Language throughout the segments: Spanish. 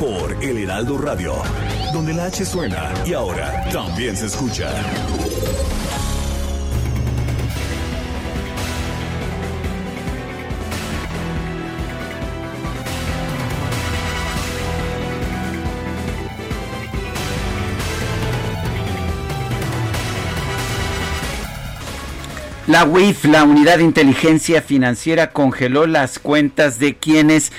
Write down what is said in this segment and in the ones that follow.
Por El Heraldo Radio, donde la H suena y ahora también se escucha. La UIF, la Unidad de Inteligencia Financiera, congeló las cuentas de quienes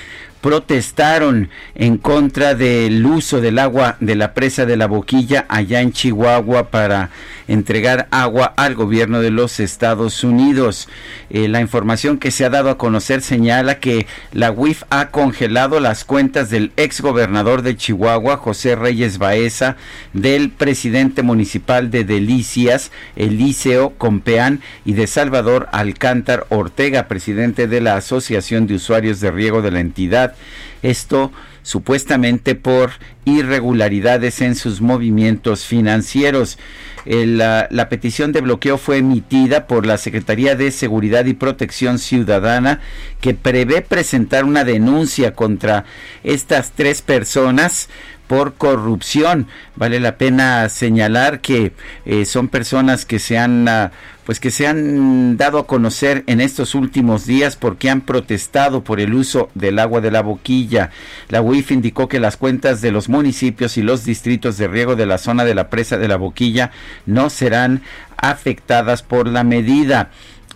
protestaron en contra del uso del agua de la presa de la boquilla allá en Chihuahua para entregar agua al gobierno de los Estados Unidos. Eh, la información que se ha dado a conocer señala que la UIF ha congelado las cuentas del ex gobernador de Chihuahua, José Reyes Baeza, del presidente municipal de Delicias, Eliseo Compeán, y de Salvador Alcántar Ortega, presidente de la Asociación de Usuarios de Riego de la entidad. Esto supuestamente por irregularidades en sus movimientos financieros. la, petición de bloqueo fue emitida por la Secretaría de Seguridad y Protección Ciudadana que prevé presentar una denuncia contra estas tres personas por corrupción. Vale la pena señalar que eh, son personas que se han uh, pues que se han dado a conocer en estos últimos días porque han protestado por el uso del agua de la boquilla. La UIF indicó que las cuentas de los municipios y los distritos de riego de la zona de la presa de la boquilla no serán afectadas por la medida.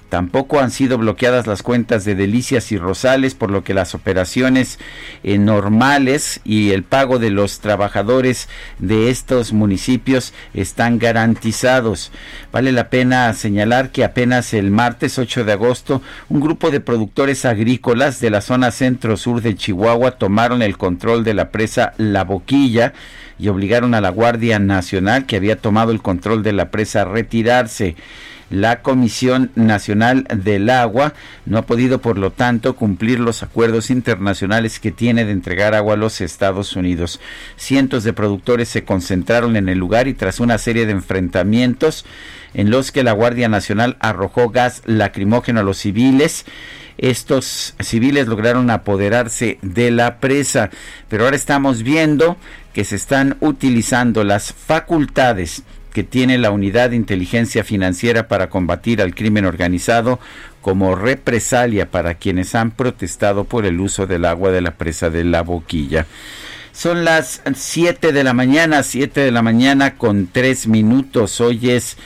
Tampoco han sido bloqueadas las cuentas de Delicias y Rosales, por lo que las operaciones eh, normales y el pago de los trabajadores de estos municipios están garantizados. Vale la pena señalar que apenas el martes 8 de agosto, un grupo de productores agrícolas de la zona centro-sur de Chihuahua tomaron el control de la presa La Boquilla y obligaron a la Guardia Nacional, que había tomado el control de la presa, a retirarse. La Comisión Nacional del Agua no ha podido, por lo tanto, cumplir los acuerdos internacionales que tiene de entregar agua a los Estados Unidos. Cientos de productores se concentraron en el lugar y tras una serie de enfrentamientos en los que la Guardia Nacional arrojó gas lacrimógeno a los civiles, estos civiles lograron apoderarse de la presa, pero ahora estamos viendo que se están utilizando las facultades que tiene la Unidad de Inteligencia Financiera para combatir al crimen organizado como represalia para quienes han protestado por el uso del agua de la presa de la boquilla. Son las 7 de la mañana, 7 de la mañana con 3 minutos. Hoy es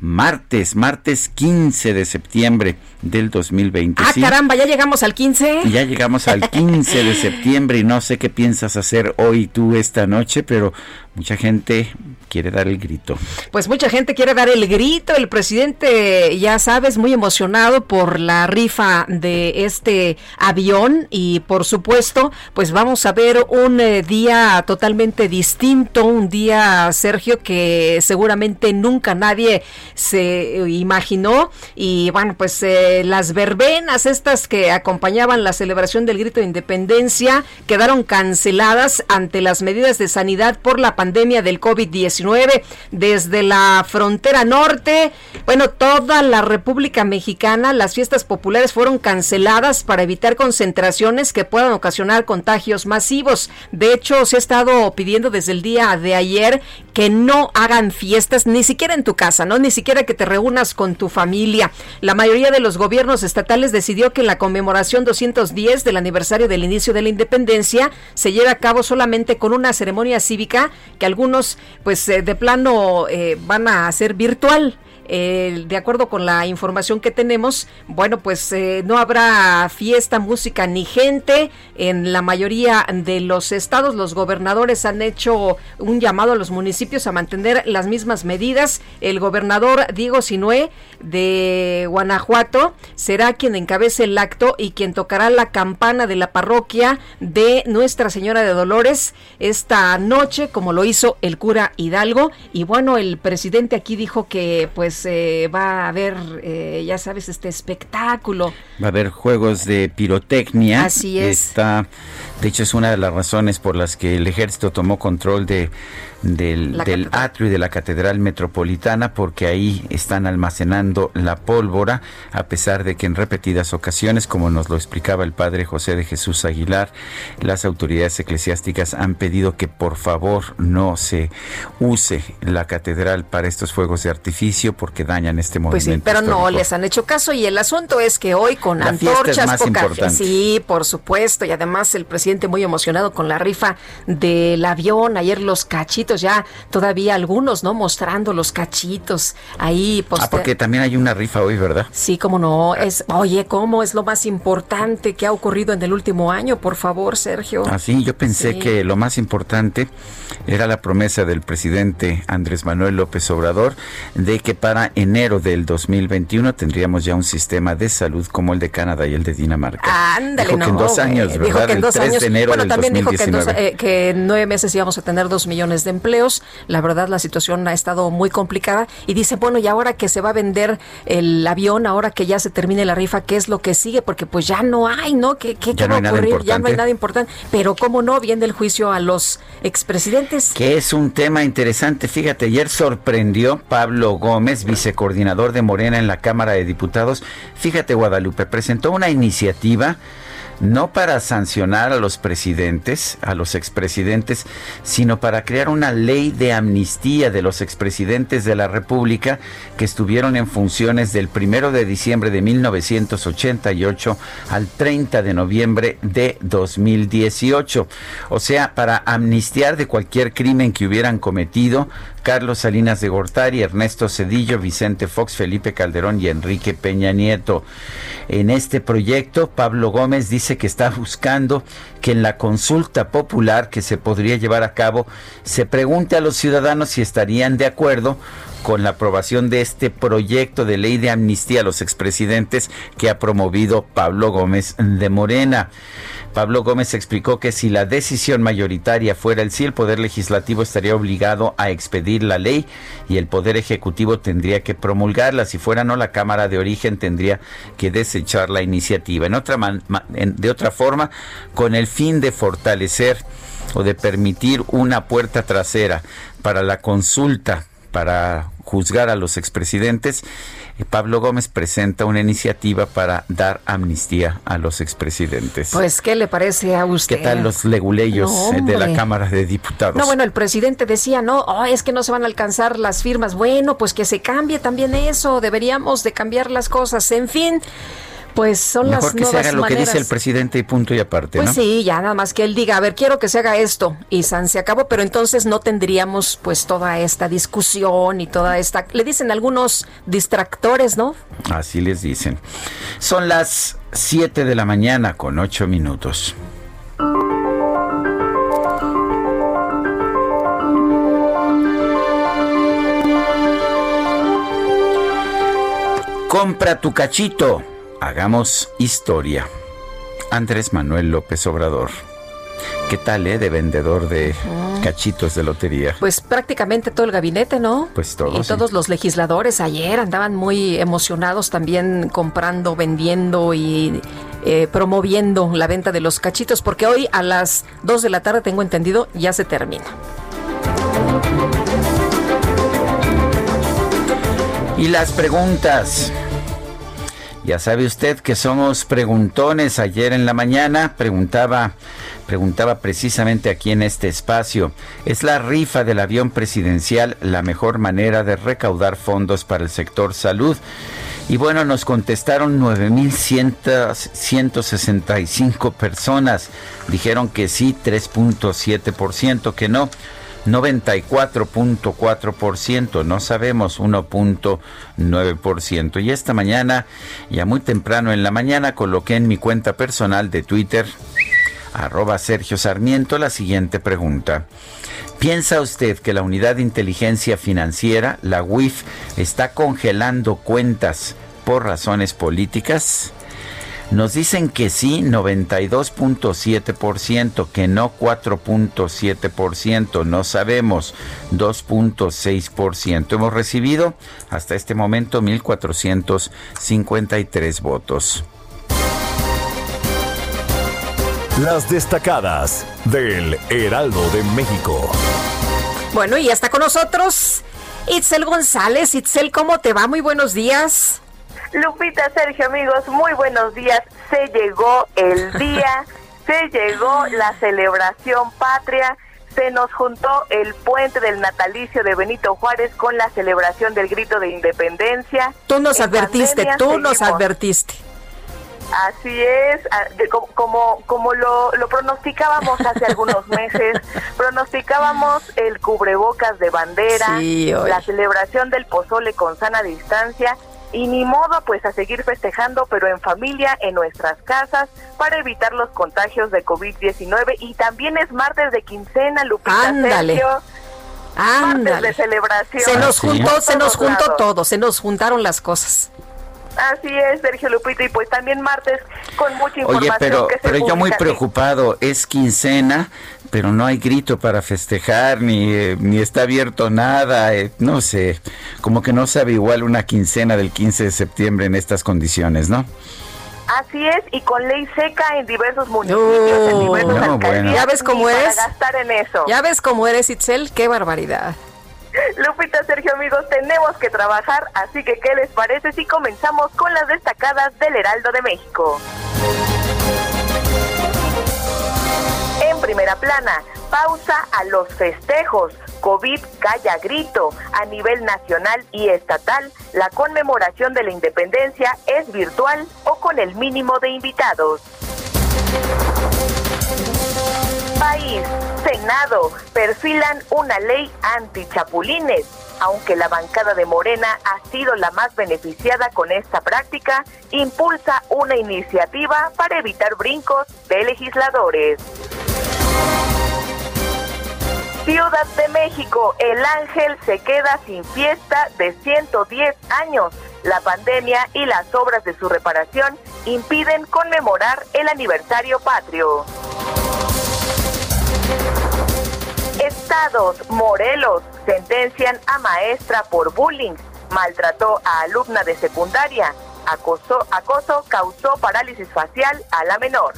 martes, martes 15 de septiembre del 2020. Ah, caramba, ya llegamos al 15. Ya llegamos al 15 de septiembre y no sé qué piensas hacer hoy tú esta noche, pero mucha gente quiere dar el grito. Pues mucha gente quiere dar el grito. El presidente, ya sabes, muy emocionado por la rifa de este avión y por supuesto, pues vamos a ver un eh, día totalmente distinto, un día, Sergio, que seguramente nunca nadie se imaginó. Y bueno, pues eh, las verbenas estas que acompañaban la celebración del grito de independencia quedaron canceladas ante las medidas de sanidad por la pandemia del COVID-19 desde la frontera norte. Bueno, toda la República Mexicana, las fiestas populares fueron canceladas para evitar concentraciones que puedan ocasionar contagios masivos. De hecho, se ha estado pidiendo desde el día de ayer que no hagan fiestas, ni siquiera en tu casa, ¿no? Ni siquiera que te reúnas con tu familia. La mayoría de los gobiernos estatales decidió que la conmemoración 210 del aniversario del inicio de la independencia se lleve a cabo solamente con una ceremonia cívica que algunos, pues, de plano eh, van a hacer virtual. Eh, de acuerdo con la información que tenemos, bueno, pues eh, no habrá fiesta, música ni gente en la mayoría de los estados. Los gobernadores han hecho un llamado a los municipios a mantener las mismas medidas. El gobernador Diego Sinué de Guanajuato será quien encabece el acto y quien tocará la campana de la parroquia de Nuestra Señora de Dolores esta noche, como lo hizo el cura Hidalgo. Y bueno, el presidente aquí dijo que pues eh, va a haber, eh, ya sabes, este espectáculo. Va a haber juegos de pirotecnia. Así es. Está, de hecho, es una de las razones por las que el ejército tomó control de del, del atrio y de la Catedral Metropolitana porque ahí están almacenando la pólvora, a pesar de que en repetidas ocasiones, como nos lo explicaba el padre José de Jesús Aguilar, las autoridades eclesiásticas han pedido que por favor no se use la catedral para estos fuegos de artificio porque dañan este movimiento. Pues sí, pero no les han hecho caso y el asunto es que hoy con antorchas, poca, sí, por supuesto, y además el presidente muy emocionado con la rifa del avión, ayer los cachitos ya todavía algunos, ¿no? Mostrando los cachitos ahí. Ah, porque también hay una rifa hoy, ¿verdad? Sí, cómo no. Es, oye, ¿cómo es lo más importante que ha ocurrido en el último año? Por favor, Sergio. Así, ah, yo pensé que lo más importante era la promesa del presidente Andrés Manuel López Obrador de que para enero del 2021 tendríamos ya un sistema de salud como el de Canadá y el de Dinamarca. Ándale, dijo que en dos años, ¿verdad? Dijo que en dos años. De enero bueno, del también 2019. dijo que en, dos, eh, que en nueve meses íbamos a tener dos millones de empleos. La verdad, la situación ha estado muy complicada. Y dice, bueno, y ahora que se va a vender el avión, ahora que ya se termine la rifa, ¿qué es lo que sigue? Porque pues ya no hay, ¿no? ¿Qué, qué, Ya qué no va a ocurrir? Ya no hay nada importante. Pero cómo no, viene el juicio a los expresidentes. Que es un tema interesante. Fíjate, ayer sorprendió Pablo Gómez, vicecoordinador de Morena en la Cámara de Diputados. Fíjate, Guadalupe, presentó una iniciativa no para sancionar a los presidentes, a los expresidentes, sino para crear una ley de amnistía de los expresidentes de la República que estuvieron en funciones del primero de diciembre de 1988 al 30 de noviembre de 2018. O sea, para amnistiar de cualquier crimen que hubieran cometido Carlos Salinas de Gortari, Ernesto Cedillo, Vicente Fox, Felipe Calderón y Enrique Peña Nieto. En este proyecto, Pablo Gómez dice que está buscando que en la consulta popular que se podría llevar a cabo se pregunte a los ciudadanos si estarían de acuerdo con la aprobación de este proyecto de ley de amnistía a los expresidentes que ha promovido Pablo Gómez de Morena. Pablo Gómez explicó que si la decisión mayoritaria fuera el sí, el Poder Legislativo estaría obligado a expedir la ley y el Poder Ejecutivo tendría que promulgarla. Si fuera no, la Cámara de Origen tendría que desechar la iniciativa. En otra man- ma- en- de otra forma, con el fin de fortalecer o de permitir una puerta trasera para la consulta para juzgar a los expresidentes, eh, Pablo Gómez presenta una iniciativa para dar amnistía a los expresidentes. Pues, ¿qué le parece a usted? ¿Qué tal los leguleyos No, eh, de la. Cámara de Diputados? No, bueno, el presidente decía, no, oh, es que no se van a alcanzar las firmas. Bueno, pues que se cambie también eso, deberíamos de cambiar las cosas. En fin, pues son Mejor las que se haga lo que dice el presidente y punto y aparte, Pues ¿no? sí, ya nada más que él diga, a ver, quiero que se haga esto y San se acabó, pero entonces no tendríamos pues toda esta discusión y toda esta, le dicen algunos distractores, ¿no? Así les dicen. Son las 7 de la mañana con 8 minutos. Compra tu cachito. Hagamos historia. Andrés Manuel López Obrador. ¿Qué tal, eh? De vendedor de cachitos de lotería. Pues prácticamente todo el gabinete, ¿no? Pues todos, Y sí. todos los legisladores ayer andaban muy emocionados también comprando, vendiendo y eh, promoviendo la venta de los cachitos, porque hoy a las 2 de la tarde, tengo entendido, ya se termina. Y las preguntas. Ya sabe usted que somos preguntones. Ayer en la mañana preguntaba, preguntaba precisamente aquí en este espacio, ¿es la rifa del avión presidencial la mejor manera de recaudar fondos para el sector salud? Y bueno, nos contestaron 9.165 personas. Dijeron que sí, 3.7%, que no. 94.4%, no sabemos 1.9%. Y esta mañana, ya muy temprano en la mañana, coloqué en mi cuenta personal de Twitter, arroba Sergio Sarmiento, la siguiente pregunta. ¿Piensa usted que la unidad de inteligencia financiera, la UIF, está congelando cuentas por razones políticas? Nos dicen que sí, 92.7%, que no 4.7%, no sabemos 2.6%. Hemos recibido hasta este momento 1.453 votos. Las destacadas del Heraldo de México. Bueno, y ya está con nosotros Itzel González. Itzel, ¿cómo te va? Muy buenos días. Lupita, Sergio, amigos, muy buenos días. Se llegó el día, se llegó la celebración patria, se nos juntó el puente del natalicio de Benito Juárez con la celebración del grito de independencia. Tú nos advertiste, tú nos advertiste. Así es, como, como lo, lo pronosticábamos hace algunos meses, pronosticábamos el cubrebocas de bandera, la celebración del pozole con sana distancia y ni modo pues a seguir festejando, pero en familia, en nuestras casas, para evitar los contagios de COVID-19 y también es martes de quincena, Lupita Ándale. Martes de celebración. Se nos juntó, se nos juntó todo, se nos juntaron las cosas. Así es, Sergio Lupito, y pues también martes con mucha información. Oye, pero, pero yo muy preocupado, es quincena, pero no hay grito para festejar, ni, eh, ni está abierto nada, eh, no sé, como que no sabe igual una quincena del 15 de septiembre en estas condiciones, ¿no? Así es, y con ley seca en diversos municipios, en diversos no, ¿Ya ves cómo es? gastar en eso. ¿Ya ves cómo eres, Itzel? ¡Qué barbaridad! Lupita, Sergio, amigos, tenemos que trabajar, así que ¿qué les parece si comenzamos con las destacadas del Heraldo de México? En primera plana, pausa a los festejos. COVID calla grito. A nivel nacional y estatal, la conmemoración de la independencia es virtual o con el mínimo de invitados. País, Senado, perfilan una ley anti-chapulines. Aunque la bancada de Morena ha sido la más beneficiada con esta práctica, impulsa una iniciativa para evitar brincos de legisladores. Ciudad de México, el ángel se queda sin fiesta de 110 años. La pandemia y las obras de su reparación impiden conmemorar el aniversario patrio. Estados, Morelos, sentencian a maestra por bullying, maltrató a alumna de secundaria, acoso, acoso causó parálisis facial a la menor.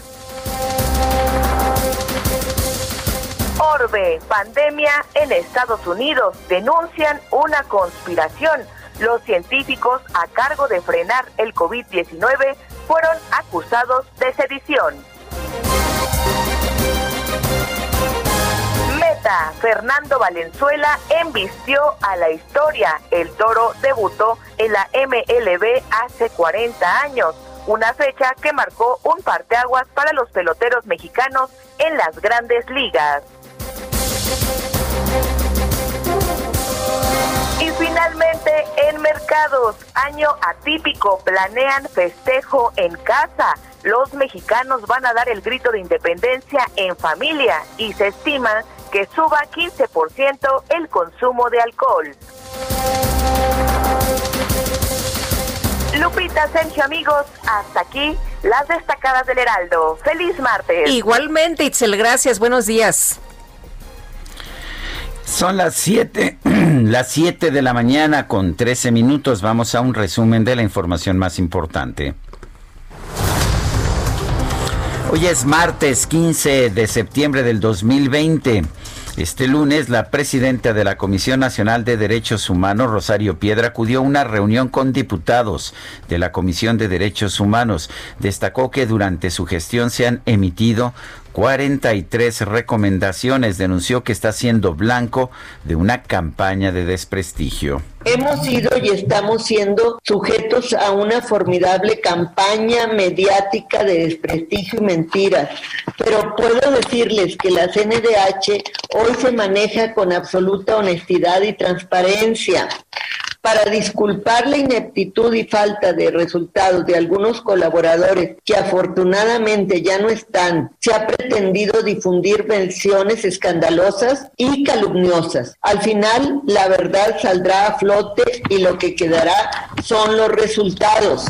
Orbe, pandemia en Estados Unidos, denuncian una conspiración. Los científicos a cargo de frenar el COVID-19 fueron acusados de sedición. Fernando Valenzuela embistió a la historia. El toro debutó en la MLB hace 40 años, una fecha que marcó un parteaguas para los peloteros mexicanos en las grandes ligas. Y finalmente, en mercados, año atípico, planean festejo en casa. Los mexicanos van a dar el grito de independencia en familia y se estima que suba 15% el consumo de alcohol. Lupita, Sergio, amigos, hasta aquí las destacadas del Heraldo. Feliz martes. Igualmente, Itzel, gracias. Buenos días. Son las 7, las 7 de la mañana con 13 minutos. Vamos a un resumen de la información más importante. Hoy es martes 15 de septiembre del 2020. Este lunes, la presidenta de la Comisión Nacional de Derechos Humanos, Rosario Piedra, acudió a una reunión con diputados de la Comisión de Derechos Humanos. Destacó que durante su gestión se han emitido 43 recomendaciones. Denunció que está siendo blanco de una campaña de desprestigio. Hemos sido y estamos siendo sujetos a una formidable campaña mediática de desprestigio y mentiras, pero puedo decirles que la CNDH hoy se maneja con absoluta honestidad y transparencia para disculpar la ineptitud y falta de resultados de algunos colaboradores que afortunadamente ya no están, se ha pretendido difundir versiones escandalosas y calumniosas. Al final, la verdad saldrá a flote y lo que quedará son los resultados.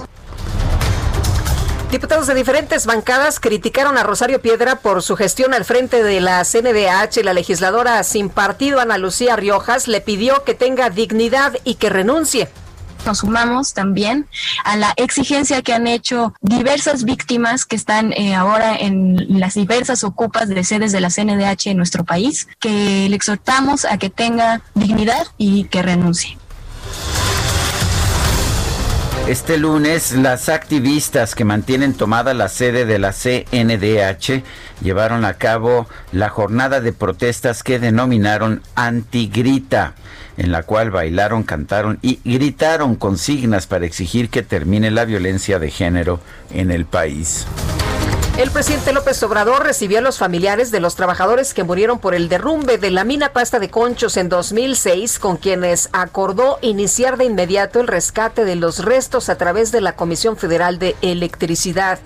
Diputados de diferentes bancadas criticaron a Rosario Piedra por su gestión al frente de la CNDH. La legisladora sin partido, Ana Lucía Riojas, le pidió que tenga dignidad y que renuncie nos sumamos también a la exigencia que han hecho diversas víctimas que están eh, ahora en las diversas ocupas de sedes de la CNDH en nuestro país, que le exhortamos a que tenga dignidad y que renuncie. Este lunes, las activistas que mantienen tomada la sede de la CNDH llevaron a cabo la jornada de protestas que denominaron Antigrita, en la cual bailaron, cantaron y gritaron consignas para exigir que termine la violencia de género en el país. El presidente López Obrador recibió a los familiares de los trabajadores que murieron por el derrumbe de la mina Pasta de Conchos en 2006, con quienes acordó iniciar de inmediato el rescate de los restos a través de la Comisión Federal de Electricidad.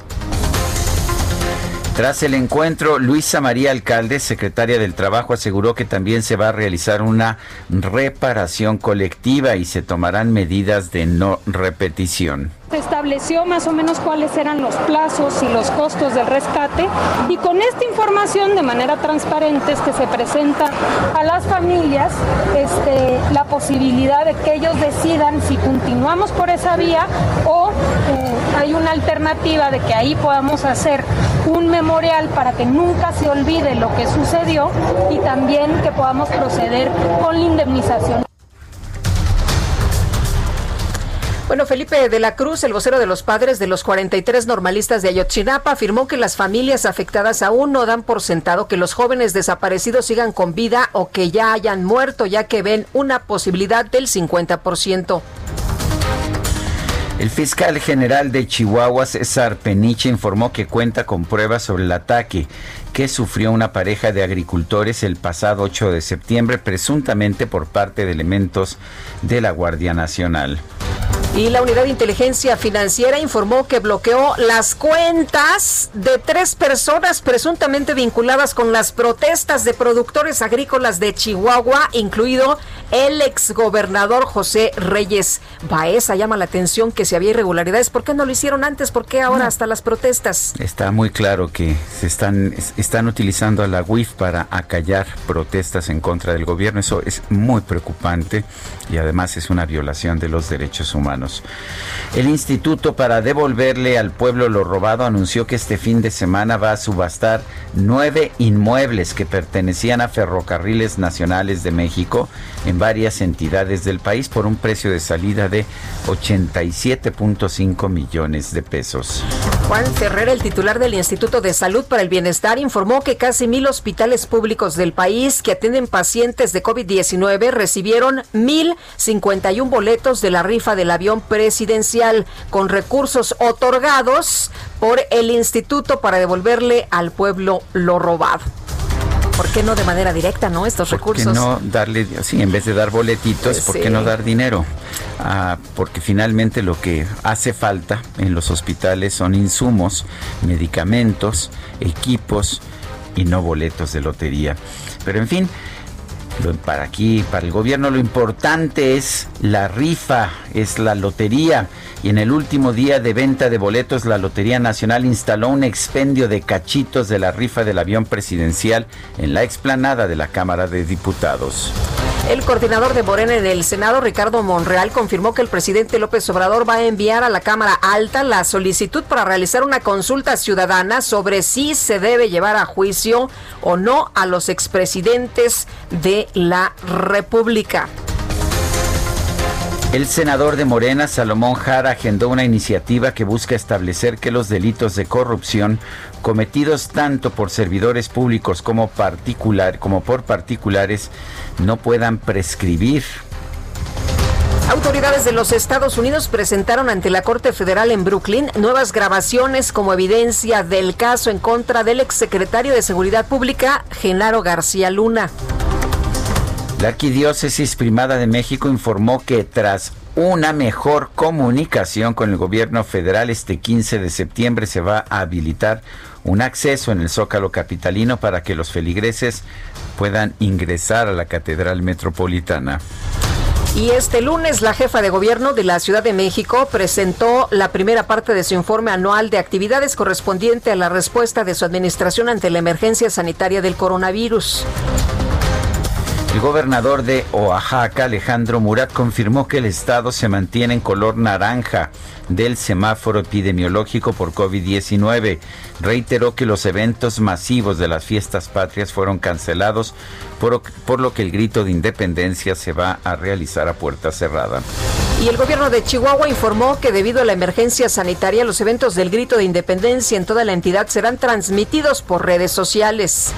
Tras el encuentro, Luisa María Alcalde, secretaria del Trabajo, aseguró que también se va a realizar una reparación colectiva y se tomarán medidas de no repetición. Se estableció más o menos cuáles eran los plazos y los costos del rescate y con esta información de manera transparente es que se presenta a las familias este, la posibilidad de que ellos decidan si continuamos por esa vía o eh, hay una alternativa de que ahí podamos hacer un memorial para que nunca se olvide lo que sucedió y también que podamos proceder con la indemnización. Bueno, Felipe de la Cruz, el vocero de los padres de los 43 normalistas de Ayotzinapa, afirmó que las familias afectadas aún no dan por sentado que los jóvenes desaparecidos sigan con vida o que ya hayan muerto, ya que ven una posibilidad del 50%. El fiscal general de Chihuahua, César Peniche, informó que cuenta con pruebas sobre el ataque que sufrió una pareja de agricultores el pasado 8 de septiembre, presuntamente por parte de elementos de la Guardia Nacional. Y la Unidad de Inteligencia Financiera informó que bloqueó las cuentas de tres personas presuntamente vinculadas con las protestas de productores agrícolas de Chihuahua, incluido el exgobernador José Reyes Baeza. Llama la atención que si había irregularidades, ¿por qué no lo hicieron antes? ¿Por qué ahora hasta las protestas? Está muy claro que se están, están utilizando a la UIF para acallar protestas en contra del gobierno. Eso es muy preocupante y además es una violación de los derechos humanos. El Instituto para devolverle al pueblo lo robado anunció que este fin de semana va a subastar nueve inmuebles que pertenecían a Ferrocarriles Nacionales de México en varias entidades del país por un precio de salida de 87.5 millones de pesos. Juan Ferrer, el titular del Instituto de Salud para el Bienestar, informó que casi mil hospitales públicos del país que atienden pacientes de COVID-19 recibieron 1.051 boletos de la rifa del avión presidencial con recursos otorgados por el instituto para devolverle al pueblo lo robado. ¿Por qué no de manera directa, no? Estos recursos. ¿Por qué no darle, sí, en vez de dar boletitos, ¿por qué no dar dinero? Ah, porque finalmente lo que hace falta en los hospitales son insumos, medicamentos, equipos y no boletos de lotería. Pero en fin, para aquí, para el gobierno, lo importante es la rifa, es la lotería. Y en el último día de venta de boletos, la Lotería Nacional instaló un expendio de cachitos de la rifa del avión presidencial en la explanada de la Cámara de Diputados. El coordinador de Morena en el Senado, Ricardo Monreal, confirmó que el presidente López Obrador va a enviar a la Cámara Alta la solicitud para realizar una consulta ciudadana sobre si se debe llevar a juicio o no a los expresidentes de la República. El senador de Morena, Salomón Jara, agendó una iniciativa que busca establecer que los delitos de corrupción cometidos tanto por servidores públicos como, particular, como por particulares no puedan prescribir. Autoridades de los Estados Unidos presentaron ante la Corte Federal en Brooklyn nuevas grabaciones como evidencia del caso en contra del exsecretario de Seguridad Pública, Genaro García Luna. La Arquidiócesis Primada de México informó que tras una mejor comunicación con el gobierno federal, este 15 de septiembre se va a habilitar un acceso en el Zócalo Capitalino para que los feligreses puedan ingresar a la Catedral Metropolitana. Y este lunes la jefa de gobierno de la Ciudad de México presentó la primera parte de su informe anual de actividades correspondiente a la respuesta de su administración ante la emergencia sanitaria del coronavirus. El gobernador de Oaxaca, Alejandro Murat, confirmó que el estado se mantiene en color naranja del semáforo epidemiológico por COVID-19. Reiteró que los eventos masivos de las fiestas patrias fueron cancelados, por, por, lo que el grito de independencia se va a realizar a puerta cerrada. Y el gobierno de Chihuahua informó que debido a la emergencia sanitaria, los eventos del grito de independencia en toda la entidad serán transmitidos por redes sociales.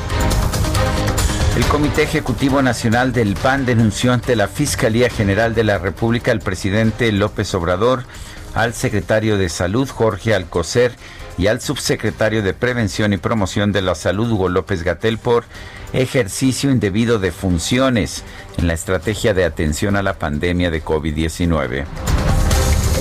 El Comité Ejecutivo Nacional del PAN denunció ante la Fiscalía General de la República al presidente López Obrador, al secretario de Salud Jorge Alcocer y al subsecretario de Prevención y Promoción de la Salud Hugo López Gatel por ejercicio indebido de funciones en la estrategia de atención a la pandemia de COVID-19.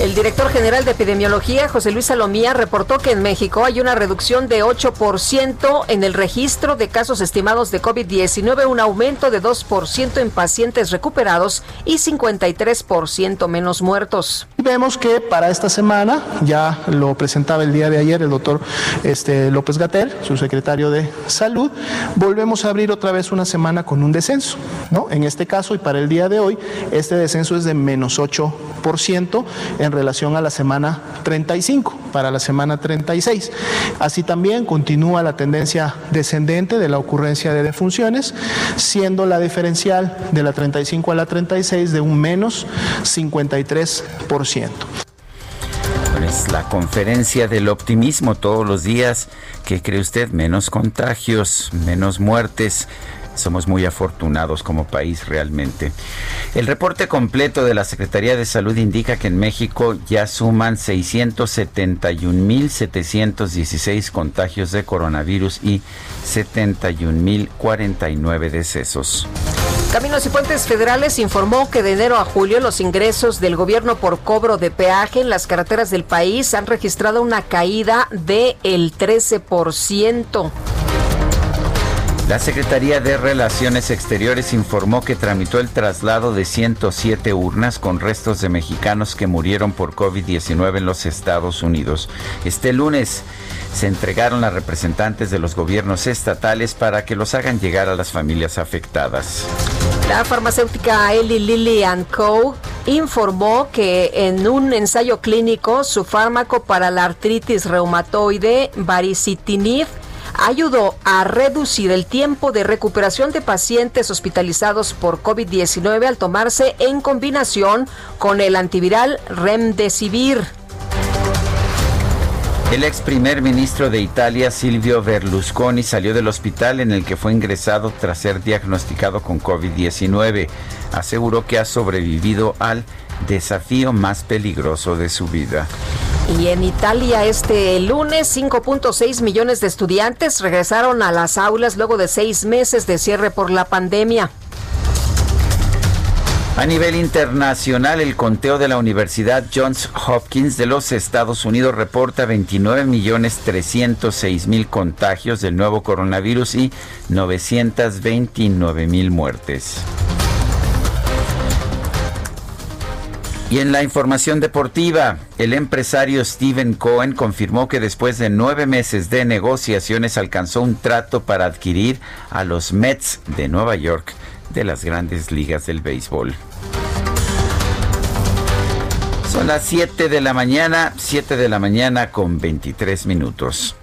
El director general de epidemiología, José Luis Salomía, reportó que en México hay una reducción de 8% en el registro de casos estimados de COVID-19, un aumento de 2% en pacientes recuperados y 53% menos muertos. Vemos que para esta semana, ya lo presentaba el día de ayer el doctor este, López Gater, su secretario de Salud, volvemos a abrir otra vez una semana con un descenso. ¿no? En este caso y para el día de hoy, este descenso es de menos 8% en relación a la semana 35, para la semana 36. Así también continúa la tendencia descendente de la ocurrencia de defunciones, siendo la diferencial de la 35 a la 36 de un menos 53%. Es la conferencia del optimismo todos los días. ¿Qué cree usted? Menos contagios, menos muertes. Somos muy afortunados como país realmente. El reporte completo de la Secretaría de Salud indica que en México ya suman 671.716 contagios de coronavirus y 71.049 decesos. Caminos y Puentes Federales informó que de enero a julio los ingresos del gobierno por cobro de peaje en las carreteras del país han registrado una caída del el 13%. La Secretaría de Relaciones Exteriores informó que tramitó el traslado de 107 urnas con restos de mexicanos que murieron por COVID-19 en los Estados Unidos. Este lunes se entregaron a representantes de los gobiernos estatales para que los hagan llegar a las familias afectadas. La farmacéutica Eli Lilly Co. informó que en un ensayo clínico su fármaco para la artritis reumatoide baricitinib ayudó a reducir el tiempo de recuperación de pacientes hospitalizados por COVID-19 al tomarse en combinación con el antiviral Remdesivir. El ex primer ministro de Italia, Silvio Berlusconi, salió del hospital en el que fue ingresado tras ser diagnosticado con COVID-19. Aseguró que ha sobrevivido al desafío más peligroso de su vida. Y en Italia este lunes 5.6 millones de estudiantes regresaron a las aulas luego de seis meses de cierre por la pandemia. A nivel internacional, el conteo de la Universidad Johns Hopkins de los Estados Unidos reporta 29 millones 306 mil contagios del nuevo coronavirus y 929 mil muertes. Y en la información deportiva, el empresario Steven Cohen confirmó que después de nueve meses de negociaciones alcanzó un trato para adquirir a los Mets de Nueva York de las grandes ligas del béisbol. Son las 7 de la mañana, 7 de la mañana con 23 minutos.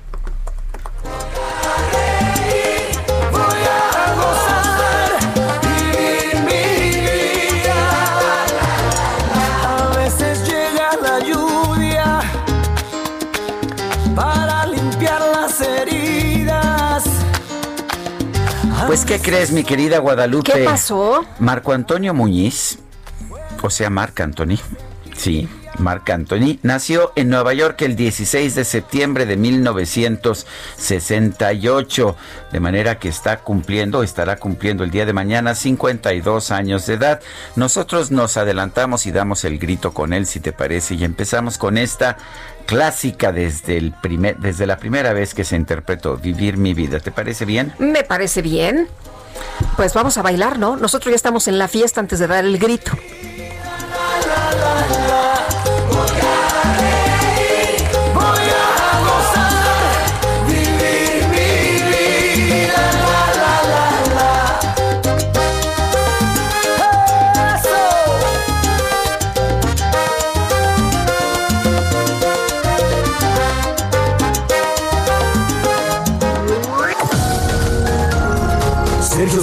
Pues, ¿qué crees, mi querida Guadalupe? ¿Qué pasó? Marco Antonio Muñiz, o sea, Marc Anthony, sí, Marc Anthony, nació en Nueva York el 16 de septiembre de 1968, de manera que está cumpliendo, estará cumpliendo el día de mañana 52 años de edad. Nosotros nos adelantamos y damos el grito con él, si te parece, y empezamos con esta clásica desde, el primer, desde la primera vez que se interpretó, Vivir mi vida. ¿Te parece bien? Me parece bien. Pues vamos a bailar, ¿no? Nosotros ya estamos en la fiesta antes de dar el grito.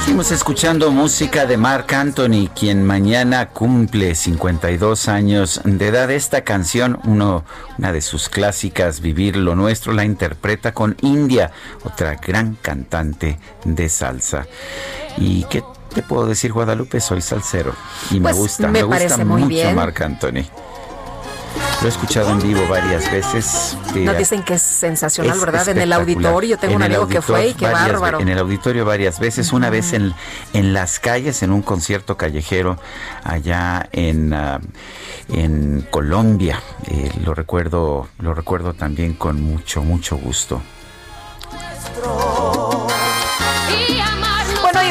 Seguimos escuchando música de Mark Anthony, quien mañana cumple 52 años de edad. Esta canción, uno, una de sus clásicas, Vivir lo Nuestro, la interpreta con India, otra gran cantante de salsa. ¿Y qué te puedo decir, Guadalupe? Soy salsero y me pues gusta, me, gusta mucho Marc Anthony. Lo he escuchado en vivo varias veces. Nos dicen que es sensacional, ¿verdad? En el auditorio, tengo un amigo que fue y qué bárbaro. En el auditorio varias veces, una vez en, en las calles, en un concierto callejero allá en, ah, en Colombia. Eh, lo recuerdo, lo recuerdo también con mucho, mucho gusto.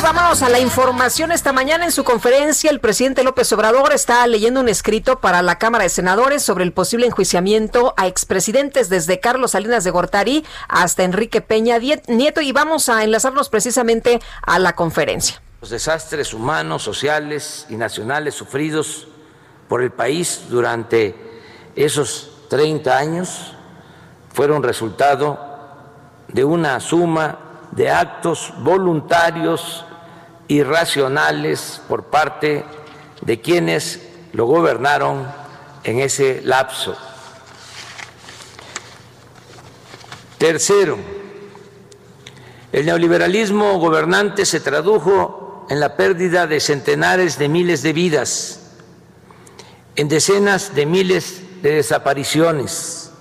Vamos a la información. Esta mañana en su conferencia, el presidente López Obrador está leyendo un escrito para la Cámara de Senadores sobre el posible enjuiciamiento a expresidentes desde Carlos Salinas de Gortari hasta Enrique Peña Nieto y vamos a enlazarnos precisamente a la conferencia. Los desastres humanos, sociales y nacionales sufridos por el país durante esos 30 años fueron resultado de una suma de actos voluntarios irracionales por parte de quienes lo gobernaron en ese lapso. Tercero, el neoliberalismo gobernante se tradujo en la pérdida de centenares de miles de vidas, en decenas de miles de desapariciones,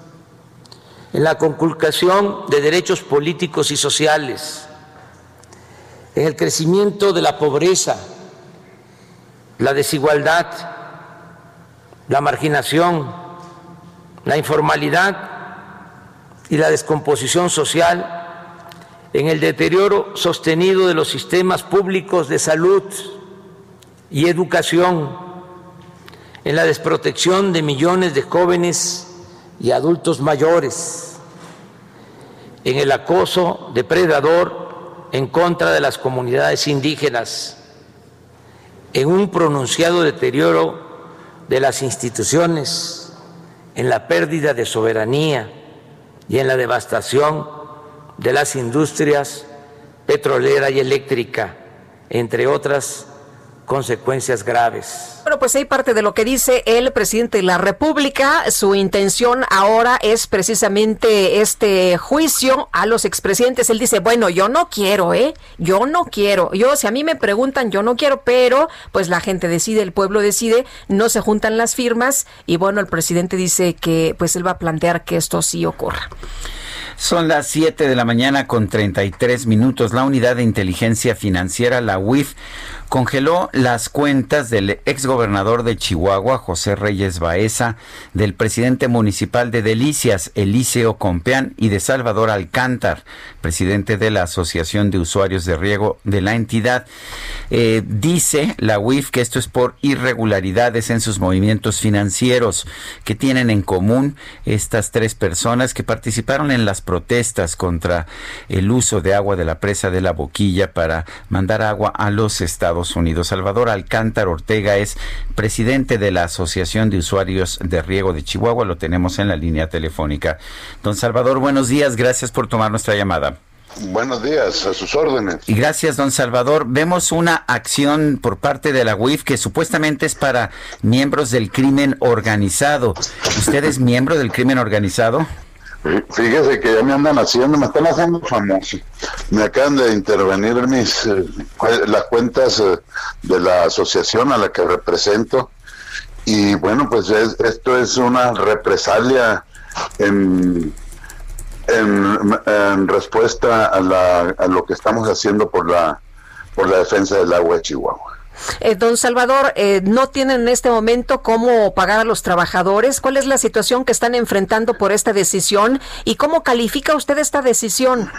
en la conculcación de derechos políticos y sociales, en el crecimiento de la pobreza, la desigualdad, la marginación, la informalidad y la descomposición social, en el deterioro sostenido de los sistemas públicos de salud y educación, en la desprotección de millones de jóvenes y adultos mayores, en el acoso depredador en contra de las comunidades indígenas, en un pronunciado deterioro de las instituciones, en la pérdida de soberanía y en la devastación de las industrias petrolera y eléctrica, entre otras consecuencias graves. Bueno, pues hay parte de lo que dice el presidente de la República. Su intención ahora es precisamente este juicio a los expresidentes. Él dice, bueno, yo no quiero, ¿eh? Yo no quiero. Yo, si a mí me preguntan, yo no quiero, pero pues la gente decide, el pueblo decide, no se juntan las firmas y bueno, el presidente dice que pues él va a plantear que esto sí ocurra. Son las 7 de la mañana con 33 minutos. La unidad de inteligencia financiera, la UIF, congeló las cuentas del exgobernador de Chihuahua, José Reyes Baeza, del presidente municipal de Delicias, Eliseo Compeán, y de Salvador Alcántar, presidente de la Asociación de Usuarios de Riego de la entidad. Eh, dice la UIF que esto es por irregularidades en sus movimientos financieros que tienen en común estas tres personas que participaron en las protestas contra el uso de agua de la presa de la boquilla para mandar agua a los estados Unidos. Salvador Alcántar Ortega es presidente de la Asociación de Usuarios de Riego de Chihuahua. Lo tenemos en la línea telefónica. Don Salvador, buenos días. Gracias por tomar nuestra llamada. Buenos días, a sus órdenes. Y gracias, don Salvador. Vemos una acción por parte de la UIF que supuestamente es para miembros del crimen organizado. ¿Usted es miembro del crimen organizado? Fíjese que ya me andan haciendo, me están haciendo famoso. Me acaban de intervenir mis eh, las cuentas eh, de la asociación a la que represento. Y bueno, pues esto es una represalia en, en, respuesta a, la, a lo que estamos haciendo por la, por la defensa del agua de Chihuahua. Eh, don Salvador, eh, ¿no tienen en este momento cómo pagar a los trabajadores? ¿Cuál es la situación que están enfrentando por esta decisión y cómo califica usted esta decisión?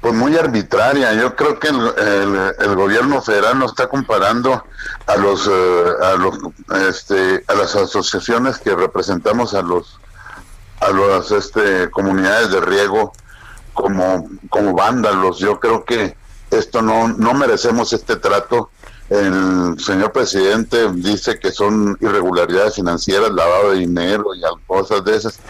Pues muy arbitraria. Yo creo que el, gobierno federal no está comparando a los eh, a los este, a las asociaciones que representamos a los a las este, comunidades de riego como como vándalos. Yo creo que esto no no merecemos este trato el señor presidente dice que son irregularidades financieras, lavado de dinero y cosas de esas,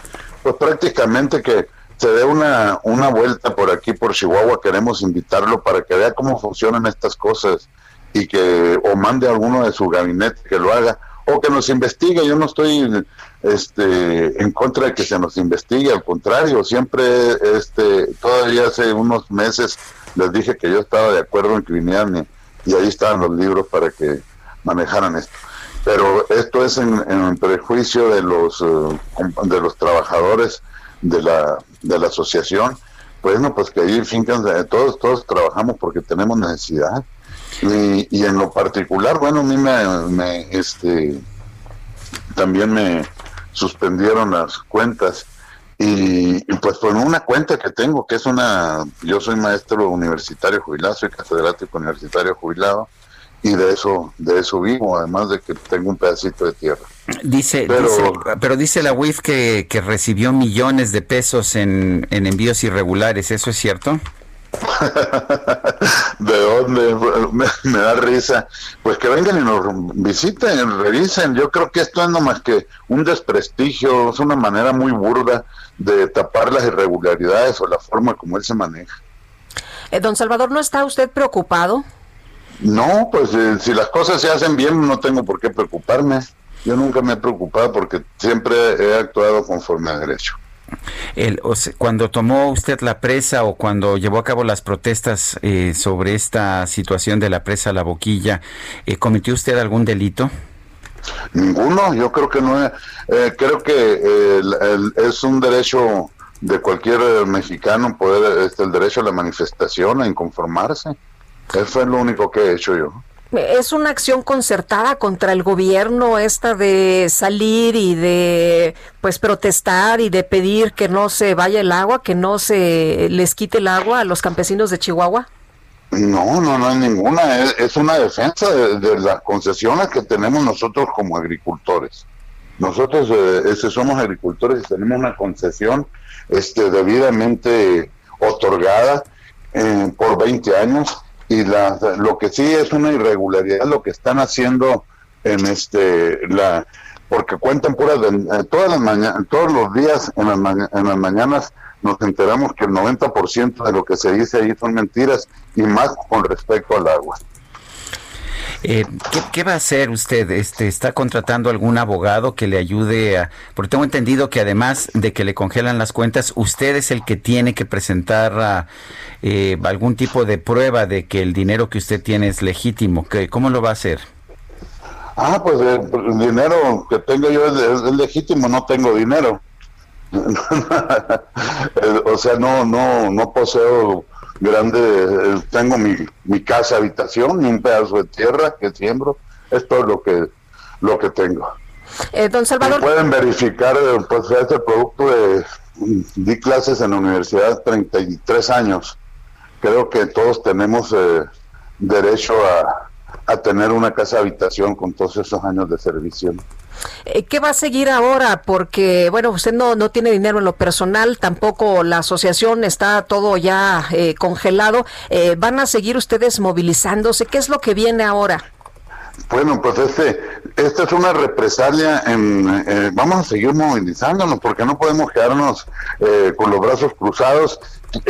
pues prácticamente que se dé una, una vuelta por aquí, por Chihuahua, queremos invitarlo para que vea cómo funcionan estas cosas y que o mande a alguno de su gabinete que lo haga o que nos investigue. Yo no estoy este, en contra de que se nos investigue, al contrario, siempre, este, todavía hace unos meses les dije que yo estaba de acuerdo en que vinieran y ahí estaban los libros para que manejaran esto. Pero esto es en, prejuicio de los eh, de los trabajadores de la, de la asociación. Pues no, pues que ahí fincan, todos, todos trabajamos porque tenemos necesidad. Y, y en lo particular, bueno, a mí me este, también me suspendieron las cuentas y, pues por una cuenta que tengo, que es una, yo soy maestro universitario jubilado, soy catedrático universitario jubilado, y de eso, de eso vivo, además de que tengo un pedacito de tierra. Dice, pero dice, pero dice la UIF que, que recibió millones de pesos en, en envíos irregulares, ¿eso es cierto? ¿De dónde? Me, da risa. Pues que vengan y nos visiten, revisen. Yo creo que esto es no más que un desprestigio, es una manera muy burda de tapar las irregularidades o la forma como él se maneja. Eh, don Salvador, ¿no está usted preocupado? No, pues eh, si las cosas se hacen bien no tengo por qué preocuparme. Yo nunca me he preocupado porque siempre he actuado conforme a derecho. El, cuando tomó usted la presa o cuando llevó a cabo las protestas eh, sobre esta situación de la presa La Boquilla, eh, ¿cometió usted algún delito? Ninguno, yo creo que no. Eh, creo que es un derecho de cualquier mexicano poder, este, el derecho a la manifestación, a inconformarse. Eso es lo único que he hecho yo. ¿Es una acción concertada contra el gobierno esta de salir y de pues protestar y de pedir que no se vaya el agua, que no se les quite el agua a los campesinos de Chihuahua? No, no, no hay ninguna. Es, una defensa de, las concesiones que tenemos nosotros como agricultores. Nosotros eh, somos agricultores y tenemos una concesión este, debidamente otorgada eh, por 20 años y la, lo que sí es una irregularidad lo que están haciendo en este la porque cuentan puras eh, todas las mañanas todos los días en las, en las mañanas nos enteramos que el 90% de lo que se dice ahí son mentiras y más con respecto al agua. Eh, ¿qué, va a hacer usted? Este, ¿Está contratando algún abogado que le ayude a...? Porque tengo entendido que además de que le congelan las cuentas, usted es el que tiene que presentar eh, algún tipo de prueba de que el dinero que usted tiene es legítimo. ¿Cómo lo va a hacer? Ah, pues el, dinero que tengo yo es, legítimo, no tengo dinero. o sea, no, no, no poseo grande, tengo mi, mi casa habitación y un pedazo de tierra que siembro, es todo lo que, lo que tengo. Eh, don Salvador. pueden verificar, pues este producto de, di clases en la universidad 33 años. Creo que todos tenemos eh, derecho a, a tener una casa habitación con todos esos años de servicio. Eh, ¿Qué va a seguir ahora? Porque, bueno, usted no, no tiene dinero en lo personal, tampoco la asociación está todo ya eh, congelado. Eh, ¿Van a seguir ustedes movilizándose? ¿Qué es lo que viene ahora? Bueno, pues este, esta es una represalia. En, vamos a seguir movilizándonos porque no podemos quedarnos con los brazos cruzados.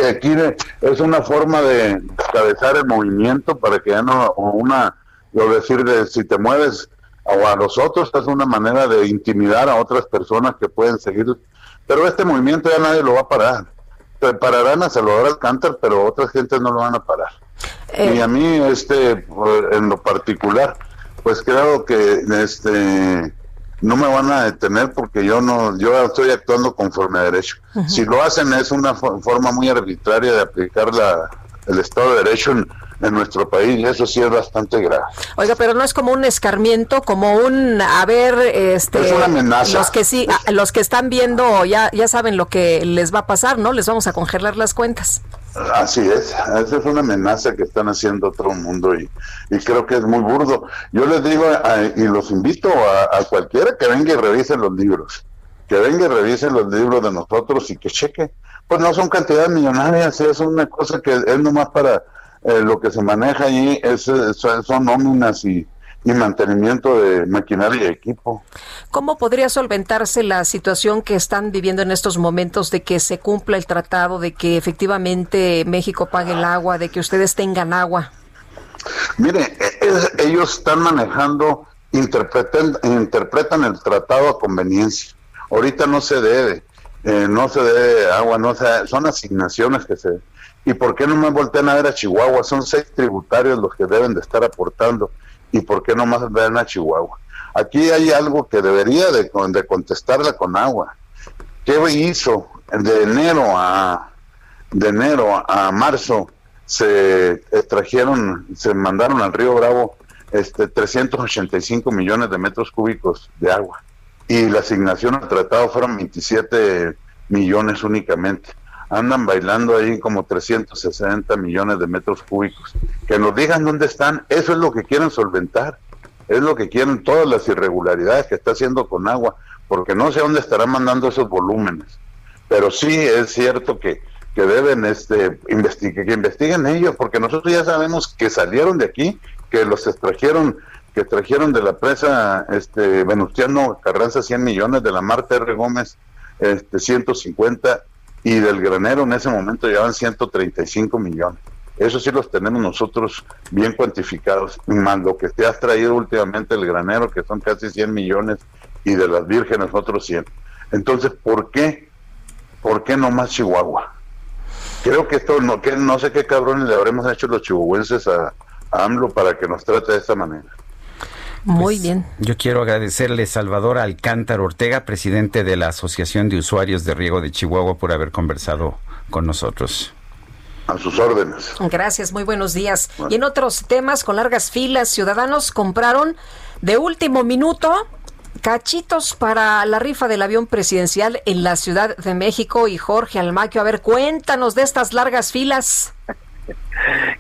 Aquí es una forma de cabezar el movimiento para que ya no una, lo decir de si te mueves o a los otros, es una manera de intimidar a otras personas que pueden seguir. Pero este movimiento ya nadie lo va a parar. Pararán a Salvador Alcántara, pero otras gentes no lo van a parar. Y a mí, este, en lo particular, pues creo que este no me van a detener porque yo no yo estoy actuando conforme a derecho. Si lo hacen es una forma muy arbitraria de aplicar la, el Estado de Derecho en, en nuestro país y eso sí es bastante grave. Oiga, pero no es como un escarmiento, como un a ver, este, es una amenaza. Los que sí, los que están viendo ya ya saben lo que les va a pasar, ¿no? Les vamos a congelar las cuentas. Así es, esa es una amenaza que están haciendo todo el mundo y, y creo que es muy burdo. Yo les digo y los invito a, a, cualquiera que venga y revise los libros, que venga y revise los libros de nosotros y que cheque. Pues no son cantidades millonarias, es una cosa que es nomás para eh, lo que se maneja allí es, son nóminas y, mantenimiento de maquinaria y equipo. ¿Cómo podría solventarse la situación que están viviendo en estos momentos de que se cumpla el tratado, de que efectivamente México pague el agua, de que ustedes tengan agua? Mire, e, ellos están manejando, interpretan, interpretan el tratado a conveniencia. Ahorita no se debe, eh, no se debe agua, no se, son asignaciones que se, ¿Y por qué no me voltean a ver a Chihuahua? Son seis tributarios los que deben de estar aportando. ¿Y por qué no más ven a Chihuahua? Aquí hay algo que debería de, de contestarla con agua. ¿Qué hizo de enero a de enero a marzo? Se extrajeron, se mandaron al río Bravo este 385 millones de metros cúbicos de agua y la asignación al tratado fueron 27 millones únicamente andan bailando ahí como 360 millones de metros cúbicos. Que nos digan dónde están, eso es lo que quieren solventar, es lo que quieren todas las irregularidades que está haciendo con agua, porque no sé dónde estarán mandando esos volúmenes. Pero sí es cierto que, que deben este, investigar, que investiguen ellos, porque nosotros ya sabemos que salieron de aquí, que los extrajeron que trajeron de la presa este Venustiano Carranza 100 millones, de la Marta R. Gómez este 150 y del granero en ese momento llevan 135 millones. Eso sí los tenemos nosotros bien cuantificados, más lo que te has traído últimamente el granero, que son casi 100 millones, y de las vírgenes otros 100. Entonces, ¿por qué? ¿Por qué no más Chihuahua? Creo que esto, no, que no sé qué cabrones le habremos hecho los chihuahuenses a, a AMLO para que nos trate de esta manera. Muy pues, bien. Yo quiero agradecerle Salvador Alcántara Ortega, presidente de la Asociación de Usuarios de Riego de Chihuahua, por haber conversado con nosotros. A sus órdenes. Gracias, muy buenos días. Y en otros temas, con largas filas, ciudadanos compraron de último minuto cachitos para la rifa del avión presidencial en la Ciudad de México. Y Jorge Almaquio, a ver, cuéntanos de estas largas filas.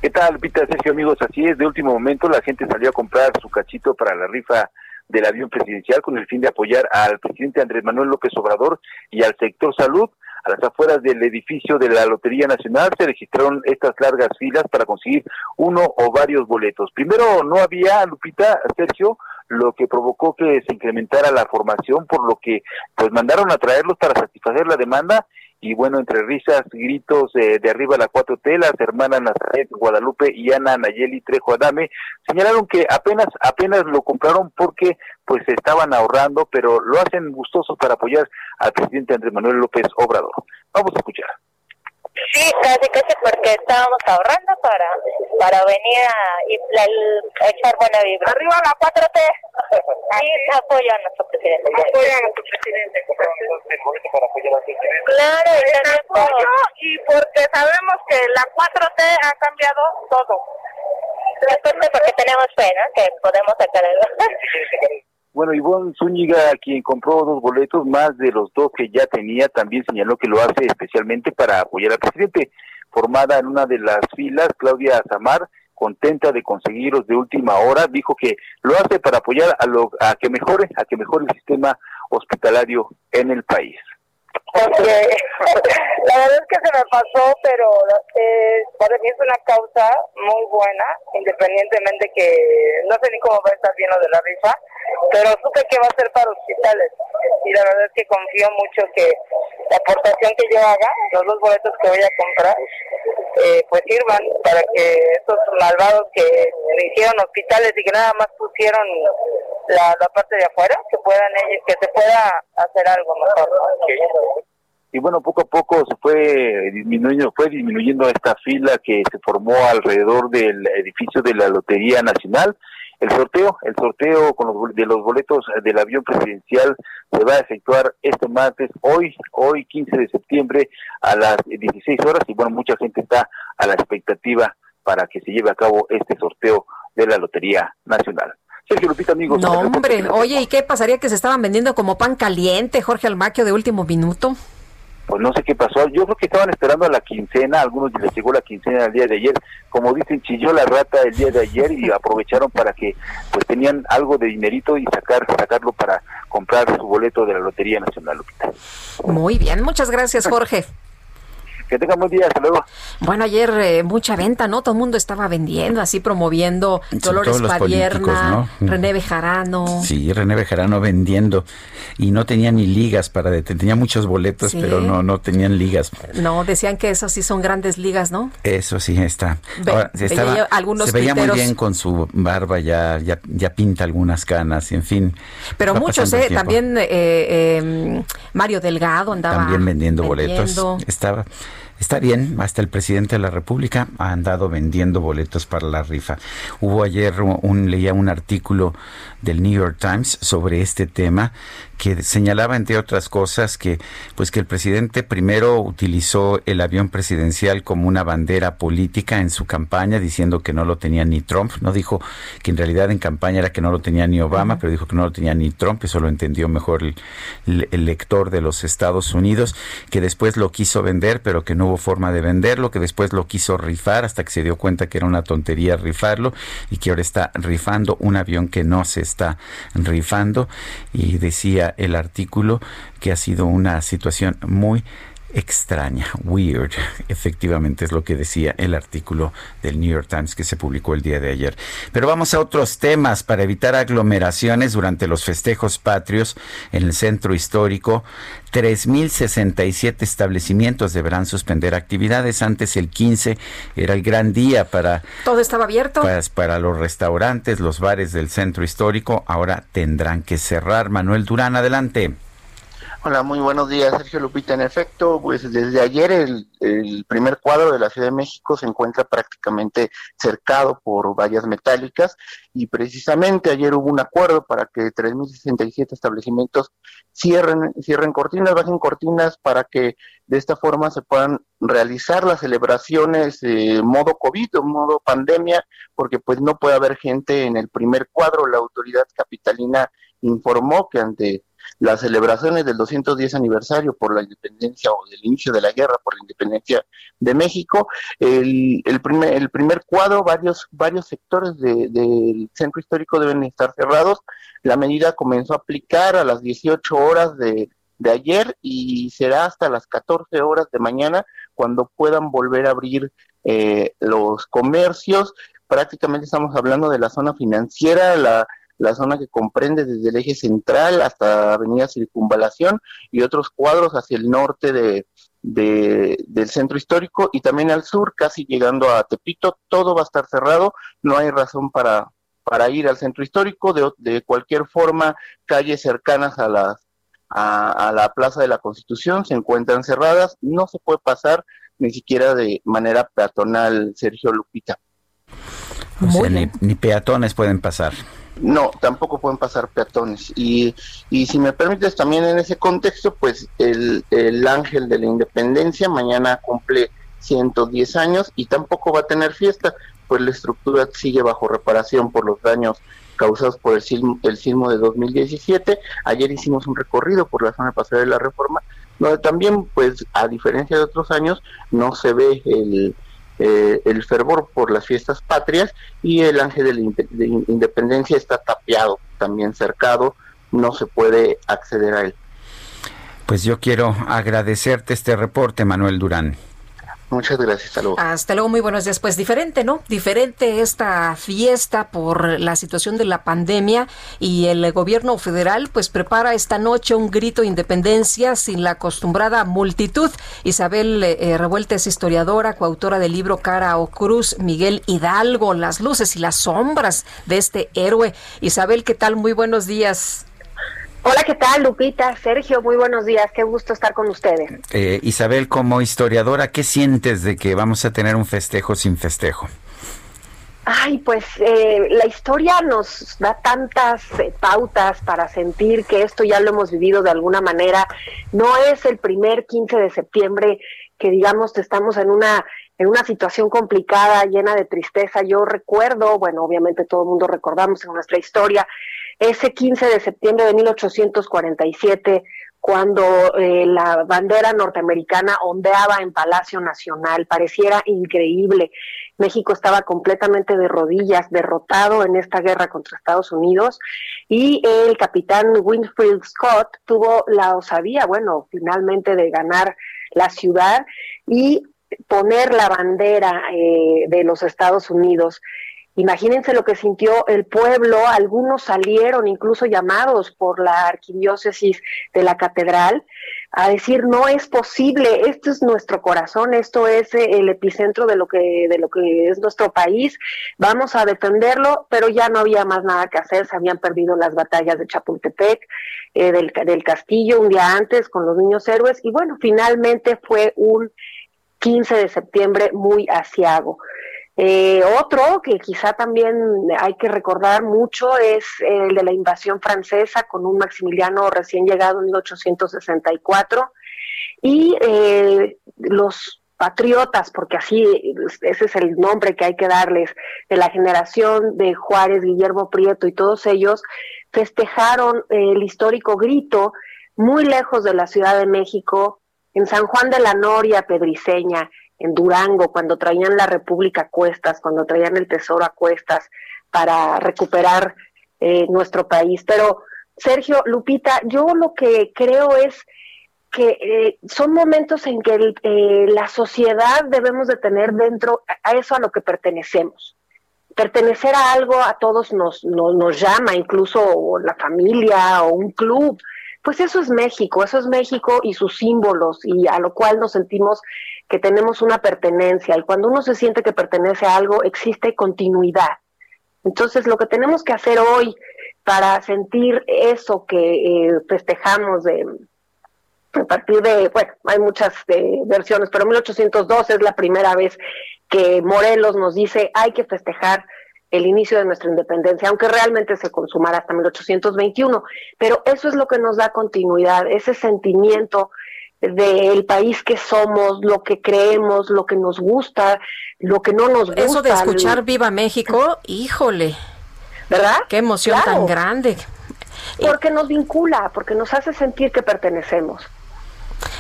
¿Qué tal, Pita Sergio, amigos? Así es, de último momento la gente salió a comprar su cachito para la rifa del avión presidencial con el fin de apoyar al presidente Andrés Manuel López Obrador y al sector salud. A las afueras del edificio de la Lotería Nacional se registraron estas largas filas para conseguir uno o varios boletos. Primero no había, Lupita, Sergio, lo que provocó que se incrementara la formación, por lo que pues mandaron a traerlos para satisfacer la demanda y bueno, entre risas, gritos de arriba la 4T, las hermanas Nazaret Guadalupe y Ana Nayeli Trejo Adame señalaron que apenas apenas lo compraron porque pues estaban ahorrando, pero lo hacen gustoso para apoyar al presidente Andrés Manuel López Obrador. Vamos a escuchar. Sí, casi casi porque estábamos ahorrando para para venir a, echar buena vibra. Arriba la 4T. Ahí apoya a nuestro presidente. Apoya a nuestro presidente. Claro, y, y porque sabemos que la 4T ha cambiado todo. porque tenemos fe, ¿no? Que podemos sacar algo. Bueno, Ivonne Zúñiga, quien compró dos boletos más de los dos que ya tenía, también señaló que lo hace especialmente para apoyar al presidente. Formada en una de las filas, Claudia Zamar, contenta de conseguirlos de última hora, dijo que lo hace para apoyar a, lo, a que mejore, a que mejore el sistema hospitalario en el país porque la verdad es que se me pasó, pero eh, para mí es una causa muy buena, independientemente que no sé ni cómo va a estar bien lo de la rifa, pero supe que va a ser para hospitales y la verdad es que confío mucho que la aportación que yo haga, los dos boletos que voy a comprar, eh, pues sirvan para que estos malvados que le hicieron hospitales y que nada más pusieron la, la parte de afuera, que puedan ellos, que se pueda hacer algo mejor. Y bueno, poco a poco se fue disminuyendo, fue disminuyendo esta fila que se formó alrededor del edificio de la Lotería Nacional. El sorteo, el sorteo con los, de los boletos del avión presidencial se va a efectuar este martes, hoy, hoy 15 de septiembre a las 16 horas y bueno, mucha gente está a la expectativa para que se lleve a cabo este sorteo de la Lotería Nacional. Sergio Lupita, amigos. No, hombre, oye, ¿y qué pasaría que se estaban vendiendo como pan caliente, Jorge Almaquio, de último minuto? Pues no sé qué pasó. Yo creo que estaban esperando a la quincena, algunos les llegó la quincena el día de ayer. Como dicen, chilló la rata el día de ayer y aprovecharon para que pues tenían algo de dinerito y sacar sacarlo para comprar su boleto de la Lotería Nacional, Lupita. Muy bien, muchas gracias, Jorge. Que tengan buen día, hasta luego. Bueno, ayer eh, mucha venta, ¿no? Todo el mundo estaba vendiendo, así promoviendo Dolores Padierna, René Bejarano. Sí, René Bejarano vendiendo. Y no tenía ni ligas para tenía muchos boletos, pero no, no tenían ligas. No, decían que esas sí son grandes ligas, ¿no? Eso sí está. se, se veía muy bien con su barba, ya, ya, ya pinta algunas canas, y en fin. Pero muchos, ¿eh? También eh, em, Mario Delgado andaba. También vendiendo. boletos. Estaba. Está bien, hasta el presidente de la República ha andado vendiendo boletos para la rifa. Hubo ayer un leía un artículo del New York Times sobre este tema que señalaba entre otras cosas que pues que el presidente primero utilizó el avión presidencial como una bandera política en su campaña diciendo que no lo tenía ni Trump, no dijo que en realidad en campaña era que no lo tenía ni Obama, pero dijo que no lo tenía ni Trump, eso lo entendió mejor el, el, lector de los Estados Unidos, que después lo quiso vender, pero que no hubo forma de venderlo, que después lo quiso rifar hasta que se dio cuenta que era una tontería rifarlo y que ahora está rifando un avión que no se está rifando. Y decía el artículo que ha sido una situación muy extraña, weird, efectivamente es lo que decía el artículo del New York Times que se publicó el día de ayer. Pero vamos a otros temas para evitar aglomeraciones durante los festejos patrios en el centro histórico. 3.067 establecimientos deberán suspender actividades. Antes el 15 era el gran día para... Todo estaba abierto. Para, para los restaurantes, los bares del centro histórico. Ahora tendrán que cerrar. Manuel Durán, adelante. Hola, muy buenos días, Sergio Lupita. En efecto, pues desde ayer el, primer cuadro de la Ciudad de México se encuentra prácticamente cercado por vallas metálicas y precisamente ayer hubo un acuerdo para que 3.067 establecimientos cierren, cierren cortinas, bajen cortinas para que de esta forma se puedan realizar las celebraciones eh, modo COVID modo pandemia, porque pues no puede haber gente en el primer cuadro. La autoridad capitalina informó que ante las celebraciones del 210 aniversario por la independencia o del inicio de la guerra por la independencia de México, el, el, primer, el primer cuadro, varios, varios sectores del centro histórico deben estar cerrados. La medida comenzó a aplicar a las 18 horas de, de ayer y será hasta las 14 horas de mañana cuando puedan volver a abrir eh, los comercios. Prácticamente estamos hablando de la zona financiera, la la zona que comprende desde el eje central hasta Avenida Circunvalación y otros cuadros hacia el norte de, del centro histórico y también al sur, casi llegando a Tepito, todo va a estar cerrado, no hay razón para, para ir al centro histórico, de, de cualquier forma, calles cercanas a, las, a, la Plaza de la Constitución se encuentran cerradas, no se puede pasar ni siquiera de manera peatonal, Sergio Lupita. ni peatones pueden pasar. No, tampoco pueden pasar peatones. Y, y si me permites también en ese contexto, pues el, el ángel de la independencia mañana cumple 110 años y tampoco va a tener fiesta, pues la estructura sigue bajo reparación por los daños causados por el sismo, el sismo de 2017. Ayer hicimos un recorrido por la zona pasada de la reforma, donde también, pues a diferencia de otros años, no se ve el, eh, el fervor por las fiestas patrias y el ángel de la independencia está tapiado, también cercado, no se puede acceder a él. Pues yo quiero agradecerte este reporte, Manuel Durán. Muchas gracias, hasta luego. Hasta luego, muy buenos días. Pues diferente, ¿no? Diferente esta fiesta por la situación de la pandemia y el gobierno federal pues prepara esta noche un grito de independencia sin la acostumbrada multitud. Isabel eh, Revuelta es historiadora, coautora del libro Cara o Cruz, Miguel Hidalgo, las luces y las sombras de este héroe. Isabel, ¿qué tal? Muy buenos días. Hola, ¿qué tal, Lupita? Sergio, muy buenos días. Qué gusto estar con ustedes. Eh, Isabel, como historiadora, ¿qué sientes de que vamos a tener un festejo sin festejo? Ay, pues eh, la historia nos da tantas eh, pautas para sentir que esto ya lo hemos vivido de alguna manera. No es el primer 15 de septiembre que digamos estamos en una en una situación complicada, llena de tristeza. Yo recuerdo, bueno, obviamente todo el mundo recordamos en nuestra historia ese 15 de septiembre de 1847, cuando eh, la bandera norteamericana ondeaba en Palacio Nacional, pareciera increíble. México estaba completamente de rodillas, derrotado en esta guerra contra Estados Unidos, y el capitán Winfield Scott tuvo la osadía, bueno, finalmente de ganar la ciudad y poner la bandera eh, de los Estados Unidos Imagínense lo que sintió el pueblo, algunos salieron incluso llamados por la arquidiócesis de la catedral a decir no es posible, esto es nuestro corazón, esto es eh, el epicentro de lo que de lo que es nuestro país, vamos a defenderlo, pero ya no había más nada que hacer, se habían perdido las batallas de Chapultepec, eh, del, del castillo un día antes con los niños héroes y bueno, finalmente fue un 15 de septiembre muy asiago. Eh, otro que quizá también hay que recordar mucho es el de la invasión francesa con un Maximiliano recién llegado en 1864 y eh, los patriotas, porque así ese es el nombre que hay que darles, de la generación de Juárez, Guillermo Prieto y todos ellos, festejaron el histórico grito muy lejos de la Ciudad de México, en San Juan de la Noria, Pedriceña, en Durango, cuando traían la República a cuestas, cuando traían el Tesoro a cuestas para recuperar eh, nuestro país. Pero, Sergio, Lupita, yo lo que creo es que eh, son momentos en que eh, la sociedad debemos de tener dentro a eso a lo que pertenecemos. Pertenecer a algo a todos nos, nos, nos llama, incluso la familia o un club. Pues eso es México, eso es México y sus símbolos y a lo cual nos sentimos que tenemos una pertenencia y cuando uno se siente que pertenece a algo existe continuidad. Entonces lo que tenemos que hacer hoy para sentir eso que eh, festejamos de a partir de, bueno, hay muchas eh, versiones, pero 1802 es la primera vez que Morelos nos dice hay que festejar el inicio de nuestra independencia, aunque realmente se consumara hasta 1821. Pero eso es lo que nos da continuidad, ese sentimiento del país que somos, lo que creemos, lo que nos gusta, lo que no nos gusta. Eso de escuchar Viva México, híjole. ¿Verdad? Qué emoción tan grande. Porque nos vincula, porque nos hace sentir que pertenecemos.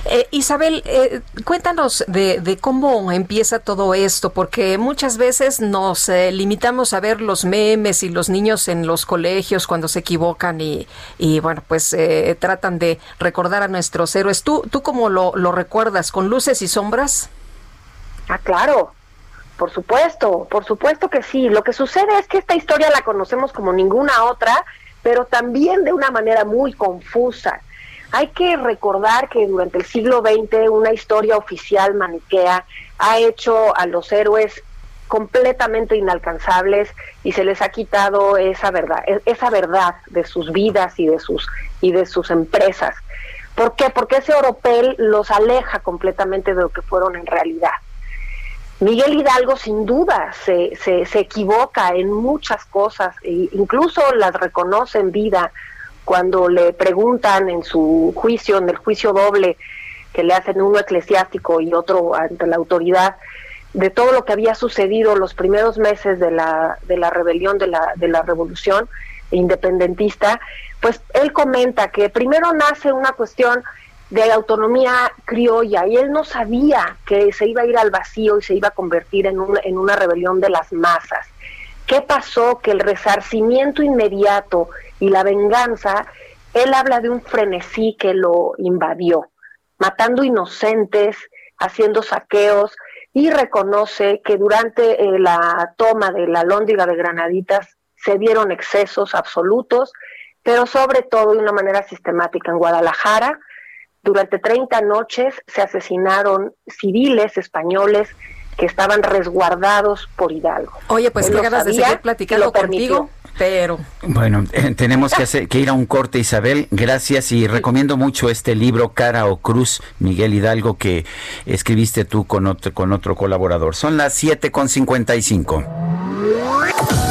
Eh, Isabel, eh, cuéntanos de, cómo empieza todo esto, porque muchas veces nos eh, limitamos a ver los memes y los niños en los colegios cuando se equivocan y, bueno, pues tratan de recordar a nuestros héroes. ¿Tú, tú cómo lo, lo recuerdas? ¿Con luces y sombras? Ah, claro, por supuesto, por supuesto que sí. Lo que sucede es que esta historia la conocemos como ninguna otra, pero también de una manera muy confusa Hay que recordar que durante el siglo XX una historia oficial maniquea ha hecho a los héroes completamente inalcanzables y se les ha quitado esa verdad, e-, esa verdad de sus vidas y de sus y de sus empresas. ¿Por qué? Porque ese oropel los aleja completamente de lo que fueron en realidad. Miguel Hidalgo sin duda se, se, se equivoca en muchas cosas, e incluso las reconoce en vida cuando le preguntan en su juicio, en el juicio doble que le hacen uno eclesiástico y otro ante la autoridad, de todo lo que había sucedido los primeros meses de la, de la rebelión, de la, de la revolución independentista, pues él comenta que primero nace una cuestión de autonomía criolla y él no sabía que se iba a ir al vacío y se iba a convertir en, en una rebelión de las masas. ¿Qué pasó? Que el resarcimiento inmediato y la venganza, él habla de un frenesí que lo invadió, matando inocentes, haciendo saqueos, y reconoce que durante eh, la toma de la Lóndiga de Granaditas se dieron excesos absolutos, pero sobre todo de una manera sistemática en Guadalajara. Durante 30 noches se asesinaron civiles españoles que estaban resguardados por Hidalgo. Oye, pues qué ganas de seguir platicando contigo pero. Bueno, eh, tenemos que, hacer, que ir a un corte, Isabel. Gracias y recomiendo mucho este libro, Cara o Cruz, Miguel Hidalgo, que escribiste tú con otro colaborador. Son las 7.55.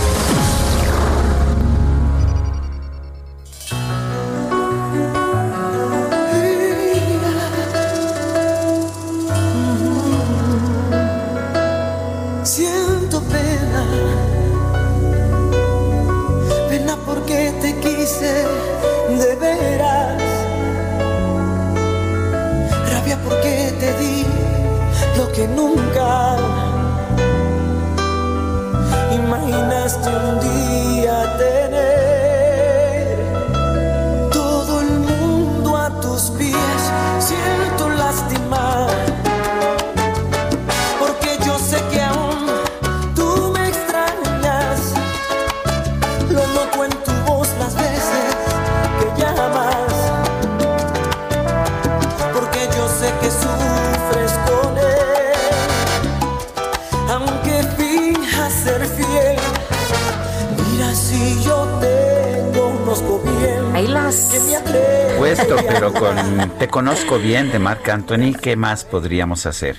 nunca imaginaste un día. Conozco bien de Marc Anthony, ¿qué más podríamos hacer?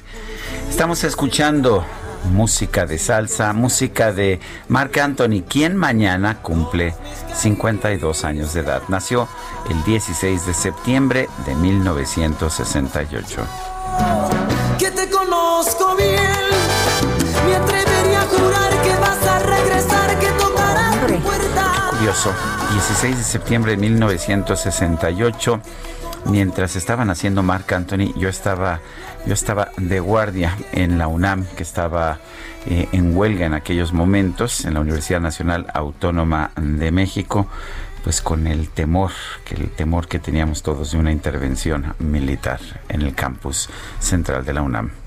Estamos escuchando música de salsa, música de Marc Anthony, quien mañana cumple 52 años de edad. Nació el 16 de septiembre de 1968. Que te conozco bien, me atrevería a jurar puerta. Curioso, 16 de septiembre de 1968 mientras estaban haciendo Marc Anthony, yo estaba, yo estaba de guardia en la UNAM, que estaba eh, en huelga en aquellos momentos, en la Universidad Nacional Autónoma de México, pues con el temor, que el temor que teníamos todos de una intervención militar en el campus central de la UNAM.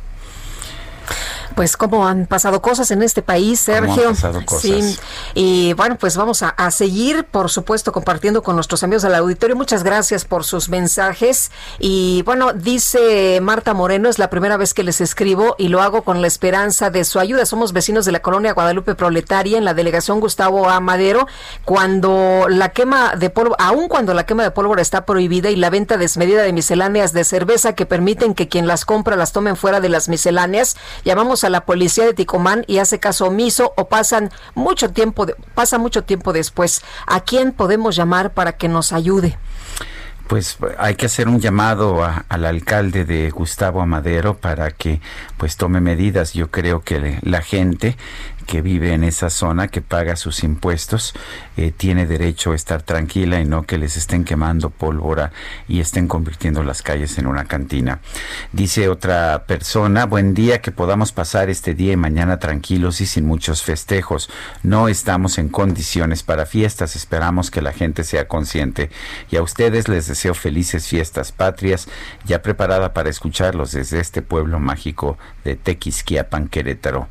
Pues cómo han pasado cosas en este país, Sergio. Sí. Y bueno, pues vamos a, seguir, por supuesto, compartiendo con nuestros amigos del auditorio. Muchas gracias por sus mensajes. Y bueno, dice Marta Moreno, es la primera vez que les escribo y lo hago con la esperanza de su ayuda. Somos vecinos de la colonia Guadalupe Proletaria en la delegación Gustavo A. Madero. Cuando la quema de polvo, aun cuando la quema de pólvora está prohibida y la venta desmedida de misceláneas de cerveza que permiten que quien las compra las tomen fuera de las misceláneas, llamamos a la policía de Ticomán y hace caso omiso o pasan mucho tiempo, pasa mucho tiempo después. ¿A quién podemos llamar para que nos ayude? pues hay que hacer un llamado al alcalde de Gustavo Amadero para que pues tome medidas. Yo creo que la gente que vive en esa zona, que paga sus impuestos, eh, tiene derecho a estar tranquila y no que les estén quemando pólvora y estén convirtiendo las calles en una cantina. Dice otra persona, buen día, que podamos pasar este día y mañana tranquilos y sin muchos festejos. No estamos en condiciones para fiestas, esperamos que la gente sea consciente y a ustedes les deseo felices fiestas patrias, ya preparada para escucharlos desde este pueblo mágico de Tequisquiapan, Querétaro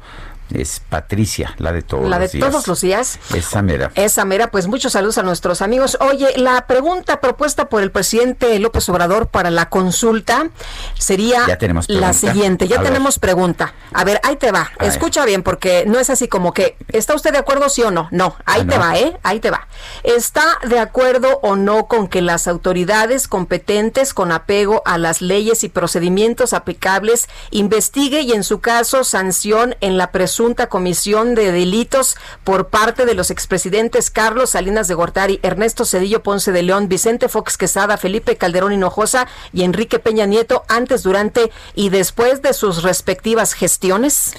es Patricia, la de todos la de todos los días. Esa mera. Esa mera, pues muchos saludos a nuestros amigos. Oye, la pregunta propuesta por el presidente López Obrador para la consulta sería la siguiente. Ya tenemos pregunta. A ver, ahí te va. Escucha bien, porque no es así como que, ¿está usted de acuerdo sí o no? No, ahí ah, te va, ¿eh? Ahí te va. ¿Está de acuerdo o no con que las autoridades competentes con apego a las leyes y procedimientos aplicables investigue y en su caso sanción en la presunción comisión de delitos por parte de los expresidentes Carlos Salinas de Gortari, Ernesto Cedillo Ponce de León, Vicente Fox Quesada, Felipe Calderón Hinojosa y Enrique Peña Nieto antes, durante y después de sus respectivas gestiones?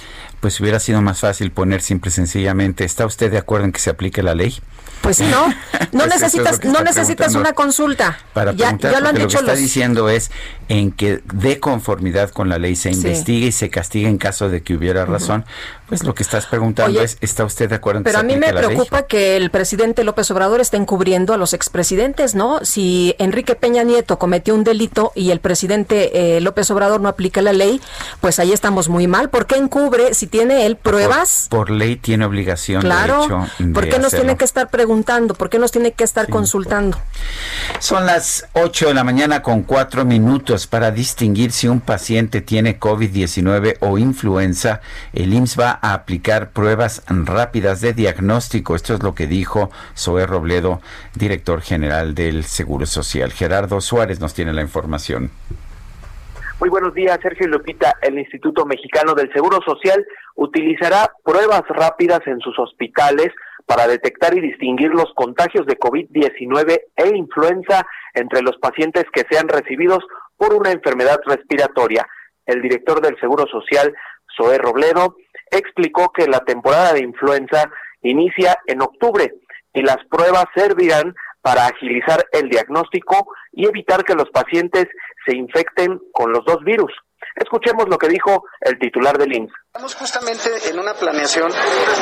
Pues hubiera sido más fácil poner simple y sencillamente, ¿está usted de acuerdo en que se aplique la ley? Pues sí, no, no pues necesitas, no necesitas una consulta. Para ya, ya lo han dicho lo que está diciendo es en que de conformidad con la ley se investigue y se castigue en caso de que hubiera razón. Pues lo que estás preguntando es, ¿está usted de acuerdo en que Pero a mí me preocupa que el presidente López Obrador esté encubriendo a los expresidentes, ¿no? Si Enrique Peña Nieto cometió un delito y el presidente eh, López Obrador no aplica la ley, pues ahí estamos muy mal. ¿Por qué encubre si tiene él pruebas? Por, ley tiene obligación. Claro. De ¿Por qué nos tiene que estar preguntando? ¿Por qué nos tiene que estar consultando? Son las 8 de la mañana con 4 minutos para distinguir si un paciente tiene COVID-19 o influenza. El IMSS va a aplicar pruebas rápidas de diagnóstico. Esto es lo que dijo Zoé Robledo, director general del Seguro Social. Gerardo Suárez nos tiene la información. Muy buenos días, Sergio Lupita. El Instituto Mexicano del Seguro Social utilizará pruebas rápidas en sus hospitales para detectar y distinguir los contagios de COVID-19 e influenza entre los pacientes que sean recibidos por una enfermedad respiratoria. El director del Seguro Social, Zoé Robledo, explicó que la temporada de influenza inicia en octubre y las pruebas servirán para agilizar el diagnóstico y evitar que los pacientes se infecten con los dos virus. Escuchemos lo que dijo el titular del INSS. Estamos justamente en una planeación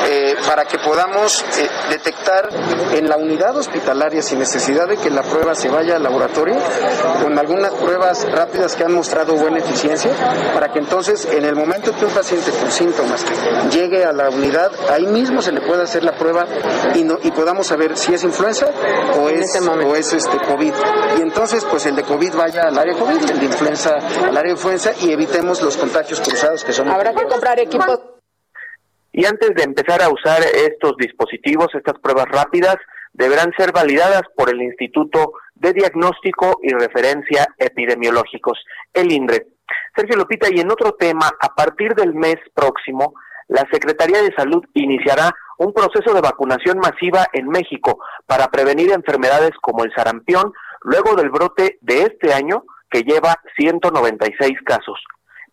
eh, para que podamos eh, detectar en la unidad hospitalaria sin necesidad de que la prueba se vaya al laboratorio, con algunas pruebas rápidas que han mostrado buena eficiencia, para que entonces en el momento que un paciente con síntomas llegue a la unidad, ahí mismo se le pueda hacer la prueba y, no, y podamos saber si es influenza o es, o es este COVID. Y entonces pues el de COVID vaya al área COVID, el de influenza al área de influenza y evitemos los contagios cruzados que son... Habrá que comprar y antes de empezar a usar estos dispositivos, estas pruebas rápidas, deberán ser validadas por el Instituto de Diagnóstico y Referencia Epidemiológicos, el INDRE. Sergio Lupita, y en otro tema, a partir del mes próximo, la Secretaría de Salud iniciará un proceso de vacunación masiva en México para prevenir enfermedades como el sarampión, luego del brote de este año que lleva 196 casos.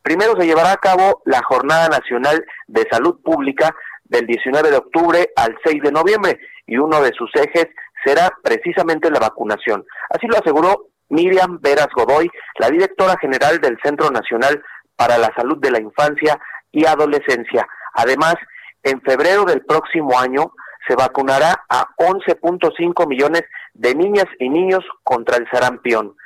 Primero se llevará a cabo la Jornada Nacional de Salud Pública del 19 de octubre al 6 de noviembre y uno de sus ejes será precisamente la vacunación. Así lo aseguró Miriam Veras Godoy, la directora general del Centro Nacional para la Salud de la Infancia y Adolescencia. Además, en febrero del próximo año se vacunará a 11.5 millones de niñas y niños contra el sarampión.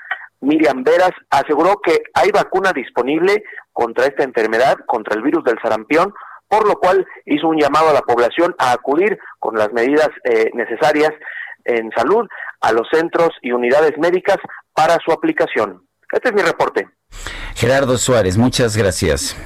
Miriam Veras aseguró que hay vacuna disponible contra esta enfermedad, contra el virus del sarampión, por lo cual hizo un llamado a la población a acudir con las medidas eh, necesarias en salud a los centros y unidades médicas para su aplicación. Este es mi reporte. Gerardo Suárez, muchas gracias.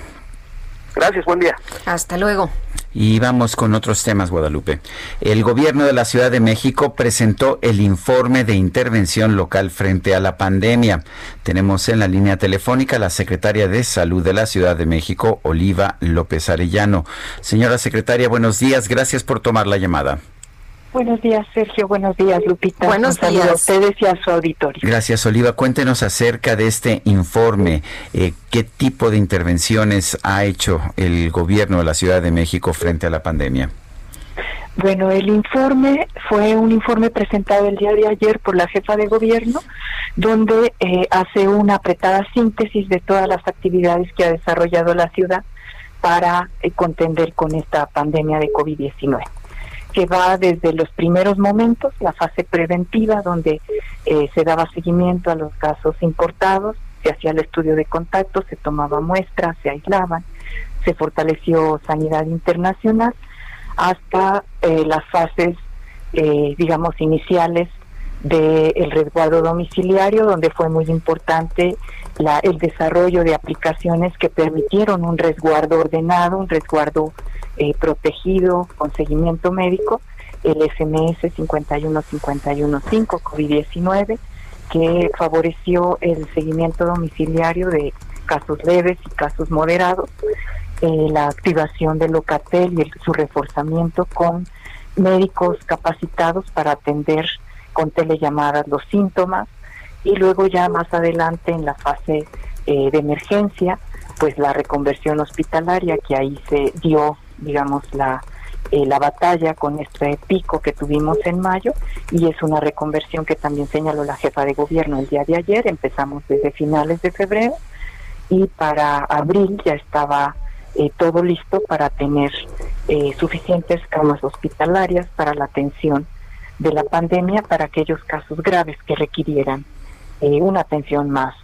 Gracias, buen día. Hasta luego. Y vamos con otros temas, Guadalupe. El gobierno de la Ciudad de México presentó el informe de intervención local frente a la pandemia. Tenemos en la línea telefónica la secretaria de Salud de la Ciudad de México, Oliva López Arellano. Señora secretaria, buenos días. Gracias por tomar la llamada. Buenos días, Sergio. Buenos días, Lupita. Buenos días. a ustedes y a su auditorio. Gracias, Oliva. Cuéntenos acerca de este informe. Eh, ¿Qué tipo de intervenciones ha hecho el gobierno de la Ciudad de México frente a la pandemia? Bueno, el informe fue un informe presentado el día de ayer por la jefa de gobierno, donde eh, hace una apretada síntesis de todas las actividades que ha desarrollado la ciudad para eh, contender con esta pandemia de COVID-19 que va desde los primeros momentos, la fase preventiva, donde eh, se daba seguimiento a los casos importados, se hacía el estudio de contacto, se tomaba muestras, se aislaban, se fortaleció sanidad internacional, hasta eh, las fases, eh, digamos, iniciales del resguardo domiciliario, donde fue muy importante la, el desarrollo de aplicaciones que permitieron un resguardo ordenado, un resguardo eh, protegido con seguimiento médico, el SMS 51515 COVID-19, que favoreció el seguimiento domiciliario de casos leves y casos moderados, eh, la activación del Locatel y su reforzamiento con médicos capacitados para atender con telellamadas los síntomas y luego ya más adelante en la fase eh, de emergencia pues la reconversión hospitalaria que ahí se dio digamos, la, eh, la batalla con este pico que tuvimos en mayo y es una reconversión que también señaló la jefa de gobierno el día de ayer. Empezamos desde finales de febrero y para abril ya estaba eh, todo listo para tener eh, suficientes camas hospitalarias para la atención de la pandemia para aquellos casos graves que requirieran una atención más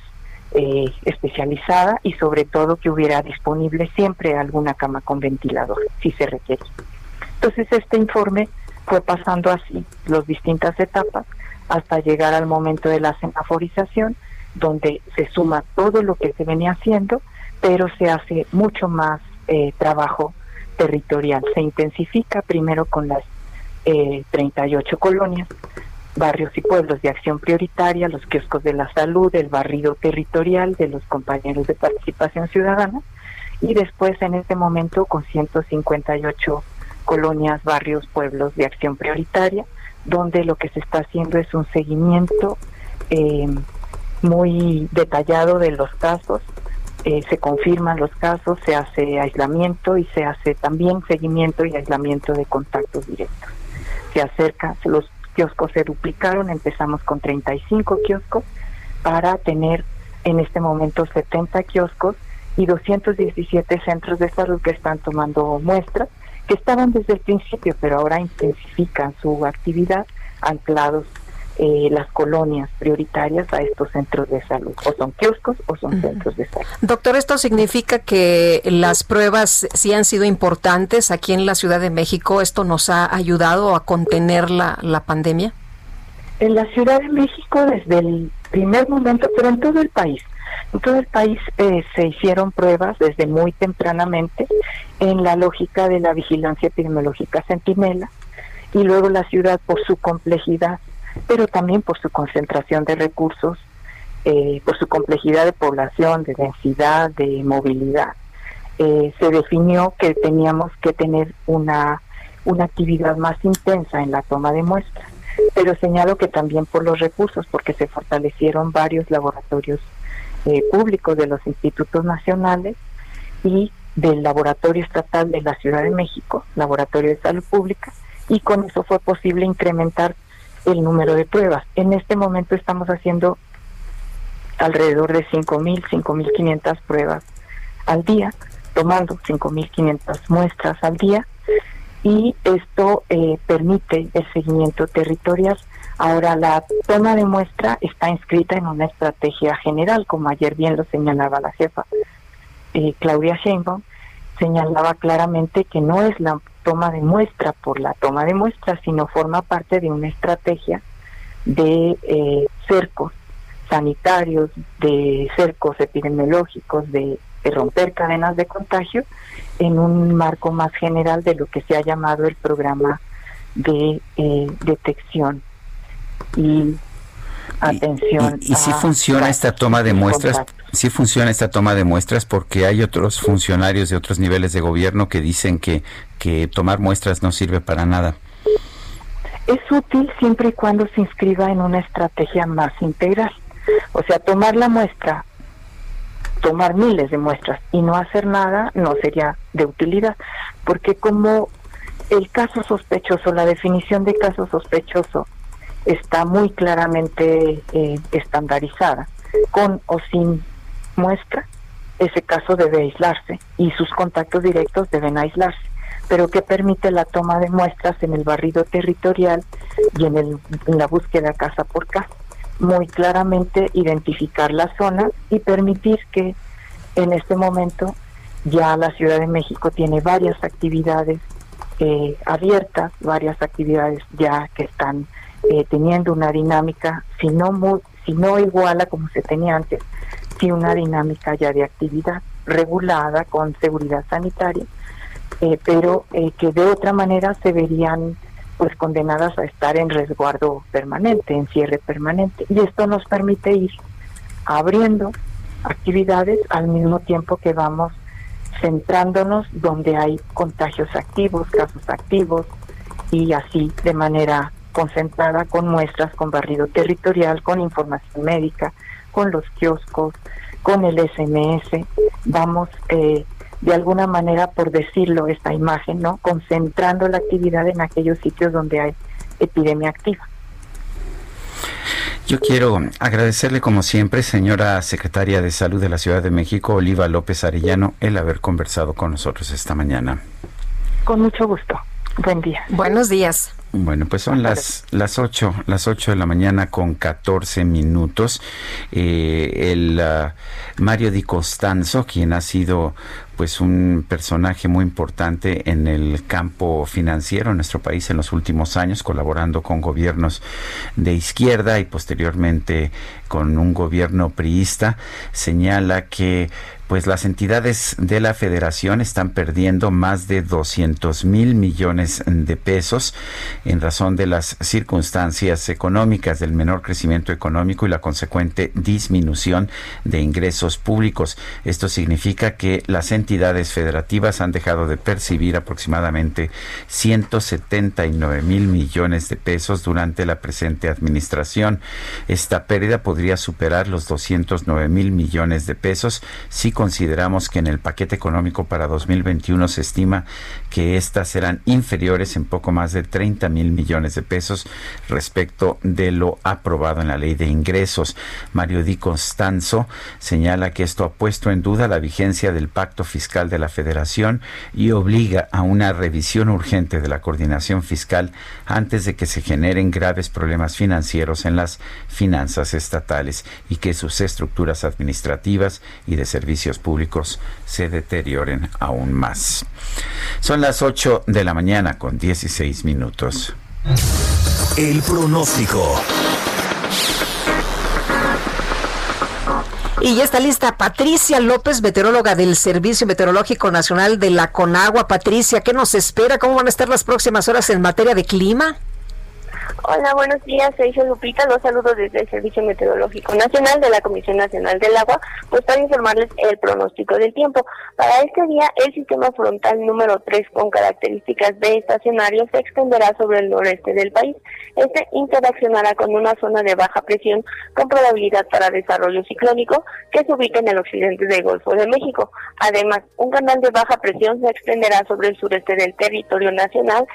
eh, especializada y sobre todo que hubiera disponible siempre alguna cama con ventilador, si se requiere. Entonces este informe fue pasando así las distintas etapas hasta llegar al momento de la semaforización, donde se suma todo lo que se venía haciendo, pero se hace mucho más eh, trabajo territorial. Se intensifica primero con las eh, 38 colonias, barrios y pueblos de acción prioritaria, los kioscos de la salud, el barrido territorial de los compañeros de participación ciudadana y después en este momento con 158 colonias, barrios, pueblos de acción prioritaria, donde lo que se está haciendo es un seguimiento eh, muy detallado de los casos, eh, se confirman los casos, se hace aislamiento y se hace también seguimiento y aislamiento de contactos directos. Se acerca, los kioscos se duplicaron, empezamos con 35 kioscos para tener en este momento 70 kioscos y 217 centros de salud que están tomando muestras, que estaban desde el principio, pero ahora intensifican su actividad anclados eh, las colonias prioritarias a estos centros de salud, o son kioscos o son centros de salud. Doctor, ¿esto significa que las pruebas sí han sido importantes aquí en la Ciudad de México? ¿Esto nos ha ayudado a contener la, la pandemia? En la Ciudad de México desde el primer momento, pero en todo el país, en todo el país eh, se hicieron pruebas desde muy tempranamente en la lógica de la vigilancia epidemiológica centinela y luego la ciudad por su complejidad pero también por su concentración de recursos, eh, por su complejidad de población, de densidad, de movilidad. Eh, se definió que teníamos que tener una, una actividad más intensa en la toma de muestras, pero señalo que también por los recursos, porque se fortalecieron varios laboratorios eh, públicos de los institutos nacionales y del Laboratorio Estatal de la Ciudad de México, Laboratorio de Salud Pública, y con eso fue posible incrementar el número de pruebas. En este momento estamos haciendo alrededor de 5.000, 5.500 pruebas al día, tomando 5.500 muestras al día y esto eh, permite el seguimiento territorial. Ahora la toma de muestra está inscrita en una estrategia general, como ayer bien lo señalaba la jefa eh, Claudia Sheinbaum, señalaba claramente que no es la toma de muestra por la toma de muestra, sino forma parte de una estrategia de eh, cercos sanitarios, de cercos epidemiológicos, de, romper cadenas de contagio en un marco más general de lo que se ha llamado el programa de eh, detección. Y atención. ¿Y, si funciona esta toma de muestras? si funciona esta toma de muestras? Porque hay otros funcionarios de otros niveles de gobierno que dicen que, que tomar muestras no sirve para nada. es útil siempre y cuando se inscriba en una estrategia más integral. O sea, tomar la muestra, tomar miles de muestras y no hacer nada no sería de utilidad, porque como el caso sospechoso, la definición de caso sospechoso está muy claramente eh, estandarizada, con o sin muestra, ese caso debe aislarse y sus contactos directos deben aislarse pero que permite la toma de muestras en el barrido territorial y en, el, en la búsqueda casa por casa. Muy claramente identificar la zona y permitir que en este momento ya la Ciudad de México tiene varias actividades eh, abiertas, varias actividades ya que están eh, teniendo una dinámica, si no, muy, si no igual a como se tenía antes, si una dinámica ya de actividad regulada con seguridad sanitaria eh, pero eh, que de otra manera se verían pues condenadas a estar en resguardo permanente, en cierre permanente. Y esto nos permite ir abriendo actividades al mismo tiempo que vamos centrándonos donde hay contagios activos, casos activos, y así de manera concentrada con muestras, con barrido territorial, con información médica, con los kioscos, con el SMS, vamos eh, de alguna manera, por decirlo, esta imagen, ¿no? Concentrando la actividad en aquellos sitios donde hay epidemia activa. Yo quiero agradecerle como siempre, señora secretaria de Salud de la Ciudad de México, Oliva López Arellano, el haber conversado con nosotros esta mañana. Con mucho gusto. Buen día. Buenos días. Bueno, pues son las las ocho, las ocho de la mañana con 14 minutos. Eh, el uh, Mario Di Costanzo, quien ha sido pues un personaje muy importante en el campo financiero en nuestro país en los últimos años, colaborando con gobiernos de izquierda y posteriormente con un gobierno priista, señala que pues las entidades de la federación están perdiendo más de 200 mil millones de pesos en razón de las circunstancias económicas del menor crecimiento económico y la consecuente disminución de ingresos públicos. Esto significa que las entidades federativas han dejado de percibir aproximadamente 179 mil millones de pesos durante la presente administración. Esta pérdida podría superar los 209 mil millones de pesos si consideramos que en el paquete económico para 2021 se estima que éstas serán inferiores en poco más de 30 mil millones de pesos respecto de lo aprobado en la ley de ingresos. Mario Di Constanzo señala que esto ha puesto en duda la vigencia del pacto fiscal de la federación y obliga a una revisión urgente de la coordinación fiscal antes de que se generen graves problemas financieros en las finanzas estatales y que sus estructuras administrativas y de servicios públicos se deterioren aún más. Son las 8 de la mañana con 16 minutos. El pronóstico. Y ya está lista Patricia López, meteoróloga del Servicio Meteorológico Nacional de la Conagua. Patricia, ¿qué nos espera? ¿Cómo van a estar las próximas horas en materia de clima? Hola, buenos días. Soy Lupita. Los saludo desde el Servicio Meteorológico Nacional de la Comisión Nacional del Agua, pues para informarles el pronóstico del tiempo. Para este día, el sistema frontal número 3 con características de estacionario se extenderá sobre el noreste del país. Este interaccionará con una zona de baja presión con probabilidad para desarrollo ciclónico que se ubica en el occidente del Golfo de México. Además, un canal de baja presión se extenderá sobre el sureste del territorio nacional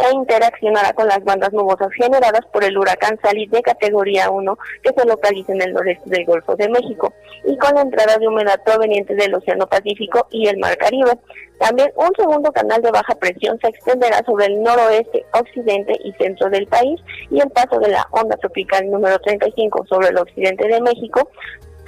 e interaccionará con las bandas nubosas generadas por el huracán Sally de categoría 1 que se localiza en el noreste del Golfo de México y con la entrada de humedad proveniente del Océano Pacífico y el Mar Caribe. También un segundo canal de baja presión se extenderá sobre el noroeste, occidente y centro del país y el paso de la onda tropical número 35 sobre el occidente de México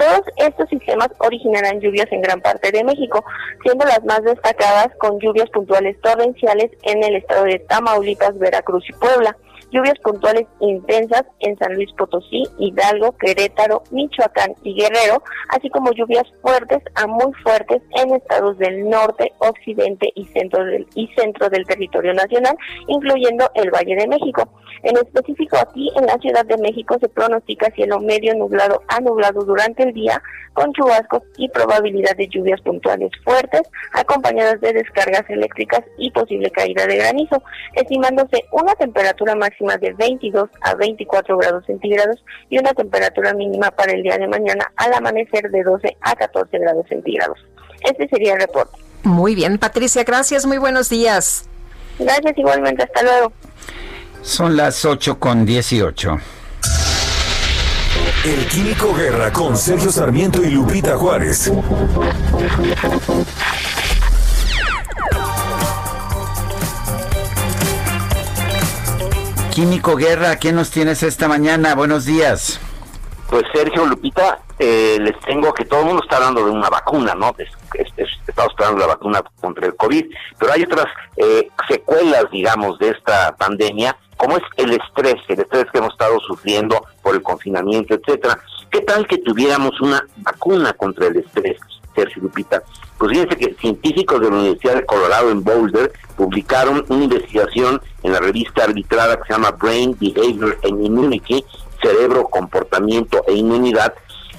todos estos sistemas originarán lluvias en gran parte de México, siendo las más destacadas con lluvias puntuales torrenciales en el estado de Tamaulipas, Veracruz y Puebla lluvias puntuales intensas en San Luis Potosí, Hidalgo, Querétaro, Michoacán y Guerrero, así como lluvias fuertes a muy fuertes en estados del norte, occidente y centro del, y centro del territorio nacional, incluyendo el Valle de México. En específico aquí en la Ciudad de México se pronostica cielo medio nublado a nublado durante el día con chubascos y probabilidad de lluvias puntuales fuertes acompañadas de descargas eléctricas y posible caída de granizo, estimándose una temperatura más máxima de 22 a 24 grados centígrados y una temperatura mínima para el día de mañana al amanecer de 12 a 14 grados centígrados. Este sería el reporte. Muy bien, Patricia, gracias, muy buenos días. Gracias igualmente, hasta luego. Son las 8 con 18. El Químico Guerra con Sergio Sarmiento y Lupita Juárez. Químico Guerra, ¿qué nos tienes esta mañana? Buenos días. Pues Sergio Lupita, eh, les tengo que todo el mundo está hablando de una vacuna, ¿no? estamos esperando la vacuna contra el COVID, pero hay otras eh, secuelas, digamos, de esta pandemia, como es el estrés, el estrés que hemos estado sufriendo por el confinamiento, etcétera. ¿Qué tal que tuviéramos una vacuna contra el estrés, Sergio Lupita? Pues fíjense que científicos de la Universidad de Colorado en Boulder publicaron una investigación en la revista arbitrada que se llama Brain Behavior and Immunity, Cerebro, Comportamiento e Inmunidad,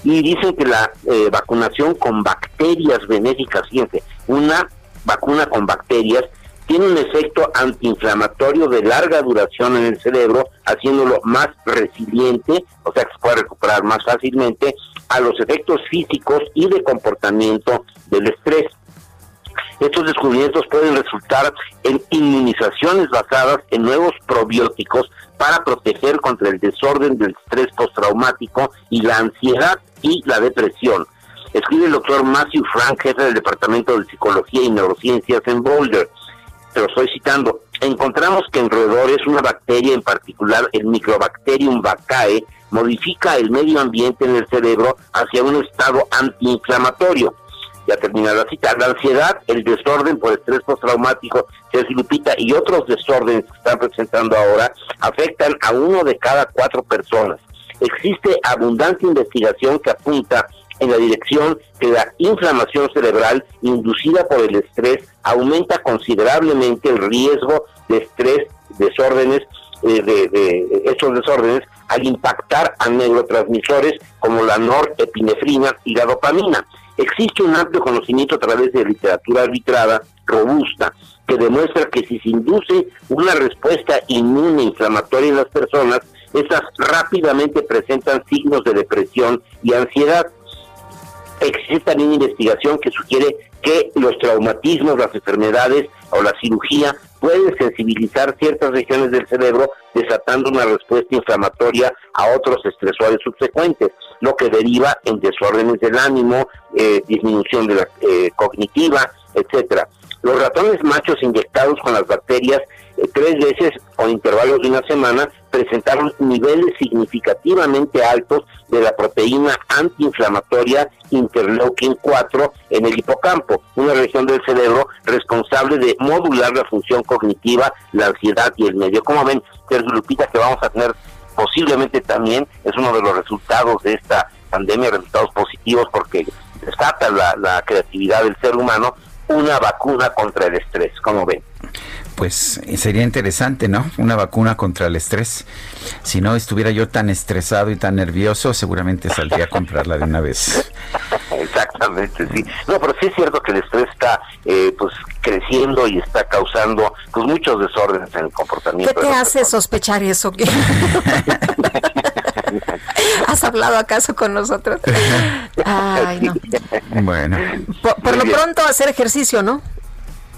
y dicen que la eh, vacunación con bacterias benéficas, fíjense, una vacuna con bacterias tiene un efecto antiinflamatorio de larga duración en el cerebro, haciéndolo más resiliente, o sea que se puede recuperar más fácilmente a los efectos físicos y de comportamiento del estrés. Estos descubrimientos pueden resultar en inmunizaciones basadas en nuevos probióticos para proteger contra el desorden del estrés postraumático y la ansiedad y la depresión. Escribe el doctor Matthew Frank, jefe del Departamento de Psicología y Neurociencias en Boulder. Pero estoy citando. Encontramos que en roedores una bacteria, en particular el Microbacterium vaccae, modifica el medio ambiente en el cerebro hacia un estado antiinflamatorio ya termina la cita, la ansiedad, el desorden por estrés postraumático, Lupita, y otros desórdenes que están presentando ahora, afectan a uno de cada cuatro personas. Existe abundante investigación que apunta en la dirección que la inflamación cerebral inducida por el estrés aumenta considerablemente el riesgo de estrés, desórdenes, eh, de, de, estos desórdenes al impactar a neurotransmisores como la norepinefrina y la dopamina. Existe un amplio conocimiento a través de literatura arbitrada, robusta, que demuestra que si se induce una respuesta inmune inflamatoria en las personas, estas rápidamente presentan signos de depresión y ansiedad. Existe también investigación que sugiere que los traumatismos, las enfermedades o la cirugía pueden sensibilizar ciertas regiones del cerebro desatando una respuesta inflamatoria a otros estresores subsecuentes, lo que deriva en desórdenes del ánimo, eh, disminución de la eh, cognitiva, etcétera. Los ratones machos inyectados con las bacterias eh, tres veces o intervalos de una semana presentaron niveles significativamente altos de la proteína antiinflamatoria interleukin 4 en el hipocampo, una región del cerebro responsable de modular la función cognitiva, la ansiedad y el medio. Como ven, Sergio Lupita, que vamos a tener posiblemente también, es uno de los resultados de esta pandemia, resultados positivos porque desata la, la creatividad del ser humano, una vacuna contra el estrés, como ven pues sería interesante, ¿no? Una vacuna contra el estrés. Si no estuviera yo tan estresado y tan nervioso, seguramente saldría a comprarla de una vez. Exactamente, sí. No, pero sí es cierto que el estrés está eh, pues creciendo y está causando pues muchos desórdenes en el comportamiento. ¿Qué te hace sospechar eso? ¿Has hablado acaso con nosotros? Ay, no. Bueno. por lo pronto hacer ejercicio, ¿no?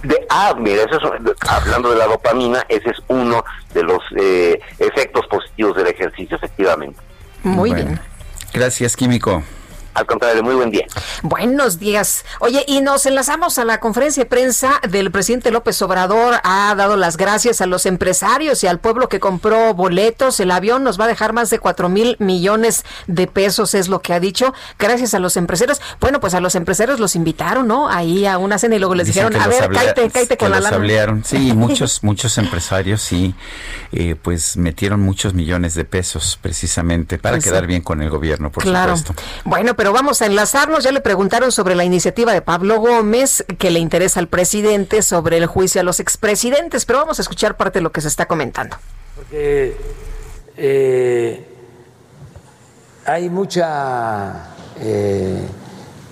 De, ah, mira, eso hablando de la dopamina, ese es uno de los eh, efectos positivos del ejercicio, efectivamente. Muy bien. Gracias, Químico. Al contrario, muy buen día. Buenos días. Oye, y nos enlazamos a la conferencia de prensa del presidente López Obrador. Ha dado las gracias a los empresarios y al pueblo que compró boletos. El avión nos va a dejar más de cuatro mil millones de pesos, es lo que ha dicho. Gracias a los empresarios. Bueno, pues a los empresarios los invitaron, ¿no? Ahí a una cena y luego les dijeron, a ver, cállate, cállate con la lana. Sí, muchos, muchos empresarios sí, eh, pues metieron muchos millones de pesos precisamente para pues quedar bien con el gobierno, por claro. supuesto. Bueno, pero pero vamos a enlazarnos. Ya le preguntaron sobre la iniciativa de Pablo Gómez que le interesa al presidente sobre el juicio a los expresidentes, pero vamos a escuchar parte de lo que se está comentando. Porque eh, hay mucha eh,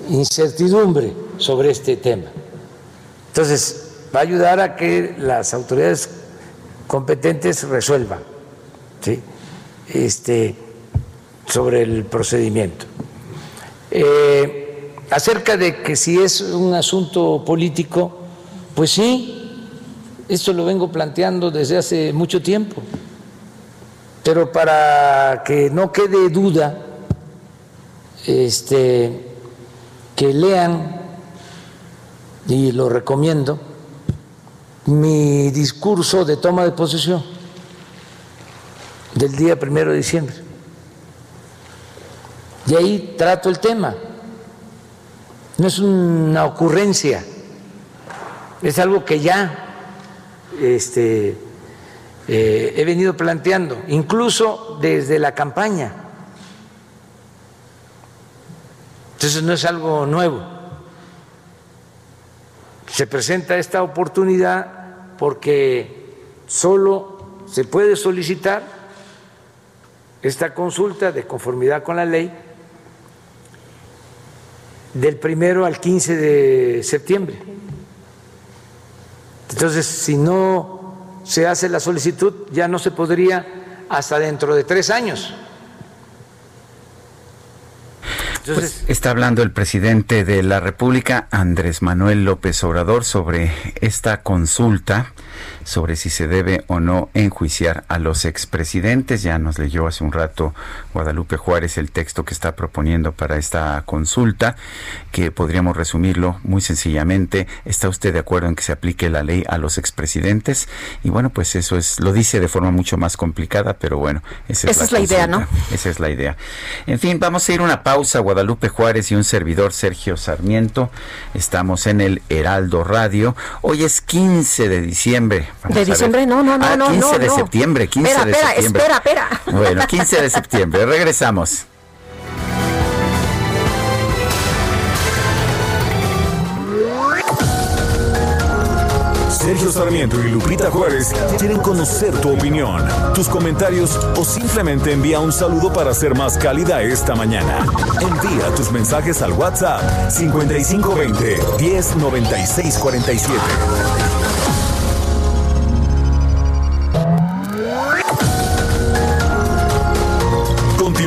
incertidumbre sobre este tema. Entonces, va a ayudar a que las autoridades competentes resuelvan ¿sí? este, sobre el procedimiento. Eh, acerca de que si es un asunto político, pues sí, esto lo vengo planteando desde hace mucho tiempo, pero para que no quede duda, este, que lean, y lo recomiendo, mi discurso de toma de posesión del día primero de diciembre. Y ahí trato el tema. No es una ocurrencia, es algo que ya este, eh, he venido planteando, incluso desde la campaña. Entonces no es algo nuevo. Se presenta esta oportunidad porque solo se puede solicitar esta consulta de conformidad con la ley del primero al 15 de septiembre. Entonces, si no se hace la solicitud, ya no se podría hasta dentro de tres años. Pues está hablando el presidente de la República, Andrés Manuel López Obrador, sobre esta consulta sobre si se debe o no enjuiciar a los expresidentes. Ya nos leyó hace un rato Guadalupe Juárez el texto que está proponiendo para esta consulta, que podríamos resumirlo muy sencillamente. ¿Está usted de acuerdo en que se aplique la ley a los expresidentes? Y bueno, pues eso es, lo dice de forma mucho más complicada, pero bueno, esa es, la, idea, ¿no? Esa es la idea. En fin, vamos a ir a una pausa. Guadalupe Juárez y un servidor Sergio Sarmiento. Estamos en el Heraldo Radio. Hoy es 15 de diciembre de diciembre, no, no, no, ah, no. 15 de septiembre, 15 espera, de espera, septiembre. Espera, espera, Bueno, 15 de septiembre, regresamos. Sergio Sarmiento y Lupita Juárez quieren conocer tu opinión, tus comentarios o simplemente envía un saludo para ser más cálida esta mañana. Envía tus mensajes al WhatsApp 5520 109647.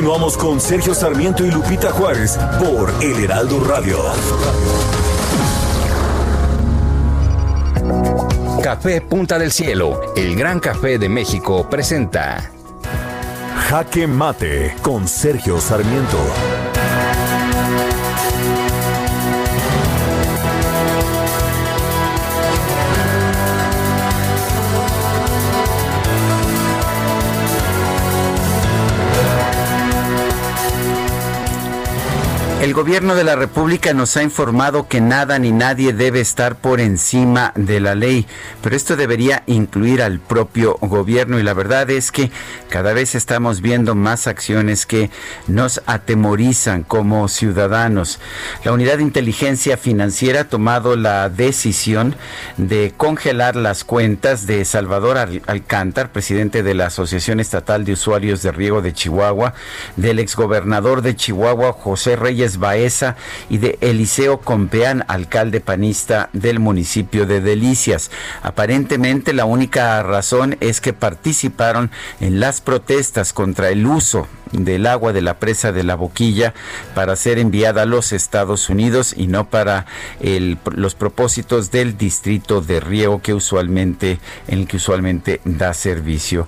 Continuamos con Sergio Sarmiento y Lupita Juárez por El Heraldo Radio. Café Punta del Cielo, el gran café de México, presenta Jaque Mate con Sergio Sarmiento. El gobierno de la República nos ha informado que nada ni nadie debe estar por encima de la ley, pero esto debería incluir al propio gobierno y la verdad es que cada vez estamos viendo más acciones que nos atemorizan como ciudadanos. La Unidad de Inteligencia Financiera ha tomado la decisión de congelar las cuentas de Salvador Alcántar, presidente de la Asociación Estatal de Usuarios de Riego de Chihuahua, del exgobernador de Chihuahua, José Reyes Baeza y de Eliseo Compeán, alcalde panista del municipio de Delicias. Aparentemente la única razón es que participaron en las protestas contra el uso del agua de la presa de la boquilla para ser enviada a los Estados Unidos y no para los propósitos del distrito de riego que usualmente en el que usualmente da servicio.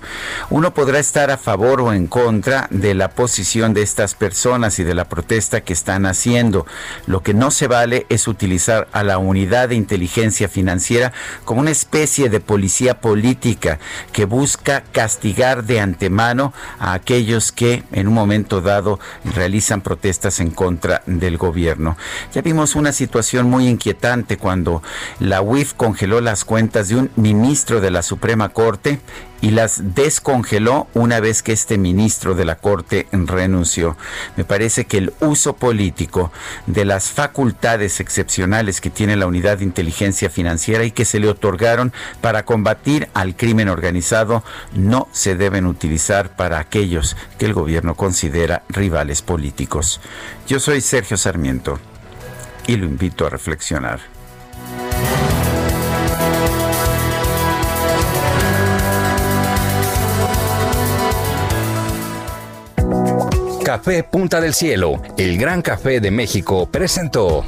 Uno podrá estar a favor o en contra de la posición de estas personas y de la protesta que están haciendo. Lo que no se vale es utilizar a la unidad de inteligencia financiera como una especie de policía política que busca castigar de antemano a aquellos que en un momento dado realizan protestas en contra del gobierno. Ya vimos una situación muy inquietante cuando la UIF congeló las cuentas de un ministro de la Suprema Corte y las descongeló una vez que este ministro de la Corte renunció. Me parece que el uso político de las facultades excepcionales que tiene la Unidad de Inteligencia Financiera y que se le otorgaron para combatir al crimen organizado no se deben utilizar para aquellos que el gobierno considera rivales políticos. Yo soy Sergio Sarmiento y lo invito a reflexionar. Café Punta del Cielo, el gran café de México, presentó.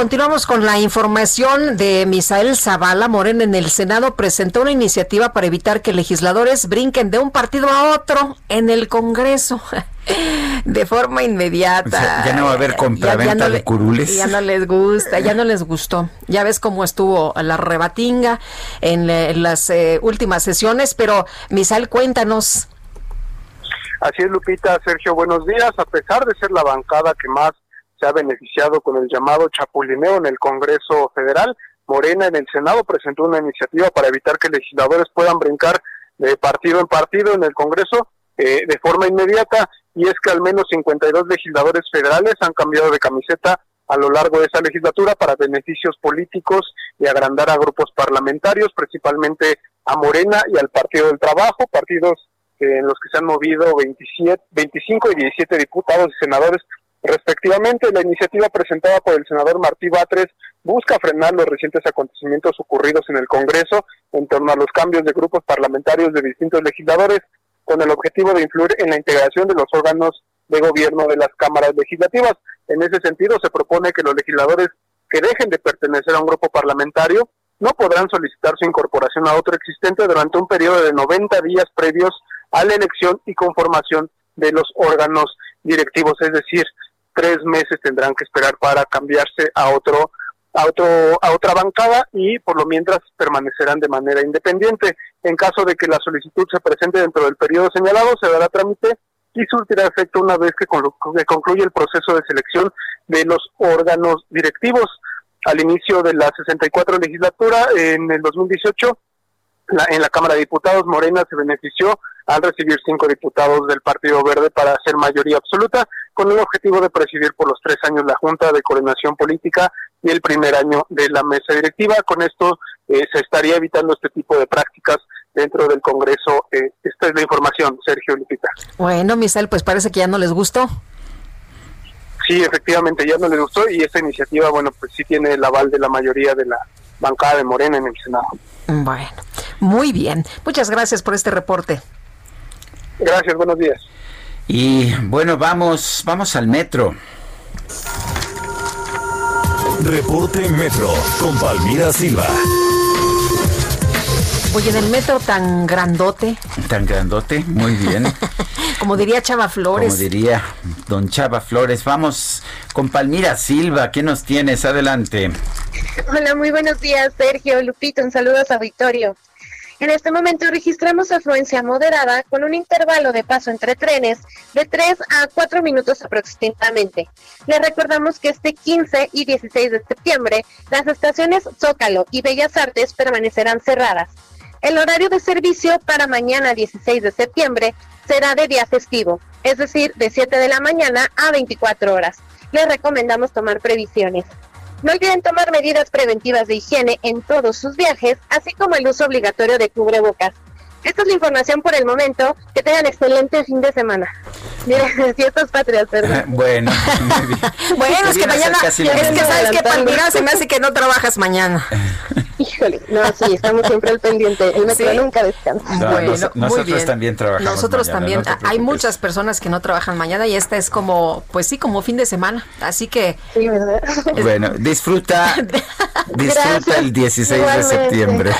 Continuamos con la información de Misael Zavala. Morena en el Senado presentó una iniciativa para evitar que legisladores brinquen de un partido a otro en el Congreso. De forma inmediata. ya no va a haber compraventa de curules. Ya no les gusta, ya no les gustó. Ya ves cómo estuvo la rebatinga en, las eh, últimas sesiones, pero Misael, cuéntanos. Así es, Lupita, Sergio, buenos días. A pesar de ser la bancada que más se ha beneficiado con el llamado chapulineo en el Congreso Federal. Morena en el Senado presentó una iniciativa para evitar que legisladores puedan brincar de partido en partido en el Congreso eh, de forma inmediata y es que al menos 52 legisladores federales han cambiado de camiseta a lo largo de esa legislatura para beneficios políticos y agrandar a grupos parlamentarios, principalmente a Morena y al Partido del Trabajo, partidos en los que se han movido 27, 25 y 17 diputados y senadores Respectivamente, la iniciativa presentada por el senador Martí Batres busca frenar los recientes acontecimientos ocurridos en el Congreso en torno a los cambios de grupos parlamentarios de distintos legisladores, con el objetivo de influir en la integración de los órganos de gobierno de las cámaras legislativas. En ese sentido, se propone que los legisladores que dejen de pertenecer a un grupo parlamentario no podrán solicitar su incorporación a otro existente durante un periodo de 90 días previos a la elección y conformación de los órganos directivos, es decir, tres meses tendrán que esperar para cambiarse a otro a otro a otra bancada y por lo mientras permanecerán de manera independiente. En caso de que la solicitud se presente dentro del periodo señalado, se dará trámite y surtirá efecto una vez que, concluye el proceso de selección de los órganos directivos. Al inicio de la 64 legislatura, en el 2018, en la Cámara de Diputados, Morena se benefició al recibir cinco diputados del Partido Verde para hacer mayoría absoluta, con el objetivo de presidir por los tres años la Junta de Coordinación Política y el primer año de la mesa directiva. Con esto eh, se estaría evitando este tipo de prácticas dentro del Congreso. Eh, esta es la información, Sergio Lupita. Bueno, Misael, pues parece que ya no les gustó. Sí, efectivamente, ya no les gustó y esta iniciativa, bueno, pues sí tiene el aval de la mayoría de la bancada de Morena en el Senado. Bueno, muy bien. Muchas gracias por este reporte. Gracias, buenos días. Y bueno, vamos, vamos al metro. Reporte Metro con Palmira Silva. Oye, en el metro tan grandote. Tan grandote, muy bien. Como diría Chava Flores. Como diría don Chava Flores. Vamos con Palmira Silva. ¿Qué nos tienes? Adelante. Hola, muy buenos días, Sergio, Lupito. Un saludo a auditorio. En este momento registramos afluencia moderada con un intervalo de paso entre trenes de 3 a 4 minutos aproximadamente. Les recordamos que este 15 y 16 de septiembre las estaciones Zócalo y Bellas Artes permanecerán cerradas. El horario de servicio para mañana 16 de septiembre será de día festivo, es decir, de 7 de la mañana a 24 horas. Les recomendamos tomar previsiones. No olviden tomar medidas preventivas de higiene en todos sus viajes, así como el uso obligatorio de cubrebocas. Esta es la información por el momento. Que tengan excelente fin de semana. Miren, fiestas patrias, perdón. bueno, bueno, es que mañana, es que sabes que Palmira se me hace que no trabajas mañana. Híjole, no, sí, estamos siempre al pendiente. El metro nunca descansa. bueno, nosotros también trabajamos. Nosotros también. hay muchas personas que no trabajan mañana y esta es como, pues sí, como fin de semana. Así que. Sí, ¿verdad? Bueno, disfruta, disfruta el 16 de septiembre.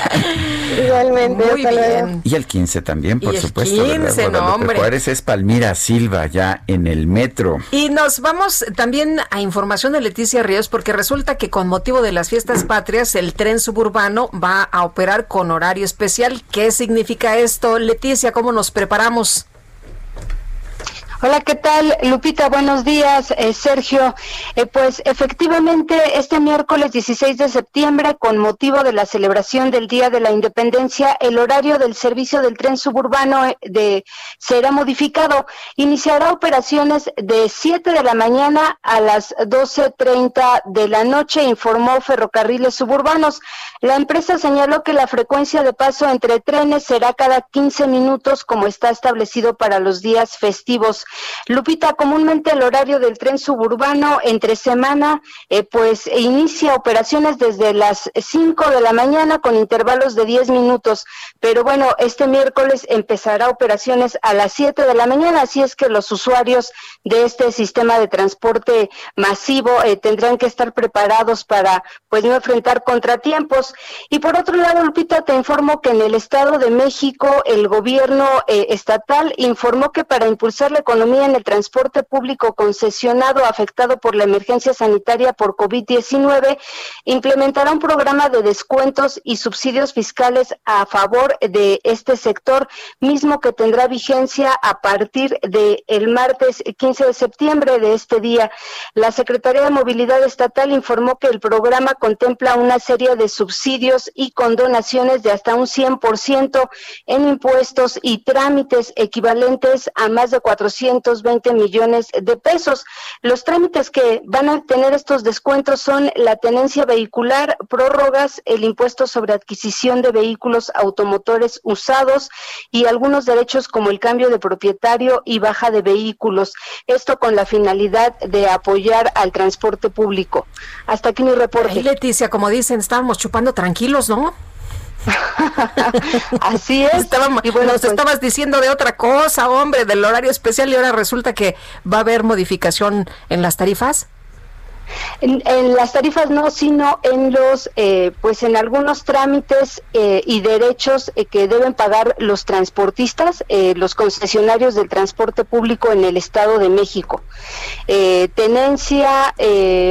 Igualmente. Muy bien. Y el 15 también, por Y el supuesto. 15, ¿verdad? no, hombre. Juárez es Palmira Silva ya en el metro. Y nos vamos también a información de Leticia Ríos porque resulta que con motivo de las fiestas patrias el tren suburbano va a operar con horario especial. ¿Qué significa esto? Leticia, ¿cómo nos preparamos? Hola, ¿qué tal? Lupita, buenos días. Eh, Sergio, eh, pues efectivamente este miércoles 16 de septiembre, con motivo de la celebración del Día de la Independencia, el horario del servicio del tren suburbano eh, de, será modificado. Iniciará operaciones de 7 de la mañana a las 12.30 de la noche, informó Ferrocarriles Suburbanos. La empresa señaló que la frecuencia de paso entre trenes será cada 15 minutos, como está establecido para los días festivos. Lupita, comúnmente el horario del tren suburbano entre semana, eh, pues inicia operaciones desde las 5 de la mañana con intervalos de 10 minutos, pero bueno, este miércoles empezará operaciones a las 7 de la mañana, así es que los usuarios de este sistema de transporte masivo eh, tendrán que estar preparados para pues no enfrentar contratiempos. Y por otro lado, Lupita, te informo que en el Estado de México el gobierno eh, estatal informó que para impulsar la en el transporte público concesionado afectado por la emergencia sanitaria por COVID-19, implementará un programa de descuentos y subsidios fiscales a favor de este sector, mismo que tendrá vigencia a partir del el martes 15 de septiembre de este día. La Secretaría de Movilidad Estatal informó que el programa contempla una serie de subsidios y condonaciones de hasta un 100% en impuestos y trámites equivalentes a más de 420 millones de pesos. Los trámites que van a tener estos descuentos son la tenencia vehicular, prórrogas, el impuesto sobre adquisición de vehículos automotores usados y algunos derechos como el cambio de propietario y baja de vehículos. Esto con la finalidad de apoyar al transporte público. Hasta aquí mi reporte. Leticia, como dicen, estábamos chupando tranquilos, ¿no? Así es. y bueno, nos pues estabas diciendo de otra cosa, hombre, del horario especial y ahora resulta que va a haber modificación en las tarifas. En, las tarifas no, sino en los, eh, pues en algunos trámites eh, y derechos eh, que deben pagar los transportistas, los concesionarios del transporte público en el Estado de México. tenencia,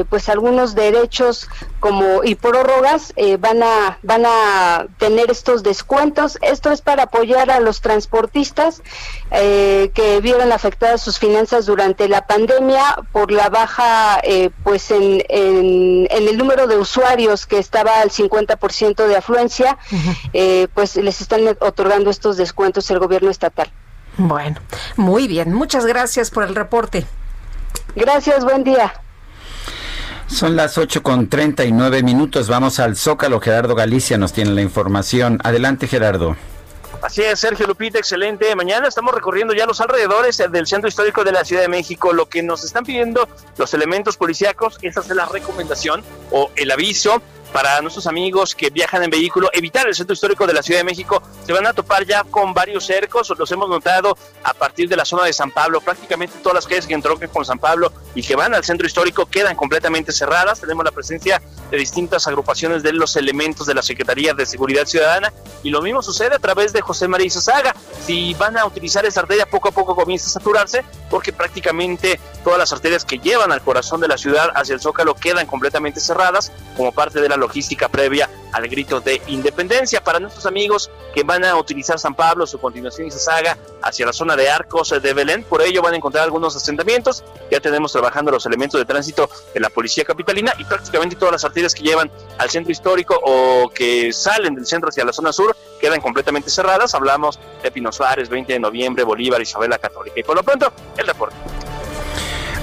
pues algunos derechos como y prórrogas van a van a tener estos descuentos. Esto es para apoyar a los transportistas que vieron afectadas sus finanzas durante la pandemia por la baja, pues en, el número de usuarios que estaba al 50% de afluencia, eh, pues les están otorgando estos descuentos el gobierno estatal. Bueno, muy bien. Muchas gracias por el reporte. Gracias, buen día. Son las 8 con 39 minutos. Vamos al Zócalo. Gerardo Galicia nos tiene la información. Adelante, Gerardo. Así es, Sergio Lupita, excelente. Mañana estamos recorriendo ya los alrededores del centro histórico de la Ciudad de México. Lo que nos están pidiendo los elementos policíacos es hacer la recomendación o el aviso para nuestros amigos que viajan en vehículo, evitar el centro histórico de la Ciudad de México. Se van a topar ya con varios cercos, los hemos notado a partir de la zona de San Pablo. Prácticamente todas las calles que entroncan con San Pablo y que van al centro histórico quedan completamente cerradas. Tenemos la presencia de distintas agrupaciones de los elementos de la Secretaría de Seguridad Ciudadana y lo mismo sucede a través de José María Saga. Si van a utilizar esa arteria, poco a poco comienza a saturarse porque prácticamente todas las arterias que llevan al corazón de la ciudad hacia el Zócalo quedan completamente cerradas como parte de la logística previa al grito de independencia. Para nuestros amigos que van a utilizar San Pablo, su continuación y saga hacia la zona de Arcos de Belén, por ello van a encontrar algunos asentamientos. Ya tenemos trabajando los elementos de tránsito de la Policía Capitalina y prácticamente todas las arterias que llevan al centro histórico o que salen del centro hacia la zona sur quedan completamente cerradas. Hablamos de Pino Suárez, 20 de noviembre, Bolívar, Isabel la Católica. Y por lo pronto, el reporte.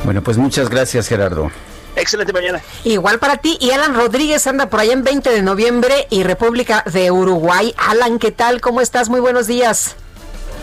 Bueno, pues muchas gracias, Gerardo. Excelente mañana. Igual para ti. Y Alan Rodríguez anda por allá en 20 de noviembre y República de Uruguay. Alan, ¿qué tal? ¿Cómo estás? Muy buenos días.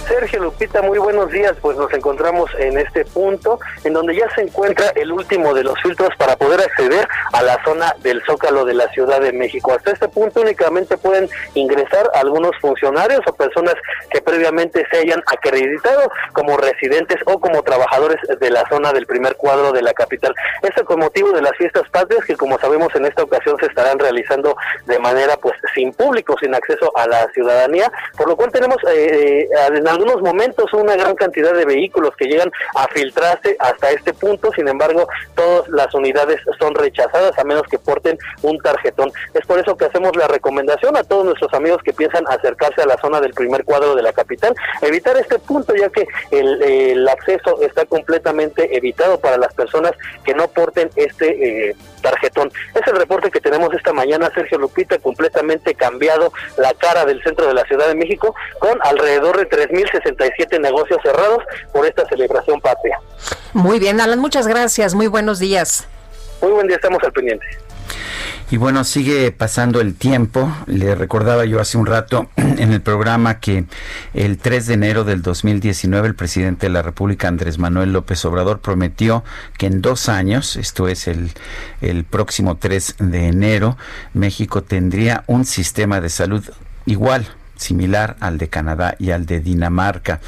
Sergio Lupita, muy buenos días. Pues nos encontramos en este punto en donde ya se encuentra el último de los filtros para poder acceder a la zona del Zócalo de la Ciudad de México. Hasta este punto únicamente pueden ingresar algunos funcionarios o personas que previamente se hayan acreditado como residentes o como trabajadores de la zona del primer cuadro de la capital. Esto con motivo de las fiestas patrias que como sabemos en esta ocasión se estarán realizando de manera pues sin público, sin acceso a la ciudadanía, por lo cual tenemos eh, eh algunos momentos una gran cantidad de vehículos que llegan a filtrarse hasta este punto, sin embargo, todas las unidades son rechazadas a menos que porten un tarjetón. Es por eso que hacemos la recomendación a todos nuestros amigos que piensan acercarse a la zona del primer cuadro de la capital, evitar este punto ya que el, acceso está completamente evitado para las personas que no porten este eh, tarjetón. Es el reporte que tenemos esta mañana, Sergio Lupita, completamente cambiado la cara del centro de la Ciudad de México, con alrededor de 3.067 negocios cerrados por esta celebración patria. Muy bien, Alan, muchas gracias. Muy buenos días. Muy buen día, estamos al pendiente. Y bueno, sigue pasando el tiempo. Le recordaba yo hace un rato en el programa que el 3 de enero del 2019 el presidente de la República, Andrés Manuel López Obrador, prometió que en dos años, esto es el, el próximo 3 de enero, México tendría un sistema de salud igual similar al de Canadá y al de Dinamarca,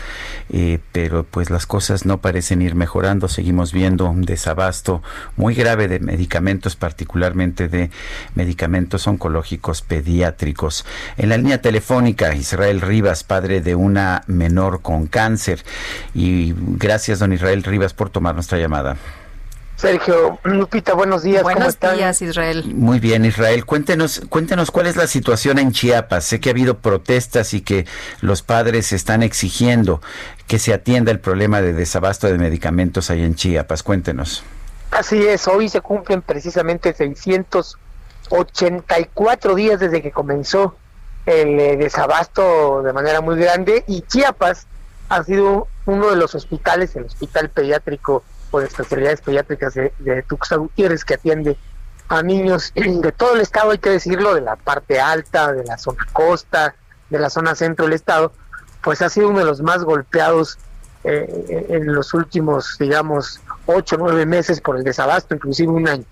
eh, pero pues las cosas no parecen ir mejorando. Seguimos viendo un desabasto muy grave de medicamentos, particularmente de medicamentos oncológicos pediátricos. En la línea telefónica, Israel Rivas, padre de una menor con cáncer. Y gracias, don Israel Rivas, por tomar nuestra llamada. Sergio, Lupita, buenos días. Buenos días, Israel. Muy bien, Israel. Cuéntenos, cuéntenos cuál es la situación en Chiapas. Sé que ha habido protestas y que los padres están exigiendo que se atienda el problema de desabasto de medicamentos ahí en Chiapas. Cuéntenos. Así es, hoy se cumplen precisamente 684 días desde que comenzó el eh, desabasto de manera muy grande y Chiapas ha sido uno de los hospitales, el hospital pediátrico de especialidades pediátricas de, de Tuxtla Gutiérrez que atiende a niños de todo el estado, hay que decirlo, de la parte alta, de la zona costa, de la zona centro del estado, pues ha sido uno de los más golpeados eh, en los últimos, digamos, ocho nueve meses por el desabasto, inclusive un año.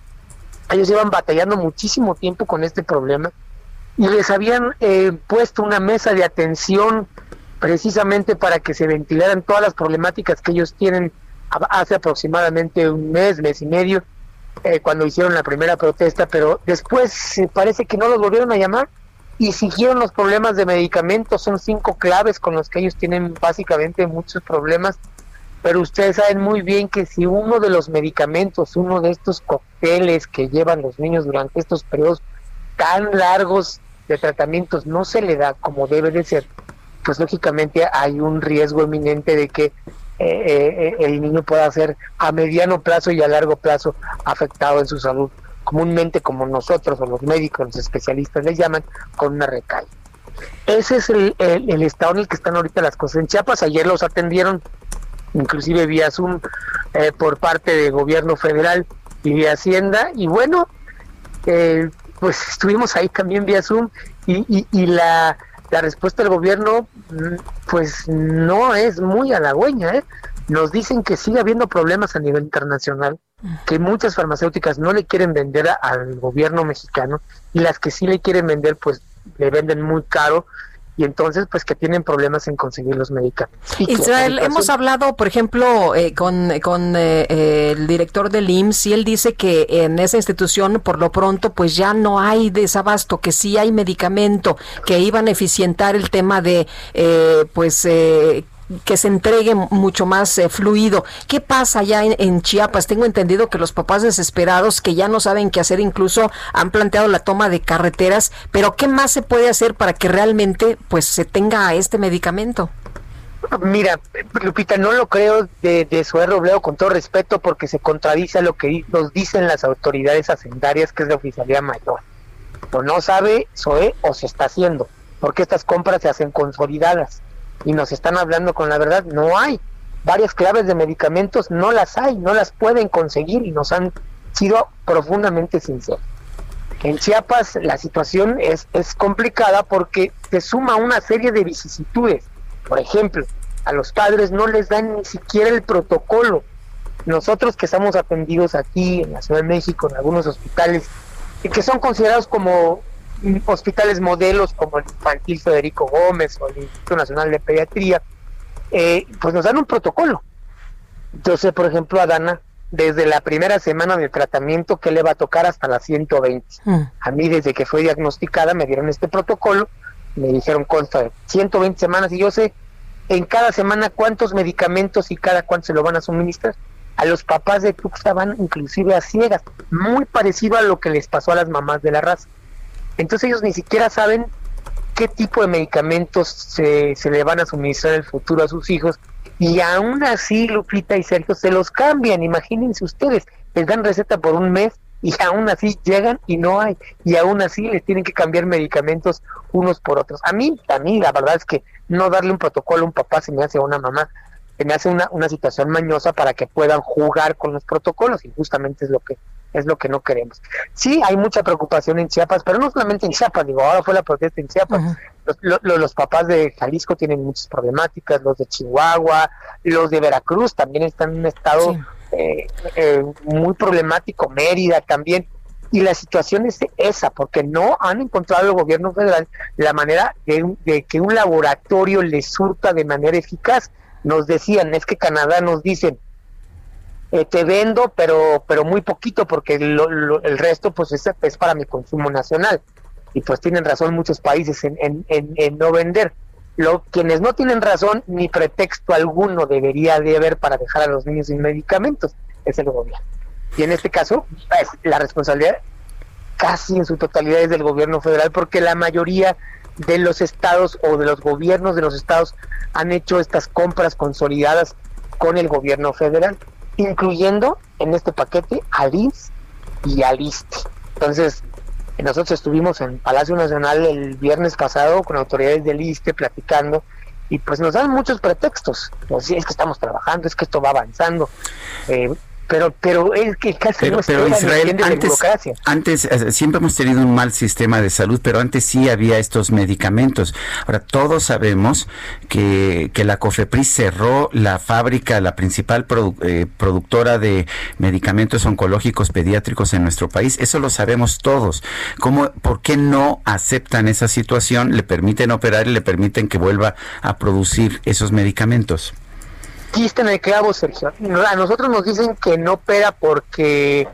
Ellos llevan batallando muchísimo tiempo con este problema y les habían eh, puesto una mesa de atención precisamente para que se ventilaran todas las problemáticas que ellos tienen hace aproximadamente un mes, mes y medio, eh, cuando hicieron la primera protesta, pero después parece que no los volvieron a llamar y siguieron los problemas de medicamentos. Son cinco claves con los que ellos tienen básicamente muchos problemas, pero ustedes saben muy bien que si uno de los medicamentos, uno de estos cócteles que llevan los niños durante estos periodos tan largos de tratamientos no se le da como debe de ser, pues lógicamente hay un riesgo eminente de que eh, eh, el niño pueda ser a mediano plazo y a largo plazo afectado en su salud, comúnmente como nosotros o los médicos, los especialistas les llaman, con una recaída. Ese es el, estado en el que están ahorita las cosas. En Chiapas ayer los atendieron, inclusive vía Zoom, eh, por parte del gobierno federal y de Hacienda, y bueno, pues estuvimos ahí también vía Zoom y, y la la respuesta del gobierno mm, pues no es muy halagüeña. ¿eh? Nos dicen que sigue habiendo problemas a nivel internacional, que muchas farmacéuticas no le quieren vender al gobierno mexicano y las que sí le quieren vender pues le venden muy caro y entonces pues que tienen problemas en conseguir los medicamentos. Israel, hemos hablado, por ejemplo, eh, con, con eh, el director del IMSS y él dice que en esa institución por lo pronto pues ya no hay desabasto, que sí hay medicamento, que iban a eficientar el tema de eh, pues que se entregue mucho más eh, fluido. ¿Qué pasa allá en, Chiapas? Tengo entendido que los papás desesperados que ya no saben qué hacer incluso han planteado la toma de carreteras, pero ¿qué más se puede hacer para que realmente pues se tenga este medicamento? Mira, Lupita, no lo creo de, de Robledo con todo respeto porque se contradice a lo que nos dicen las autoridades hacendarias que es de oficialidad mayor. O no sabe Zoé o se está haciendo, porque estas compras se hacen consolidadas y nos están hablando con la verdad, no hay. Varias claves de medicamentos no las hay, no las pueden conseguir y nos han sido profundamente sinceros. En Chiapas la situación es, es complicada porque se suma una serie de vicisitudes. Por ejemplo, a los padres no les dan ni siquiera el protocolo. Nosotros que estamos atendidos aquí en la Ciudad de México, en algunos hospitales, y que son considerados como hospitales modelos como el Infantil Federico Gómez o el Instituto Nacional de Pediatría, eh, pues nos dan un protocolo. Entonces, por ejemplo, a Dana, desde la primera semana de tratamiento, que le va a tocar hasta las 120? Mm. A mí, desde que fue diagnosticada, me dieron este protocolo, me dijeron consta de 120 semanas y yo sé en cada semana cuántos medicamentos y cada cuánto se lo van a suministrar. A los papás de Tuxtla van inclusive a ciegas, muy parecido a lo que les pasó a las mamás de la raza. Entonces ellos ni siquiera saben qué tipo de medicamentos se, se le van a suministrar en el futuro a sus hijos. Y aún así Lupita y Sergio se los cambian, imagínense ustedes, les dan receta por un mes y aún así llegan y no hay. Y aún así les tienen que cambiar medicamentos unos por otros. A mí, a mí la verdad es que no darle un protocolo a un papá se me hace a una mamá, se me hace una, una situación mañosa para que puedan jugar con los protocolos y justamente es lo que es lo que no queremos. Sí, hay mucha preocupación en Chiapas, pero no solamente en Chiapas, digo, ahora fue la protesta en Chiapas. los, los, papás de Jalisco tienen muchas problemáticas, los de Chihuahua, los de Veracruz también están en un estado eh, eh, muy problemático, Mérida también. Y la situación es esa, porque no han encontrado el gobierno federal la manera de, de que un laboratorio les surta de manera eficaz. Nos decían, es que Canadá nos dicen, eh, te vendo, pero pero muy poquito porque el resto pues es, es, para mi consumo nacional. Y pues tienen razón muchos países en, en, en, no vender. Lo, quienes no tienen razón ni pretexto alguno debería de haber para dejar a los niños sin medicamentos es el gobierno. Y en este caso, pues, la responsabilidad casi en su totalidad es del gobierno federal porque la mayoría de los estados o de los gobiernos de los estados han hecho estas compras consolidadas con el gobierno federal incluyendo en este paquete al INS y al ISTE. Entonces, nosotros estuvimos en Palacio Nacional el viernes pasado con autoridades del ISTE platicando y pues nos dan muchos pretextos. Pues, es que estamos trabajando, es que esto va avanzando. Eh, pero pero es que casi pero, pero Israel antes, antes eh, siempre hemos tenido un mal sistema de salud pero antes sí había estos medicamentos. Ahora todos sabemos que, que la COFEPRIS cerró la fábrica la principal eh, productora de medicamentos oncológicos pediátricos en nuestro país. Eso lo sabemos todos. Cómo por qué no aceptan esa situación le permiten operar y le permiten que vuelva a producir esos medicamentos Quiste en el clavo, Sergio. A nosotros nos dicen que no opera porque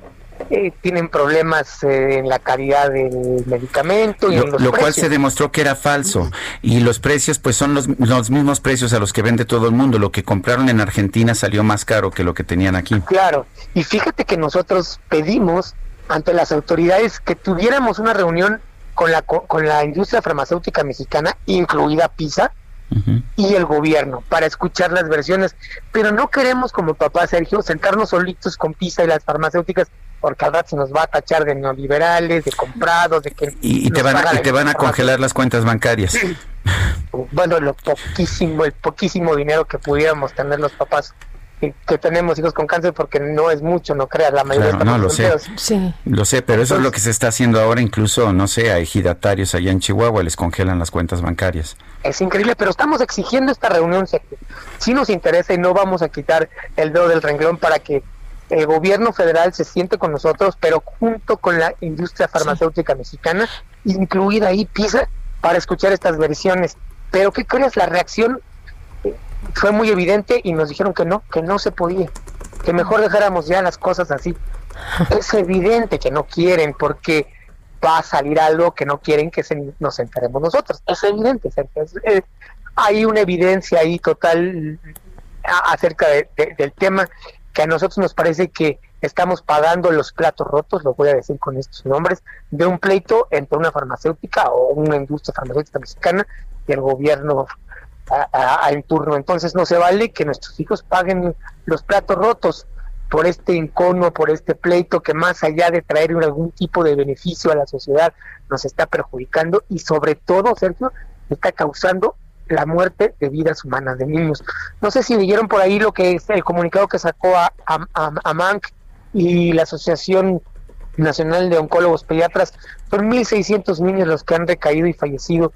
eh, tienen problemas eh, en la calidad del medicamento y lo, en los lo cual se demostró que era falso. Y los precios pues son los, los mismos precios a los que vende todo el mundo. Lo que compraron en Argentina salió más caro que lo que tenían aquí. Claro. Y fíjate que nosotros pedimos ante las autoridades que tuviéramos una reunión con la con la industria farmacéutica mexicana incluida PISA y el gobierno para escuchar las versiones. Pero no queremos, como papá Sergio, sentarnos solitos con PISA y las farmacéuticas porque al rato se nos va a tachar de neoliberales, de comprados, de que... Y, te van, a, y te van a congelar las cuentas bancarias. Bueno, lo poquísimo, el poquísimo dinero que pudiéramos tener los papás que, tenemos hijos con cáncer porque no es mucho, no creas, la mayoría no, lo sé. Lo sé, pero eso es lo que se está haciendo ahora, incluso, no sé, a ejidatarios allá en Chihuahua les congelan las cuentas bancarias. Es increíble, pero estamos exigiendo esta reunión, si nos interesa y no vamos a quitar el dedo del renglón para que el gobierno federal se siente con nosotros, pero junto con la industria farmacéutica mexicana, incluida ahí PISA, para escuchar estas versiones. Pero ¿qué crees? La reacción fue muy evidente y nos dijeron que no, que no se podía, que mejor dejáramos ya las cosas así. Es evidente que no quieren porque va a salir algo que no quieren que se, nos enteremos nosotros. Es evidente, eh, hay una evidencia ahí total acerca del tema que a nosotros nos parece que estamos pagando los platos rotos, lo voy a decir con estos nombres, de un pleito entre una farmacéutica o una industria farmacéutica mexicana y el gobierno a, en turno. Entonces no se vale que nuestros hijos paguen los platos rotos por este encono, por este pleito que más allá de traer algún tipo de beneficio a la sociedad, nos está perjudicando y sobre todo, Sergio, está causando la muerte de vidas humanas, de niños. No sé si leyeron por ahí lo que es el comunicado que sacó a, a, y la Asociación Nacional de Oncólogos Pediatras. Son 1.600 niños los que han recaído y fallecido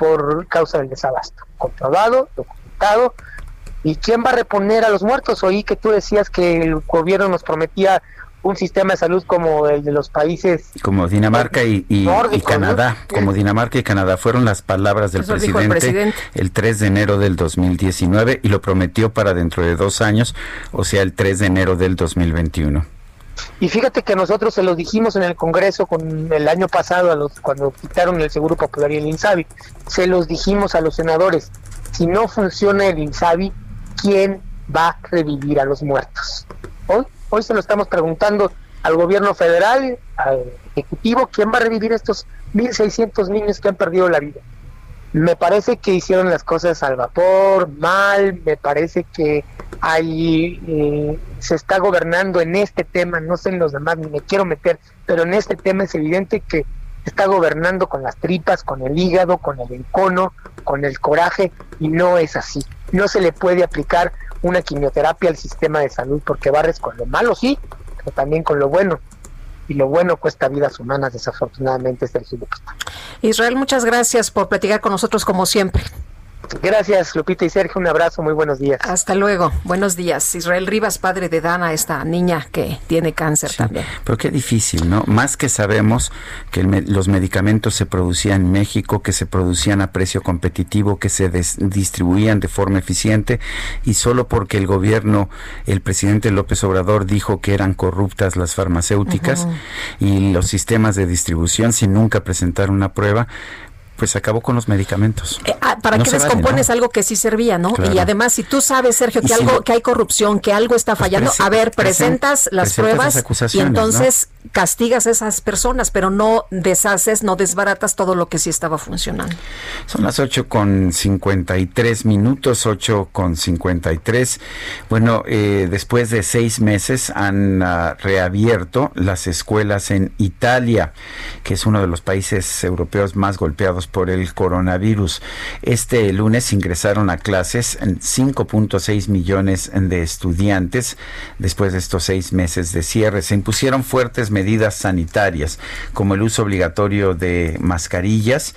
por causa del desabasto. Comprobado, documentado. ¿Y quién va a reponer a los muertos? Oí que tú decías que el gobierno nos prometía un sistema de salud como el de los países como Dinamarca y, Canadá, como Dinamarca y Canadá fueron las palabras del presidente el, presidente el 3 de enero del 2019 y lo prometió para dentro de dos años, o sea, el 3 de enero del 2021. Y fíjate que nosotros se lo dijimos en el Congreso con el año pasado, a los, cuando quitaron el Seguro Popular y el INSABI, se los dijimos a los senadores, si no funciona el INSABI, ¿quién va a revivir a los muertos? Hoy, hoy se lo estamos preguntando al gobierno federal, al Ejecutivo, ¿quién va a revivir estos 1.600 niños que han perdido la vida? Me parece que hicieron las cosas al vapor, mal, me parece que ahí eh, se está gobernando en este tema, no sé en los demás, ni me quiero meter, pero en este tema es evidente que está gobernando con las tripas, con el hígado, con el encono, con el coraje, y no es así. No se le puede aplicar una quimioterapia al sistema de salud porque barres con lo malo, sí, pero también con lo bueno. Y lo bueno cuesta vidas humanas, desafortunadamente, Sergio Lupita. Israel, muchas gracias por platicar con nosotros como siempre. Gracias, Lupita y Sergio. Un abrazo, muy buenos días. Hasta luego. Buenos días. Israel Rivas, padre de Dana, esta niña que tiene cáncer también. Pero qué difícil, ¿no? Más que sabemos que los medicamentos se producían en México, que se producían a precio competitivo, que se distribuían de forma eficiente y solo porque el gobierno, el presidente López Obrador dijo que eran corruptas las farmacéuticas y los sistemas de distribución sin nunca presentar una prueba, pues acabó con los medicamentos. Eh, ah, ¿Para qué descompones algo que sí servía, no? Y además, si tú sabes, Sergio, que algo, que hay corrupción, que algo está pues fallando, a ver, presentas las pruebas y entonces castigas a esas personas, pero no deshaces, no desbaratas todo lo que sí estaba funcionando. Son las 8 con 53 minutos, 8 con 53. Bueno, eh, después de seis meses han uh, reabierto las escuelas en Italia, que es uno de los países europeos más golpeados por el coronavirus. Este lunes ingresaron a clases 5.6 millones de estudiantes después de estos seis meses de cierre. Se impusieron fuertes medidas sanitarias, como el uso obligatorio de mascarillas.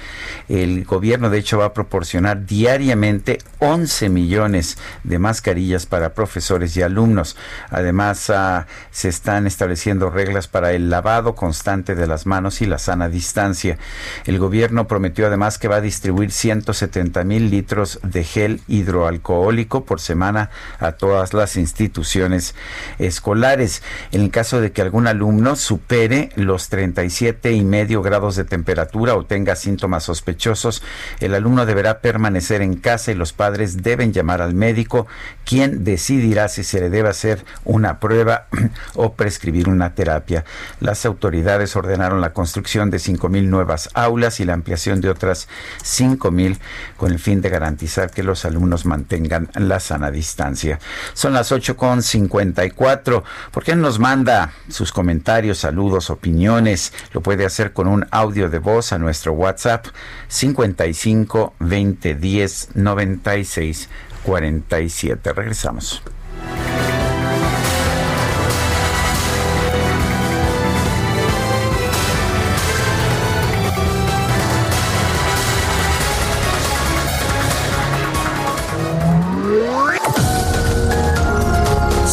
El gobierno, de hecho, va a proporcionar diariamente 11 millones de mascarillas para profesores y alumnos. Además, ah, se están estableciendo reglas para el lavado constante de las manos y la sana distancia. El gobierno prometió además que va a distribuir 170 mil litros de gel hidroalcohólico por semana a todas las instituciones escolares. En el caso de que algún alumno supere los 37 y medio grados de temperatura o tenga síntomas sospechosos, el alumno deberá permanecer en casa y los padres deben llamar al médico, quien decidirá si se le debe hacer una prueba o prescribir una terapia. Las autoridades ordenaron la construcción de 5 mil nuevas aulas y la ampliación de otras 5 mil con el fin de garantizar que los alumnos mantengan la sana distancia. Son las 8 con 54. ¿Por qué nos manda sus comentarios, saludos, opiniones? Lo puede hacer con un audio de voz a nuestro WhatsApp 55 20 10 96 47. Regresamos.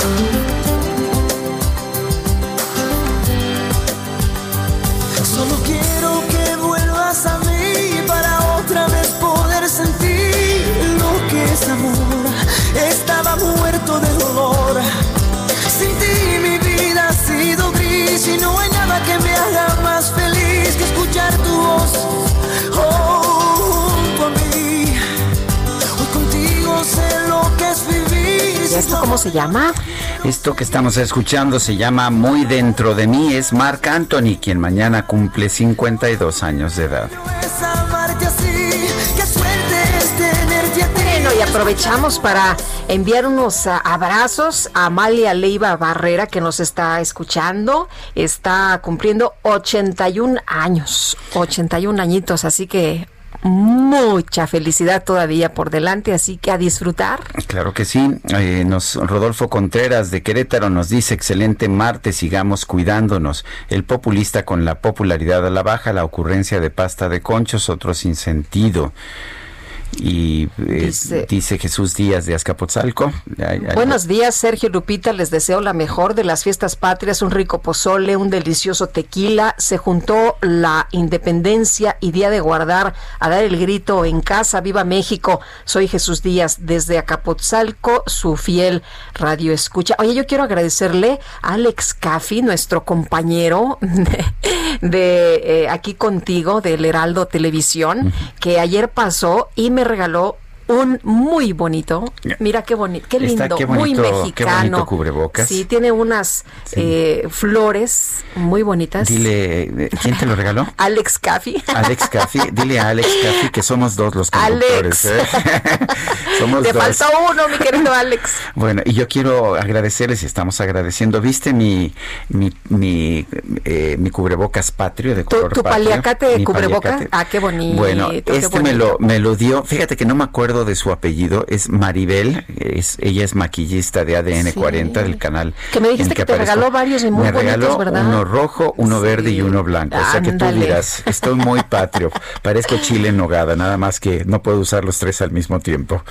Ooh. ¿Esto cómo se llama? Esto que estamos escuchando se llama Muy dentro de mí. Es Mark Anthony, quien mañana cumple 52 años de edad. Bueno, y aprovechamos para enviar unos abrazos a Amalia Leiva Barrera, que nos está escuchando. Está cumpliendo 81 años, 81 añitos, así que mucha felicidad todavía por delante, así que a disfrutar. Claro que sí. Eh, nos Rodolfo Contreras de Querétaro nos dice excelente martes, sigamos cuidándonos. El populista con la popularidad a la baja, la ocurrencia de pasta de conchos, otro sin sentido. Y eh, dice, Jesús Díaz de Azcapotzalco. Buenos días, Sergio Lupita. Les deseo la mejor de las fiestas patrias, un rico pozole, un delicioso tequila. Se juntó la independencia y día de guardar a dar el grito en casa. ¡Viva México! Soy Jesús Díaz desde Acapotzalco, su fiel radio escucha. Oye, yo quiero agradecerle a Alex Caffi, nuestro compañero de, eh, aquí contigo del Heraldo Televisión, que ayer pasó y me regaló un muy bonito, mira qué bonito, qué lindo, muy mexicano. cubrebocas. Sí, tiene unas eh, flores muy bonitas. Dile, ¿quién te lo regaló? Alex Caffi. Alex Caffi, dile a Alex Caffi que somos dos los conductores. ¿eh? somos te faltó uno, mi querido Alex. Bueno, y yo quiero agradecerles y estamos agradeciendo. ¿Viste mi mi mi, eh, mi cubrebocas patrio de color ¿Tu, tu paliacate cubrebocas? Ah, qué bonito. Bueno, este me lo me lo dio. Fíjate que no me acuerdo de su apellido, es Maribel, es, ella es maquillista de ADN 40 del canal. Que me dijiste que, te regaló varios y muy me regaló uno rojo, uno verde y uno blanco. O sea que tú dirás, estoy muy patrio, parezco chile en nogada, nada más que no puedo usar los tres al mismo tiempo.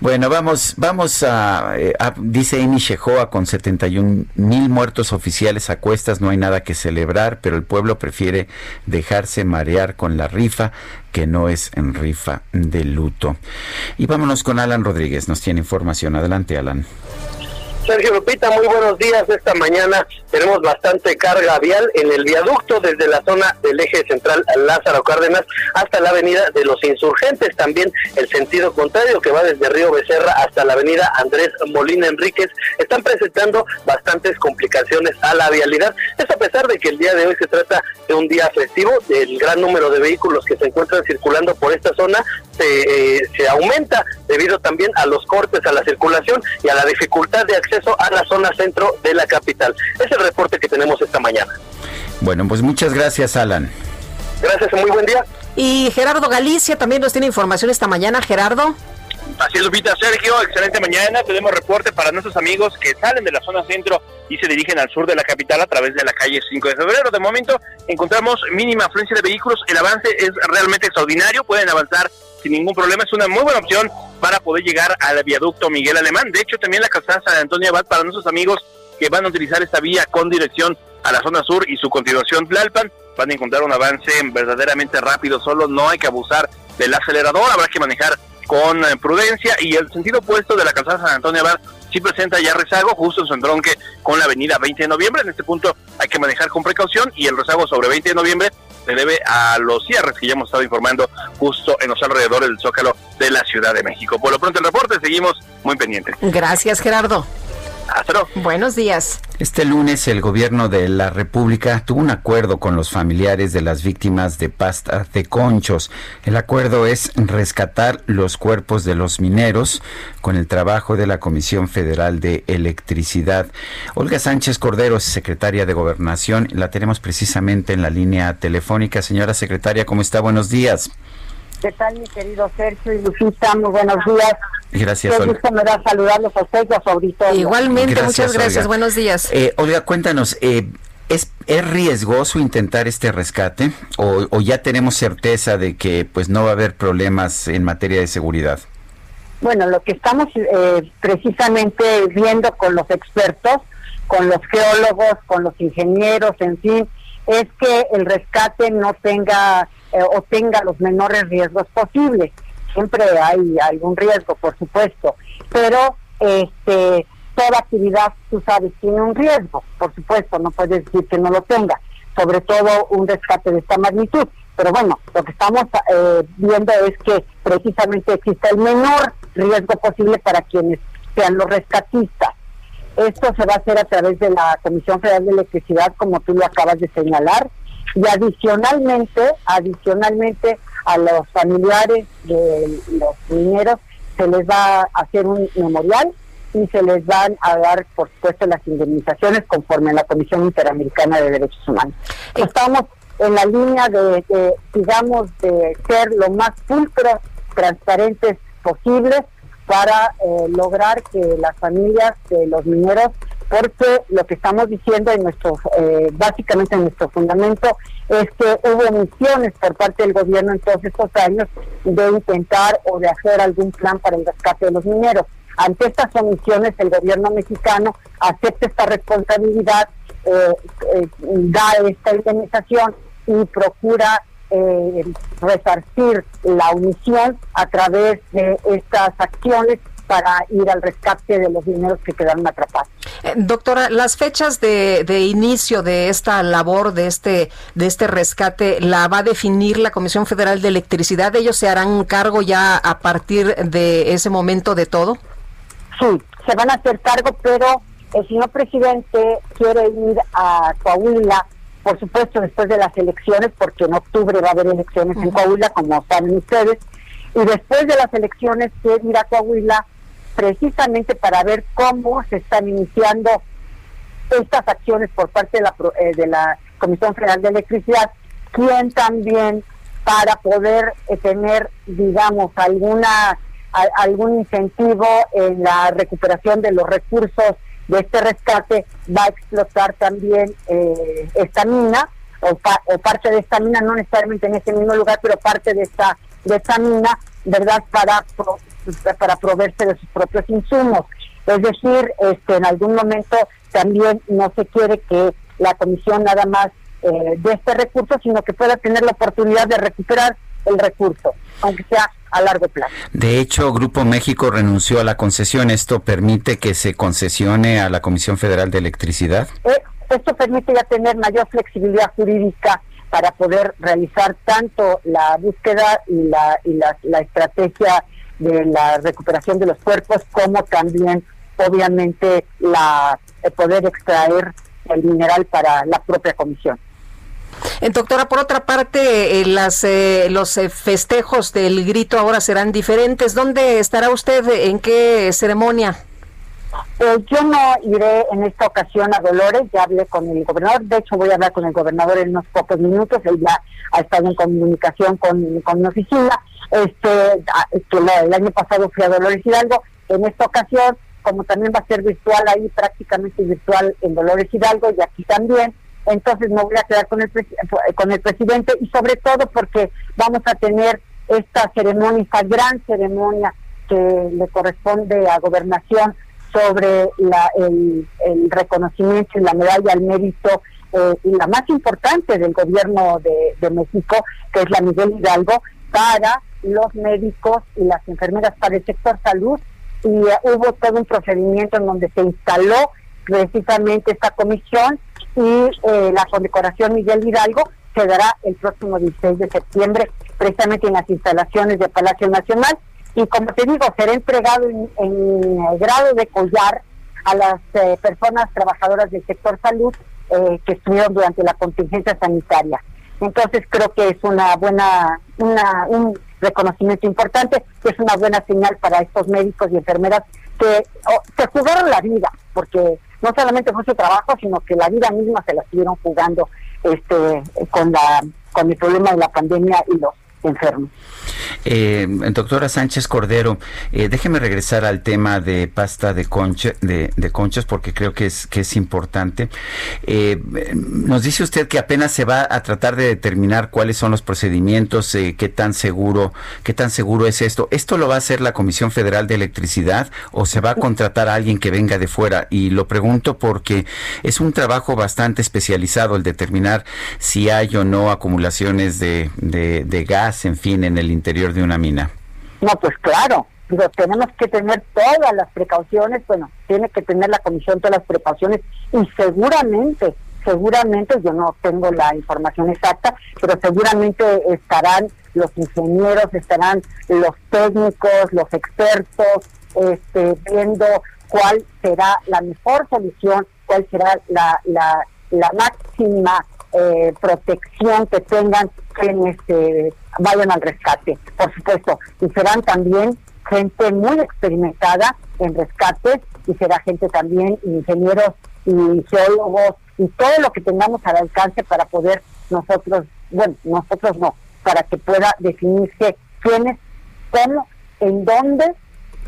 Bueno, vamos, vamos a, eh, dice Amy Shehoa, con 71 mil muertos oficiales a cuestas, no hay nada que celebrar, pero el pueblo prefiere dejarse marear con la rifa que no es en rifa de luto. Y vámonos con Alan Rodríguez, nos tiene información. Adelante, Alan. Sergio Lupita, muy buenos días. Esta mañana tenemos bastante carga vial en el viaducto desde la zona del eje central Lázaro Cárdenas hasta la avenida de los Insurgentes. También el sentido contrario que va desde Río Becerra hasta la avenida Andrés Molina Enríquez están presentando bastantes complicaciones a la vialidad. Es a pesar de que el día de hoy se trata de un día festivo, el gran número de vehículos que se encuentran circulando por esta zona se, eh, se aumenta debido también a los cortes a la circulación y a la dificultad de acceso a la zona centro de la capital. Es el reporte que tenemos esta mañana. Bueno, pues muchas gracias, Alan. Gracias, muy buen día. Y Gerardo Galicia también nos tiene información esta mañana. Gerardo. Así es, Lupita. Sergio, excelente mañana. Tenemos reporte para nuestros amigos que salen de la zona centro y se dirigen al sur de la capital a través de la calle 5 de febrero. De momento encontramos mínima afluencia de vehículos. El avance es realmente extraordinario. Pueden avanzar sin ningún problema. Es una muy buena opción para poder llegar al viaducto Miguel Alemán. De hecho, también la calzada de Antonio Abad para nuestros amigos que van a utilizar esta vía con dirección a la zona sur y su continuación Tlalpan van a encontrar un avance verdaderamente rápido. Solo no hay que abusar del acelerador. Habrá que manejar con eh, prudencia y el sentido opuesto de la calzada San Antonio Abad sí presenta ya rezago justo en su entronque con la avenida 20 de noviembre. En este punto hay que manejar con precaución y el rezago sobre 20 de noviembre se debe a los cierres que ya hemos estado informando justo en los alrededores del Zócalo de la Ciudad de México. Por lo pronto el reporte, seguimos muy pendientes. Gracias, Gerardo. Buenos días. Este lunes el gobierno de la República tuvo un acuerdo con los familiares de las víctimas de pasta de conchos. El acuerdo es rescatar los cuerpos de los mineros con el trabajo de la Comisión Federal de Electricidad. Olga Sánchez Cordero, secretaria de Gobernación, la tenemos precisamente en la línea telefónica. Señora secretaria, ¿cómo está? Buenos días. ¿Qué tal, mi querido Sergio y Lucita? Muy buenos días. Gracias, Qué gusto me da saludarlos a ustedes y a su auditorio. Igualmente, muchas gracias. Buenos días. Eh, Olga, cuéntanos, eh, ¿es, ¿es riesgoso intentar este rescate o, ya tenemos certeza de que pues no va a haber problemas en materia de seguridad? Bueno, lo que estamos eh, precisamente viendo con los expertos, con los geólogos, con los ingenieros, en fin, es que el rescate no tenga eh, o tenga los menores riesgos posibles. Siempre hay algún riesgo, por supuesto, pero este toda actividad, tú sabes, tiene un riesgo, por supuesto, no puedes decir que no lo tenga, sobre todo un rescate de esta magnitud. Pero bueno, lo que estamos eh, viendo es que precisamente existe el menor riesgo posible para quienes sean los rescatistas. Esto se va a hacer a través de la Comisión Federal de Electricidad, como tú lo acabas de señalar, y adicionalmente, adicionalmente a los familiares de los mineros se les va a hacer un memorial y se les van a dar, por supuesto, las indemnizaciones conforme a la Comisión Interamericana de Derechos Humanos. Estamos en la línea de, digamos, de ser lo más pulcros, transparentes posibles para eh, lograr que las familias de los mineros porque lo que estamos diciendo eh, básicamente en nuestro fundamento es que hubo omisiones por parte del gobierno en todos estos años de intentar o de hacer algún plan para el rescate de los mineros. Ante estas omisiones, el gobierno mexicano acepta esta responsabilidad, eh, eh, da esta indemnización y procura resarcir la omisión a través de estas acciones para ir al rescate de los dineros que quedaron atrapados. Eh, doctora, las fechas de, de, inicio de esta labor, de este, de este rescate, ¿la va a definir la Comisión Federal de Electricidad? ¿Ellos se harán cargo ya a partir de ese momento de todo? Sí, se van a hacer cargo, pero el señor presidente quiere ir a Coahuila, por supuesto después de las elecciones, porque en octubre va a haber elecciones en Coahuila, como saben ustedes, y después de las elecciones quiere ir a Coahuila precisamente para ver cómo se están iniciando estas acciones por parte de la, eh, de la Comisión Federal de Electricidad, quien también para poder eh, tener, digamos, alguna algún incentivo en la recuperación de los recursos de este rescate va a explotar también eh, esta mina o, parte de esta mina, no necesariamente en ese mismo lugar, pero parte de esta de esta mina, ¿verdad? Para para proveerse de sus propios insumos. Es decir, este, en algún momento también no se quiere que la comisión nada más eh, de este recurso, sino que pueda tener la oportunidad de recuperar el recurso, aunque sea a largo plazo. De hecho, Grupo México renunció a la concesión. ¿Esto permite que se concesione a la Comisión Federal de Electricidad? Eh, esto permite ya tener mayor flexibilidad jurídica para poder realizar tanto la búsqueda y la, y la, la estrategia de la recuperación de los cuerpos como también obviamente la poder extraer el mineral para la propia comisión. Eh, doctora, por otra parte, eh, las, eh, los festejos del grito ahora serán diferentes. ¿Dónde estará usted? ¿En qué ceremonia? Yo no iré en esta ocasión a Dolores, ya hablé con el gobernador, de hecho voy a hablar con el gobernador en unos pocos minutos, él ya ha estado en comunicación con, con mi oficina, este, el año pasado fui a Dolores Hidalgo, en esta ocasión, como también va a ser virtual ahí, prácticamente virtual en Dolores Hidalgo y aquí también, entonces me voy a quedar con el, con el presidente y sobre todo porque vamos a tener esta ceremonia, esta gran ceremonia que le corresponde a gobernación sobre la, el, reconocimiento y la medalla al mérito eh, y la más importante del gobierno de, México, que es la Miguel Hidalgo, para los médicos y las enfermeras para el sector salud. Y eh, hubo todo un procedimiento en donde se instaló precisamente esta comisión y eh, la condecoración Miguel Hidalgo se dará el próximo 16 de septiembre precisamente en las instalaciones del Palacio Nacional y como te digo será entregado en, grado de collar a las eh, personas trabajadoras del sector salud que estuvieron durante la contingencia sanitaria. Entonces creo que es una buena, una, un reconocimiento importante, que es una buena señal para estos médicos y enfermeras que se jugaron la vida, porque no solamente fue su trabajo, sino que la vida misma se la estuvieron jugando este con la con el problema de la pandemia y los enfermos. Eh, doctora Sánchez Cordero, eh, déjeme regresar al tema de pasta de, concha, de, conchas porque creo que es, importante. Eh, nos dice usted que apenas se va a tratar de determinar cuáles son los procedimientos, eh, qué tan seguro, qué tan seguro es esto. ¿Esto lo va a hacer la Comisión Federal de Electricidad o se va a contratar a alguien que venga de fuera? Y lo pregunto porque es un trabajo bastante especializado el determinar si hay o no acumulaciones de, de, de gas, en fin, en el interior de una mina? No, pues claro, digo, tenemos que tener todas las precauciones, bueno, tiene que tener la comisión todas las precauciones y seguramente, seguramente, yo no tengo la información exacta, pero seguramente estarán los ingenieros, estarán los técnicos, los expertos, este, viendo cuál será la mejor solución, cuál será la, la, máxima eh, protección que tengan quienes este, vayan al rescate, por supuesto. Y serán también gente muy experimentada en rescates y será gente también, ingenieros y geólogos y todo lo que tengamos al alcance para poder nosotros, bueno, nosotros no, para que pueda definirse quiénes, cómo, en dónde,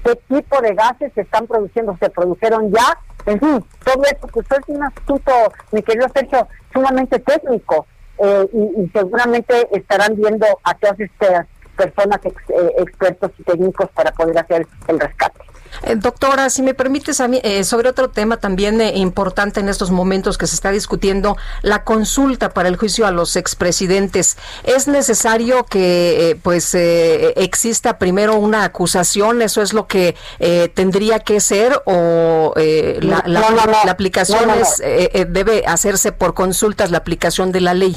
qué tipo de gases se están produciendo, se produjeron ya, en fin, todo eso, pues es un asunto, mi querido Sergio, sumamente técnico eh, y, seguramente estarán viendo a todas estas personas eh, expertos y técnicos para poder hacer el rescate. Eh, doctora, si me permites a mí, eh, sobre otro tema también eh, importante en estos momentos que se está discutiendo, la consulta para el juicio a los expresidentes. ¿Es necesario que pues exista primero una acusación? ¿Eso es lo que tendría que ser o la, aplicación debe hacerse por consultas, la aplicación de la ley?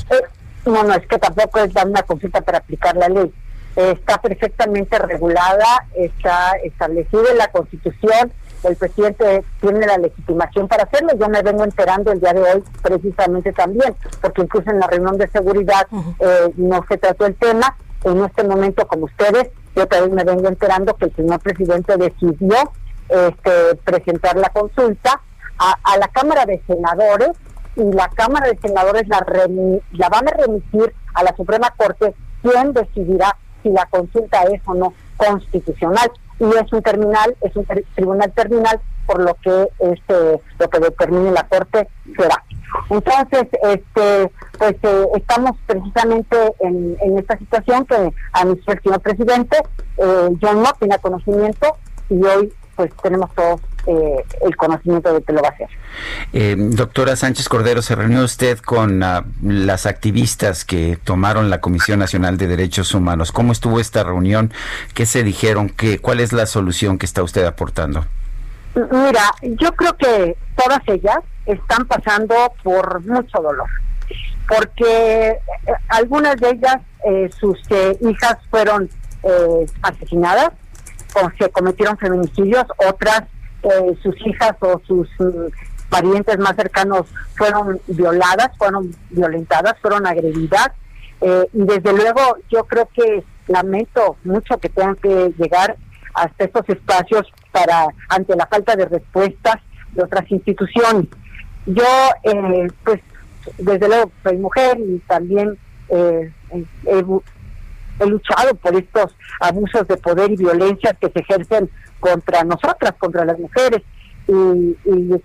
no, no, es que tampoco es dar una consulta para aplicar la ley está perfectamente regulada, está establecida en la Constitución, el presidente tiene la legitimación para hacerlo. Yo me vengo enterando el día de hoy precisamente también, porque incluso en la reunión de seguridad eh, no se trató el tema. En este momento, como ustedes, yo también me vengo enterando que el señor presidente decidió este, presentar la consulta a, la Cámara de Senadores y la Cámara de Senadores la, la van a remitir a la Suprema Corte, quien decidirá si la consulta es o no constitucional y es un terminal, es un tribunal terminal, por lo que este lo que determine la corte será. Entonces, este, pues eh, estamos precisamente en, esta situación que anunció el señor presidente, eh, John no tiene conocimiento y hoy pues tenemos todos eh, el conocimiento de que lo va a hacer. Eh, doctora Sánchez Cordero, ¿se reunió usted con ah, las activistas que tomaron la Comisión Nacional de Derechos Humanos? ¿Cómo estuvo esta reunión? ¿Qué se dijeron? ¿Qué, ¿Cuál es la solución que está usted aportando? Mira, yo creo que todas ellas están pasando por mucho dolor, porque eh, algunas de ellas, sus hijas fueron asesinadas, o se cometieron feminicidios, otras eh, sus hijas o sus mm, parientes más cercanos fueron violadas, fueron violentadas, fueron agredidas. Eh, y desde luego yo creo que lamento mucho que tengan que llegar hasta estos espacios para ante la falta de respuestas de otras instituciones. Yo, eh, pues, desde luego soy mujer y también he, he luchado por estos abusos de poder y violencia que se ejercen contra nosotras, contra las mujeres, y,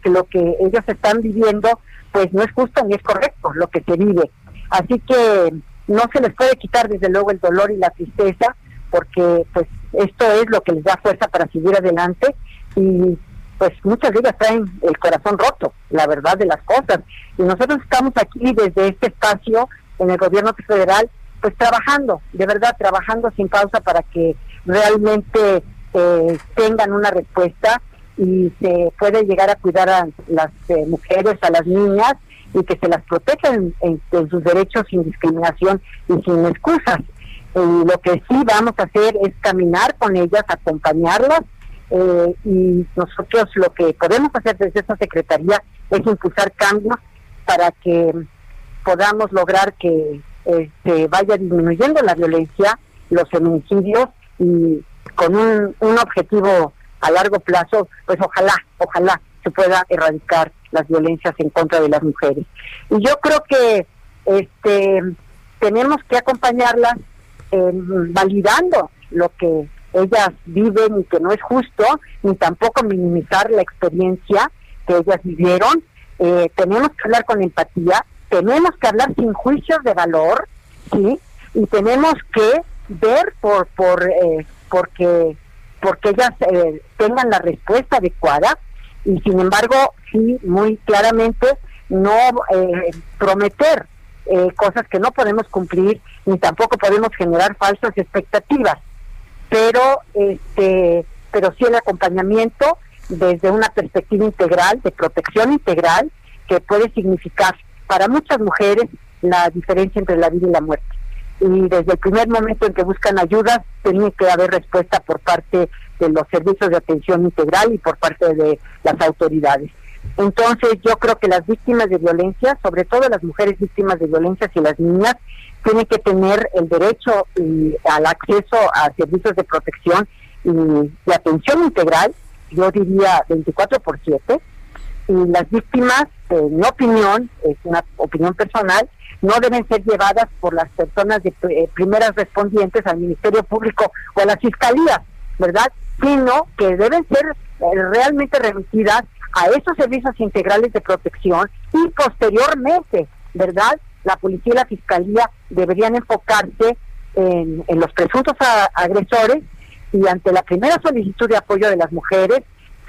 que lo que ellos están viviendo, pues no es justo ni es correcto lo que se vive. Así que no se les puede quitar desde luego el dolor y la tristeza, porque pues esto es lo que les da fuerza para seguir adelante y pues muchas de ellas traen el corazón roto, la verdad de las cosas. Y nosotros estamos aquí desde este espacio en el gobierno federal, pues trabajando, de verdad trabajando sin pausa para que realmente eh, tengan una respuesta y se puede llegar a cuidar a las eh, mujeres, a las niñas y que se las protejan en, sus derechos sin discriminación y sin excusas. Y lo que sí vamos a hacer es caminar con ellas, acompañarlas eh, y nosotros lo que podemos hacer desde esta Secretaría es impulsar cambios para que podamos lograr que se vaya disminuyendo la violencia, los feminicidios y con un, objetivo a largo plazo, pues ojalá, ojalá se pueda erradicar las violencias en contra de las mujeres. Y yo creo que este tenemos que acompañarlas validando lo que ellas viven y que no es justo, ni tampoco minimizar la experiencia que ellas vivieron. Eh, tenemos que hablar con empatía, tenemos que hablar sin juicios de valor, ¿sí? Y tenemos que ver por, por eh, porque porque ellas eh, tengan la respuesta adecuada y sin embargo sí muy claramente no eh, prometer eh, cosas que no podemos cumplir ni tampoco podemos generar falsas expectativas pero este pero sí el acompañamiento desde una perspectiva integral de protección integral que puede significar para muchas mujeres la diferencia entre la vida y la muerte y desde el primer momento en que buscan ayuda tiene que haber respuesta por parte de los servicios de atención integral y por parte de las autoridades. Entonces yo creo que las víctimas de violencia, sobre todo las mujeres víctimas de violencia y las niñas, tienen que tener el derecho y, al acceso a servicios de protección y atención integral, yo diría 24 por 7, y las víctimas, en mi opinión, es una opinión personal, no deben ser llevadas por las personas de eh, primeras respondientes al Ministerio Público o a la Fiscalía, ¿verdad? Sino que deben ser eh, realmente remitidas a esos servicios integrales de protección y posteriormente, ¿verdad? La policía y la fiscalía deberían enfocarse en, los presuntos agresores y ante la primera solicitud de apoyo de las mujeres,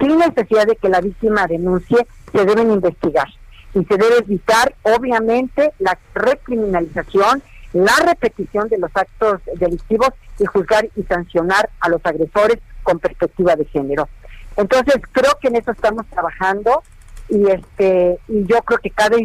sin necesidad de que la víctima denuncie, se deben investigar y se debe evitar, obviamente, la recriminalización, la repetición de los actos delictivos y juzgar y sancionar a los agresores con perspectiva de género. Entonces, creo que en eso estamos trabajando y este y yo creo que cada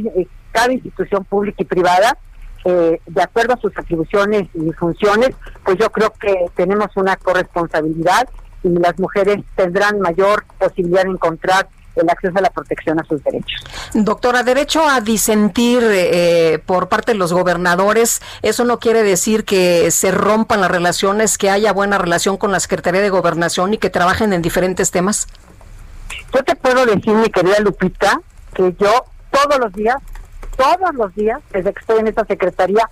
cada institución pública y privada eh, de acuerdo a sus atribuciones y funciones, pues yo creo que tenemos una corresponsabilidad y las mujeres tendrán mayor posibilidad de encontrar el acceso a la protección a sus derechos. Doctora, derecho a disentir eh, por parte de los gobernadores, ¿eso no quiere decir que se rompan las relaciones, que haya buena relación con la Secretaría de Gobernación y que trabajen en diferentes temas? Yo te puedo decir, mi querida Lupita, que yo todos los días, todos los días, desde que estoy en esta secretaría,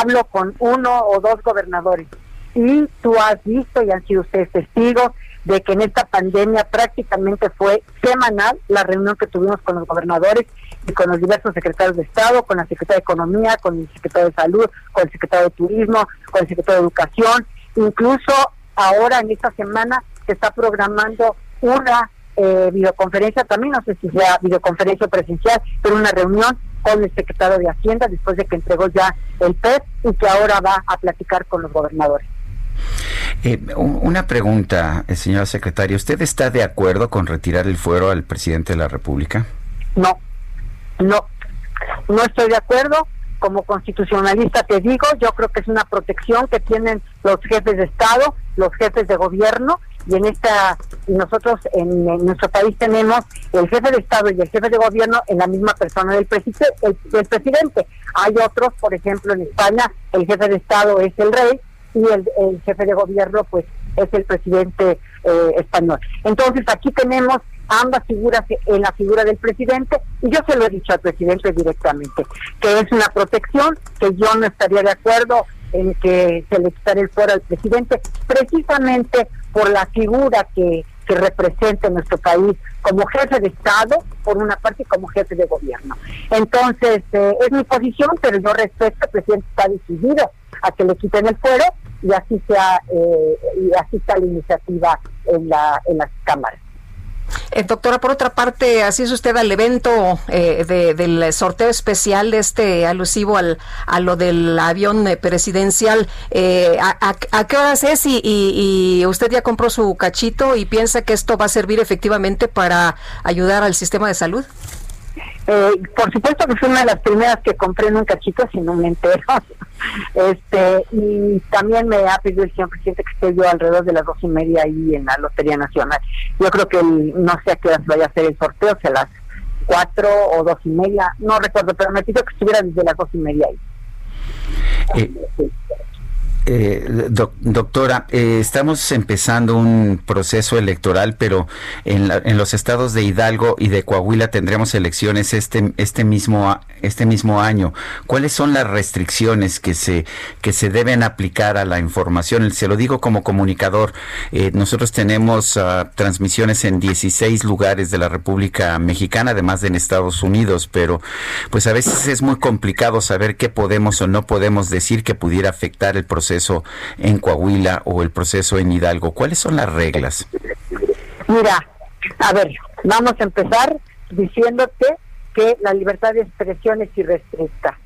hablo con uno o dos gobernadores. Y tú has visto y han sido ustedes testigos de que en esta pandemia prácticamente fue semanal la reunión que tuvimos con los gobernadores y con los diversos secretarios de Estado, con la secretaria de Economía, con el secretario de Salud, con el secretario de Turismo, con el secretario de Educación. Incluso ahora en esta semana se está programando una eh, videoconferencia, también no sé si sea videoconferencia presencial, pero una reunión con el secretario de Hacienda después de que entregó ya el PEP y que ahora va a platicar con los gobernadores. Eh, una pregunta, eh, señora secretaria. ¿Usted está de acuerdo con retirar el fuero al presidente de la República? No, no, no estoy de acuerdo. Como constitucionalista te digo, yo creo que es una protección que tienen los jefes de Estado, los jefes de gobierno, y en esta, nosotros en, nuestro país tenemos el jefe de Estado y el jefe de gobierno en la misma persona del, del presidente. Hay otros, por ejemplo, en España, el jefe de Estado es el rey y el, jefe de gobierno pues es el presidente eh, español. Entonces aquí tenemos ambas figuras en la figura del presidente y yo se lo he dicho al presidente directamente, que es una protección, que yo no estaría de acuerdo en que se le quitara el fuero al presidente, precisamente por la figura que, que representa en nuestro país como jefe de Estado, por una parte, y como jefe de gobierno. Entonces, eh, es mi posición, pero yo respeto, el presidente está decidido a que le quiten el fuero y así sea eh, y así está la iniciativa en la en las cámaras. Eh, doctora, por otra parte, es usted al evento eh, del sorteo especial de este alusivo al, a lo del avión presidencial. Eh, a, qué horas es y, y, usted ya compró su cachito y piensa que esto va a servir efectivamente para ayudar al sistema de salud? Eh, por supuesto que fue una de las primeras que compré en un cachito, si no me entero. este Y también me ha pedido el señor presidente que esté yo alrededor de las dos y media ahí en la Lotería Nacional. Yo creo que no sé a qué hora vaya a hacer el sorteo, si a las cuatro o dos y media, no recuerdo, pero me pidió que estuviera desde las dos y media ahí. Eh, eh, doctora, eh, estamos empezando un proceso electoral, pero en, en, los estados de Hidalgo y de Coahuila tendremos elecciones este este mismo este mismo año. ¿Cuáles son las restricciones que se que se deben aplicar a la información? Se lo digo como comunicador. Eh, nosotros tenemos uh, transmisiones en 16 lugares de la República Mexicana, además de en Estados Unidos, pero pues a veces es muy complicado saber qué podemos o no podemos decir que pudiera afectar el proceso en Coahuila o el proceso en Hidalgo? ¿Cuáles son las reglas? Mira, a ver, vamos a empezar diciéndote que la libertad de expresión es irrestricta.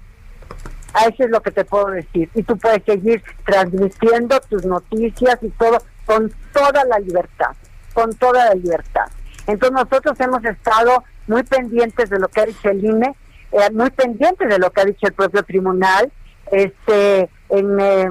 A eso es lo que te puedo decir. Y tú puedes seguir transmitiendo tus noticias y todo con toda la libertad, con toda la libertad. Entonces nosotros hemos estado muy pendientes de lo que ha dicho el INE, eh, muy pendientes de lo que ha dicho el propio tribunal, este en eh,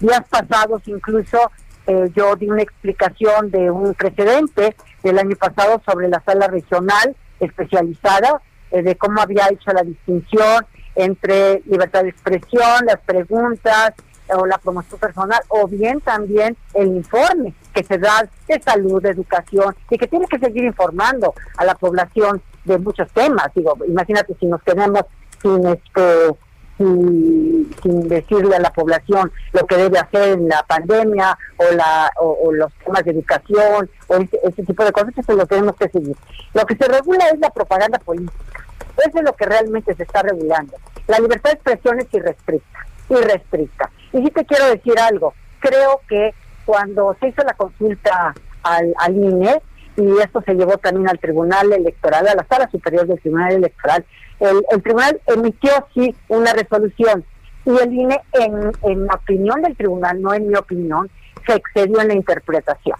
días pasados incluso eh, yo di una explicación de un precedente del año pasado sobre la sala regional especializada, eh, de cómo había hecho la distinción entre libertad de expresión, las preguntas o la promoción personal, o bien también el informe que se da de salud, de educación, y que tiene que seguir informando a la población de muchos temas. Digo, imagínate si nos quedamos sin este sin, decirle a la población lo que debe hacer en la pandemia o, la, o, los temas de educación o ese, tipo de cosas, eso lo tenemos que seguir. Lo que se regula es la propaganda política. Eso es lo que realmente se está regulando. La libertad de expresión es irrestricta, irrestricta. Y sí te quiero decir algo, creo que cuando se hizo la consulta al, al INE, y esto se llevó también al Tribunal Electoral, a la Sala Superior del Tribunal Electoral, el, el tribunal emitió sí una resolución y el INE, en, en opinión del tribunal, no en mi opinión, se excedió en la interpretación.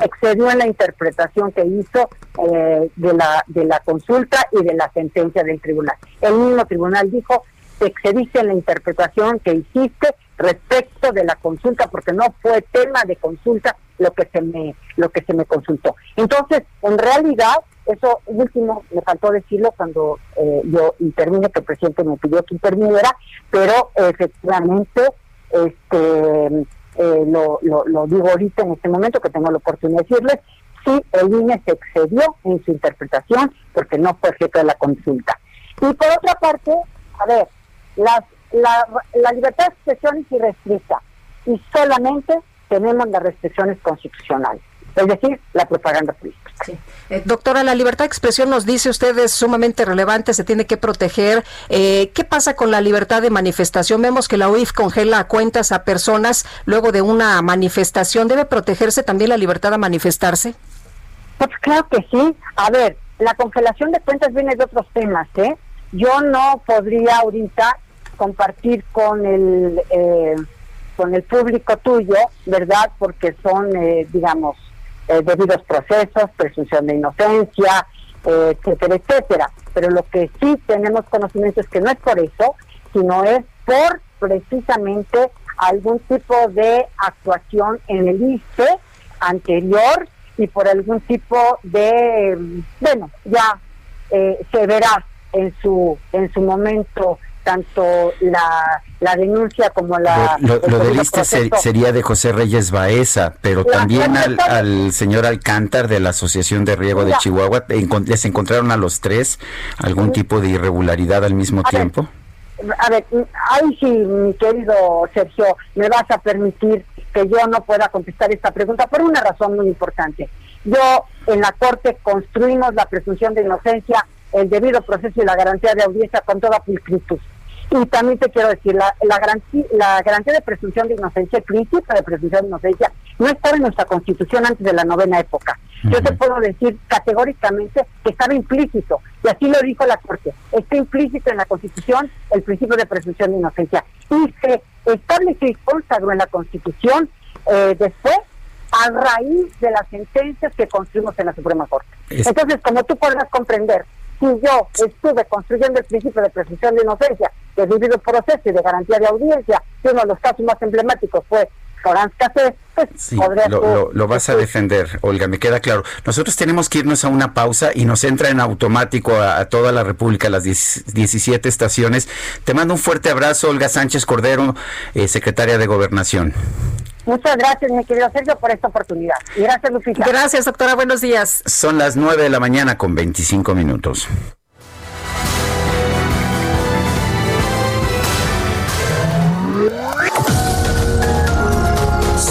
Excedió en la interpretación que hizo eh, de, la, de la consulta y de la sentencia del tribunal. El mismo tribunal dijo, te excediste en la interpretación que hiciste respecto de la consulta, porque no fue tema de consulta lo que se me, lo que se me consultó. Entonces, en realidad, eso último me faltó decirlo cuando eh, yo intervine, que el presidente me pidió que interviniera, pero efectivamente este eh, lo, lo, digo ahorita en este momento que tengo la oportunidad de decirles, sí, el INE se excedió en su interpretación porque no fue objeto de la consulta. Y por otra parte, a ver, las, la, la libertad de expresión es irrestricta y solamente tenemos las restricciones constitucionales es decir, la propaganda política. Eh, doctora, la libertad de expresión nos dice usted es sumamente relevante, se tiene que proteger. Eh, ¿Qué pasa con la libertad de manifestación? Vemos que la UIF congela cuentas a personas luego de una manifestación. ¿Debe protegerse también la libertad de manifestarse? Pues claro que sí. A ver, la congelación de cuentas viene de otros temas, ¿eh? Yo no podría ahorita compartir con el... Eh, con el público tuyo, ¿verdad? Porque son, eh, digamos, eh, debidos procesos, presunción de inocencia, eh, etcétera, etcétera. Pero lo que sí tenemos conocimiento es que no es por eso, sino es por precisamente algún tipo de actuación en el ISPE anterior y por algún tipo de, bueno, ya eh, se verá en su en su momento tanto la, la denuncia como la... Lo, del ISTE sería de José Reyes Baeza, pero también al, señor Alcántar de la Asociación de Riego de Chihuahua, ¿les encontraron a los tres algún tipo de irregularidad al mismo tiempo? a ver, ahí sí, mi querido Sergio, me vas a permitir que yo no pueda contestar esta pregunta por una razón muy importante. Yo en la Corte construimos la presunción de inocencia el debido proceso y la garantía de audiencia con toda pulcritud. Y también te quiero decir, la, la, garantía, la garantía de presunción de inocencia, el principio de presunción de inocencia, no estaba en nuestra constitución antes de la novena época. Yo te puedo decir categóricamente que estaba implícito, y así lo dijo la Corte, está implícito en la constitución el principio de presunción de inocencia. Y se estableció y consagró en la constitución eh, después a raíz de las sentencias que construimos en la Suprema Corte. Entonces, como tú podrás comprender, si yo estuve construyendo el principio de presunción de inocencia, de debido proceso y de garantía de audiencia, y uno de los casos más emblemáticos fue pues sí, lo, lo, vas a defender, Olga, me queda claro. Nosotros tenemos que irnos a una pausa y nos entra en automático a, toda la República, las 17 estaciones. Te mando un fuerte abrazo, Olga Sánchez Cordero, eh, secretaria de Gobernación. Muchas gracias, mi querido Sergio, por esta oportunidad. Y gracias, Lupita. Gracias, doctora. Buenos días. Son las 9 de la mañana con 25 minutos.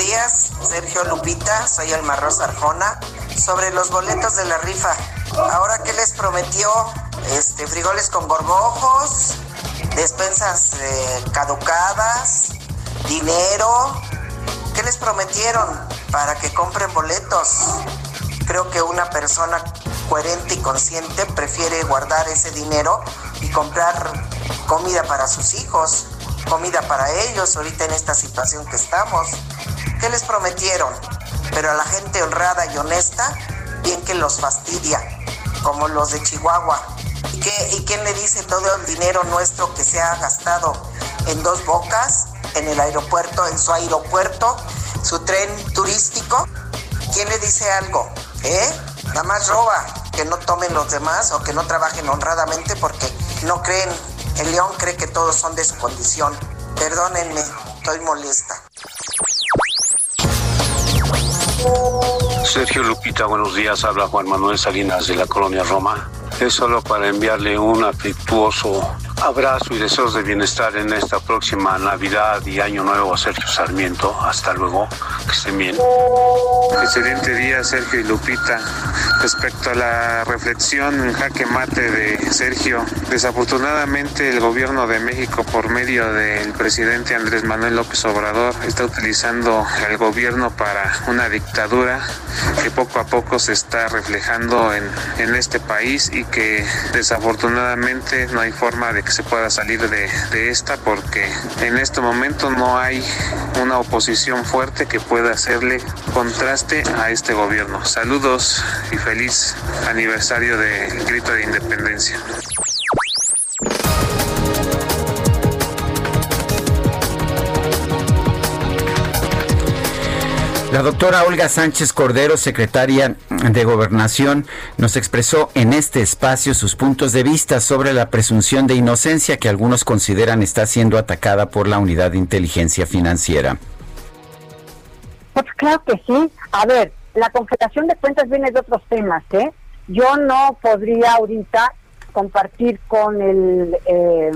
Días, Sergio Lupita, soy Alma Rosa Arjona. Sobre los boletos de la rifa, ahora que les prometió, este, frigoles con gorgojos, despensas eh, caducadas, dinero, ¿qué les prometieron para que compren boletos? Creo que una persona coherente y consciente prefiere guardar ese dinero y comprar comida para sus hijos, comida para ellos ahorita en esta situación que estamos. ¿Qué les prometieron? Pero a la gente honrada y honesta, bien que los fastidia, como los de Chihuahua. ¿Y, qué, ¿Y quién le dice todo el dinero nuestro que se ha gastado en dos bocas, en el aeropuerto, en su aeropuerto, su tren turístico? ¿Quién le dice algo? ¿Eh? Nada más roba, que no tomen los demás o que no trabajen honradamente porque no creen, el león cree que todos son de su condición. Perdónenme, Estoy molesta. Sergio Lupita, buenos días. Habla Juan Manuel Salinas de la colonia Roma. Es solo para enviarle un afectuoso abrazo y deseos de bienestar en esta próxima Navidad y Año Nuevo a Sergio Sarmiento. Hasta luego, que estén bien. Excelente día, Sergio y Lupita. Respecto a la reflexión en jaque mate de Sergio, desafortunadamente el gobierno de México por medio del presidente Andrés Manuel López Obrador está utilizando el gobierno para una dictadura que poco a poco se está reflejando en, en este país y que desafortunadamente no hay forma de se pueda salir de, de esta porque en este momento no hay una oposición fuerte que pueda hacerle contraste a este gobierno. Saludos y feliz aniversario del grito de independencia. La doctora Olga Sánchez Cordero, secretaria de Gobernación, nos expresó en este espacio sus puntos de vista sobre la presunción de inocencia que algunos consideran está siendo atacada por la Unidad de Inteligencia Financiera. Pues claro que sí. A ver, la confrontación de cuentas viene de otros temas, ¿eh? Yo no podría ahorita compartir con el eh,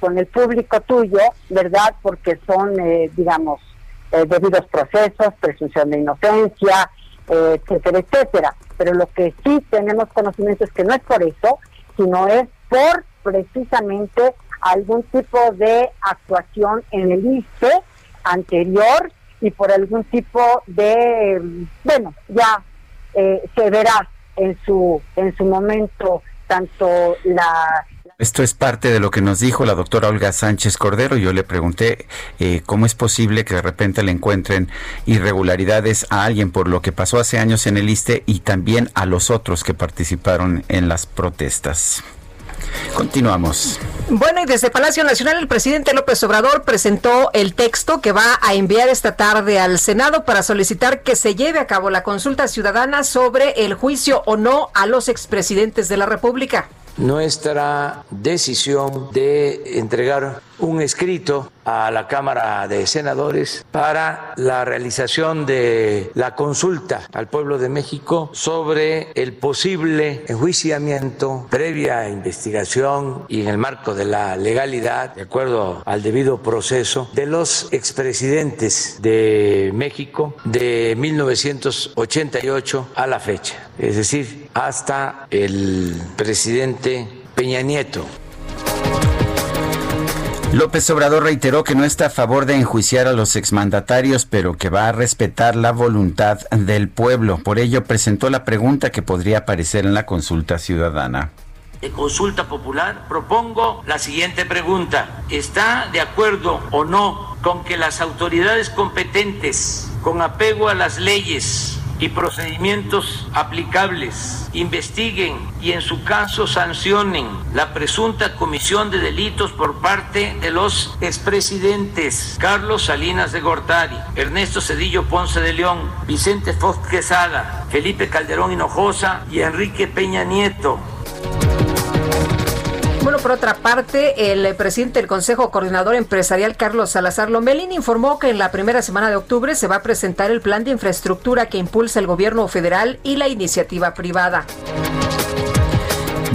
con el público tuyo, ¿verdad? Porque son, eh, digamos, eh, debidos procesos, presunción de inocencia, eh, etcétera, etcétera. Pero lo que sí tenemos conocimiento es que no es por eso, sino es por precisamente algún tipo de actuación en el ISPE anterior y por algún tipo de, bueno, ya eh, se verá en su en su momento tanto la esto es parte de lo que nos dijo la doctora Olga Sánchez Cordero. Yo le pregunté eh, cómo es posible que de repente le encuentren irregularidades a alguien por lo que pasó hace años en el ISTE y también a los otros que participaron en las protestas. Continuamos. Bueno, y desde Palacio Nacional el presidente López Obrador presentó el texto que va a enviar esta tarde al Senado para solicitar que se lleve a cabo la consulta ciudadana sobre el juicio o no a los expresidentes de la República nuestra decisión de entregar un escrito a la Cámara de Senadores para la realización de la consulta al pueblo de México sobre el posible enjuiciamiento previa investigación y en el marco de la legalidad, de acuerdo al debido proceso, de los expresidentes de México de 1988 a la fecha, es decir, hasta el presidente Peña Nieto. López Obrador reiteró que no está a favor de enjuiciar a los exmandatarios, pero que va a respetar la voluntad del pueblo. Por ello presentó la pregunta que podría aparecer en la consulta ciudadana. De consulta popular propongo la siguiente pregunta. ¿Está de acuerdo o no con que las autoridades competentes, con apego a las leyes, y procedimientos aplicables, investiguen y en su caso sancionen la presunta comisión de delitos por parte de los expresidentes Carlos Salinas de Gortari, Ernesto Cedillo Ponce de León, Vicente Fox Quesada, Felipe Calderón Hinojosa y Enrique Peña Nieto. Bueno, por otra parte, el presidente del Consejo Coordinador Empresarial, Carlos Salazar Lomelín, informó que en la primera semana de octubre se va a presentar el plan de infraestructura que impulsa el gobierno federal y la iniciativa privada.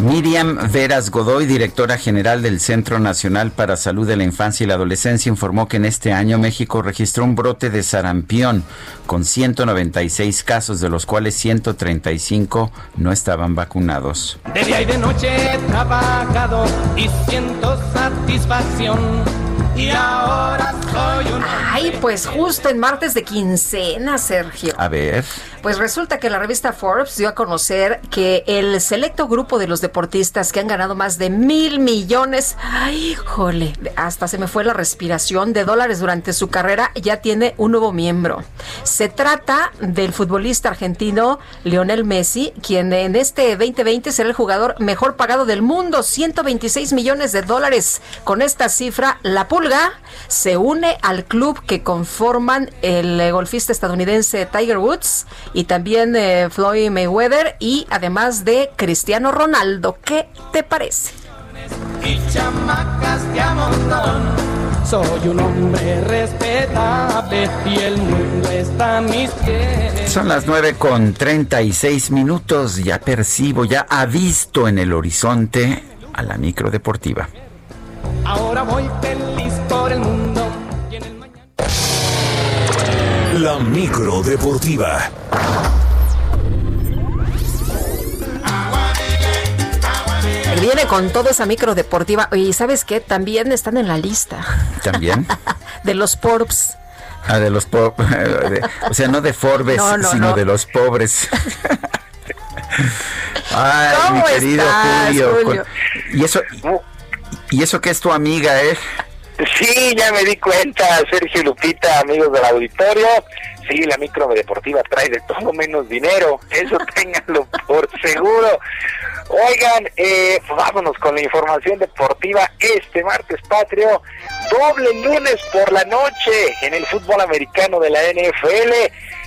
Miriam Veras Godoy, directora general del Centro Nacional para Salud de la Infancia y la Adolescencia, informó que en este año México registró un brote de sarampión con 196 casos, de los cuales 135 no estaban vacunados. De día y de noche he trabajado y siento satisfacción. Y ahora soy un Ay, pues justo en martes de quincena, Sergio. A ver. Pues resulta que la revista Forbes dio a conocer que el selecto grupo de los deportistas que han ganado más de mil millones, ay, jole, hasta se me fue la respiración de dólares durante su carrera, ya tiene un nuevo miembro. Se trata del futbolista argentino Lionel Messi, quien en este 2020 será el jugador mejor pagado del mundo, 126 millones de dólares. Con esta cifra, la Pulga se une al club que conforman el golfista estadounidense Tiger Woods y también eh, Floyd Mayweather y además de Cristiano Ronaldo. ¿Qué te parece? y chamacas de. Soy un hombre respetable y el mundo está a mis pies. Son las nueve con 36 minutos. Ya percibo, ya ha visto en el horizonte a la micro deportiva. Ahora voy feliz por el mundo. La micro deportiva. Viene con toda esa micro deportiva. Oye, ¿y sabes qué? También están en la lista. ¿También? de los Forbes. Ah, de los pobres. O sea, no de Forbes, No, no, sino no. de los pobres. Ay, mi ¿Cómo querido estás, Julio. Julio? Y eso, y eso que es tu amiga, ¿eh? Sí, ya me di cuenta, Sergio Lupita, amigos del auditorio. Sí, la micro deportiva trae de todo menos dinero, eso ténganlo por seguro. Oigan, eh, vámonos con la información deportiva este martes patrio. Doble lunes por la noche en el fútbol americano de la NFL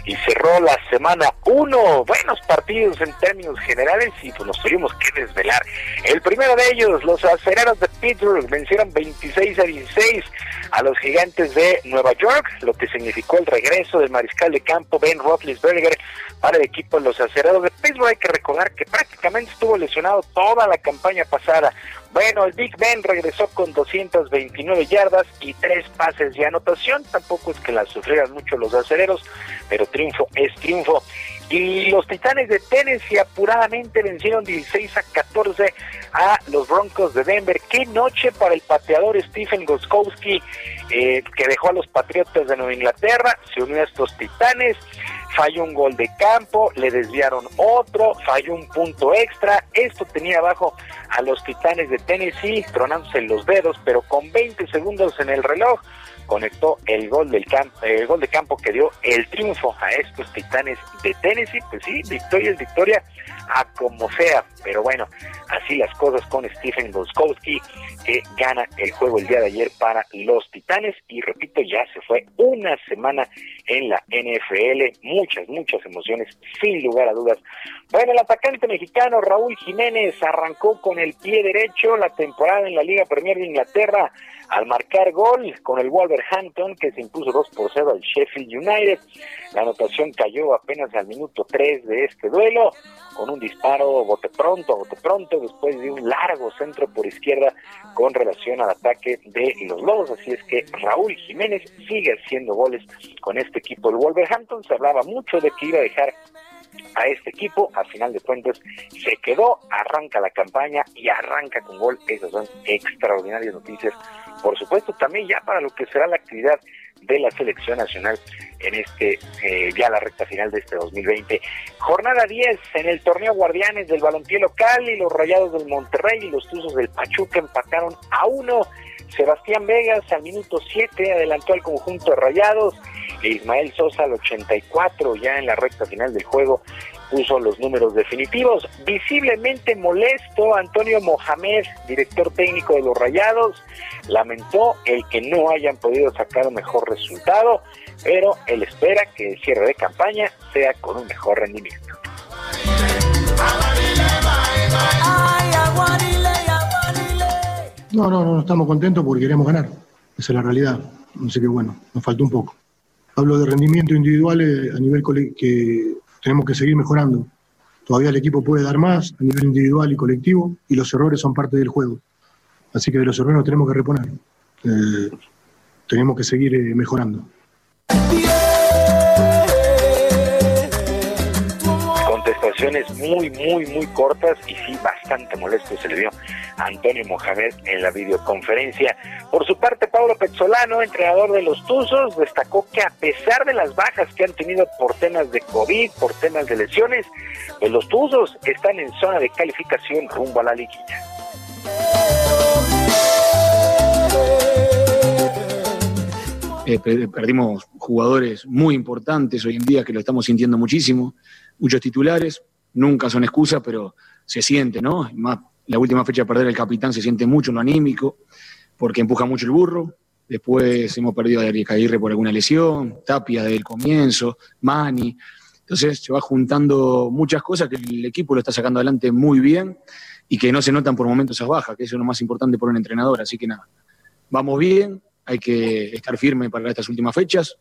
y cerró la semana uno. Buenos partidos en términos generales y pues nos tuvimos que desvelar. El primero de ellos, los aceleros de Pittsburgh vencieron 26 a 16 a los gigantes de Nueva York, lo que significó el regreso del mariscal de campo Ben Roethlisberger para el equipo de los acerados de Pittsburgh. Hay que recordar que prácticamente estuvo lesionado toda la campaña pasada. Bueno, el Big Ben regresó con 229 yardas y tres pases de anotación. Tampoco es que la sufrieran mucho los acereros, pero triunfo es triunfo. Y los Titanes de Tennessee apuradamente vencieron 16 a 14 a los Broncos de Denver. Qué noche para el pateador Stephen Goskowski, eh, que dejó a los Patriotas de Nueva Inglaterra, se unió a estos Titanes, falló un gol de campo, le desviaron otro, falló un punto extra. Esto tenía abajo a los Titanes de Tennessee, tronándose los dedos, pero con 20 segundos en el reloj conectó el gol del campo, el gol de campo que dio el triunfo a estos Titanes de Tennessee. Pues sí, victoria es victoria a como sea, pero bueno, así las cosas con Stephen Goskowski que gana el juego el día de ayer para los Titanes y repito, ya se fue una semana en la NFL, muchas, muchas emociones, sin lugar a dudas. Bueno, el atacante mexicano Raúl Jiménez arrancó con el pie derecho la temporada en la Liga Premier de Inglaterra al marcar gol con el Wolverhampton que se impuso 2 por 0 al Sheffield United. La anotación cayó apenas al minuto 3 de este duelo con un disparo bote pronto, bote pronto, después de un largo centro por izquierda con relación al ataque de los Lobos. Así es que Raúl Jiménez sigue haciendo goles con este equipo del Wolverhampton. Se hablaba mucho de que iba a dejar a este equipo, a final de cuentas se quedó, arranca la campaña y arranca con gol, esas son extraordinarias noticias, por supuesto también ya para lo que será la actividad de la selección nacional en este eh, ya la recta final de este 2020. Jornada 10 en el torneo Guardianes del Balompié local y los Rayados del Monterrey y los Tuzos del Pachuca empataron a uno. Sebastián Vegas al minuto 7 adelantó al conjunto de Rayados e Ismael Sosa al 84 ya en la recta final del juego puso los números definitivos. Visiblemente molesto, Antonio Mohamed, director técnico de los Rayados, lamentó el que no hayan podido sacar un mejor resultado, pero él espera que el cierre de campaña sea con un mejor rendimiento. No, no, no estamos contentos porque queremos ganar. Esa es la realidad. Así que bueno, nos faltó un poco. Hablo de rendimiento individual eh, a nivel que tenemos que seguir mejorando. Todavía el equipo puede dar más a nivel individual y colectivo y los errores son parte del juego. Así que de los errores nos tenemos que reponer. Eh, tenemos que seguir eh, mejorando. Muy, muy, muy cortas y sí, bastante molesto se le dio a Antonio Mohamed en la videoconferencia. Por su parte, Pablo Pezzolano, entrenador de los Tuzos, destacó que a pesar de las bajas que han tenido por temas de COVID, por temas de lesiones, pues los Tuzos están en zona de calificación rumbo a la liguilla. Eh, per- perdimos jugadores muy importantes hoy en día que lo estamos sintiendo muchísimo, muchos titulares, nunca son excusas, pero se siente, ¿no? Más la última fecha de perder el capitán se siente mucho en lo anímico, porque empuja mucho el burro. Después hemos perdido a Ariel Aguirre por alguna lesión, Tapia del comienzo, Mani. Entonces se va juntando muchas cosas que el equipo lo está sacando adelante muy bien y que no se notan por momentos esas bajas, que eso es lo más importante por un entrenador. Así que nada, vamos bien, hay que estar firme para estas últimas fechas.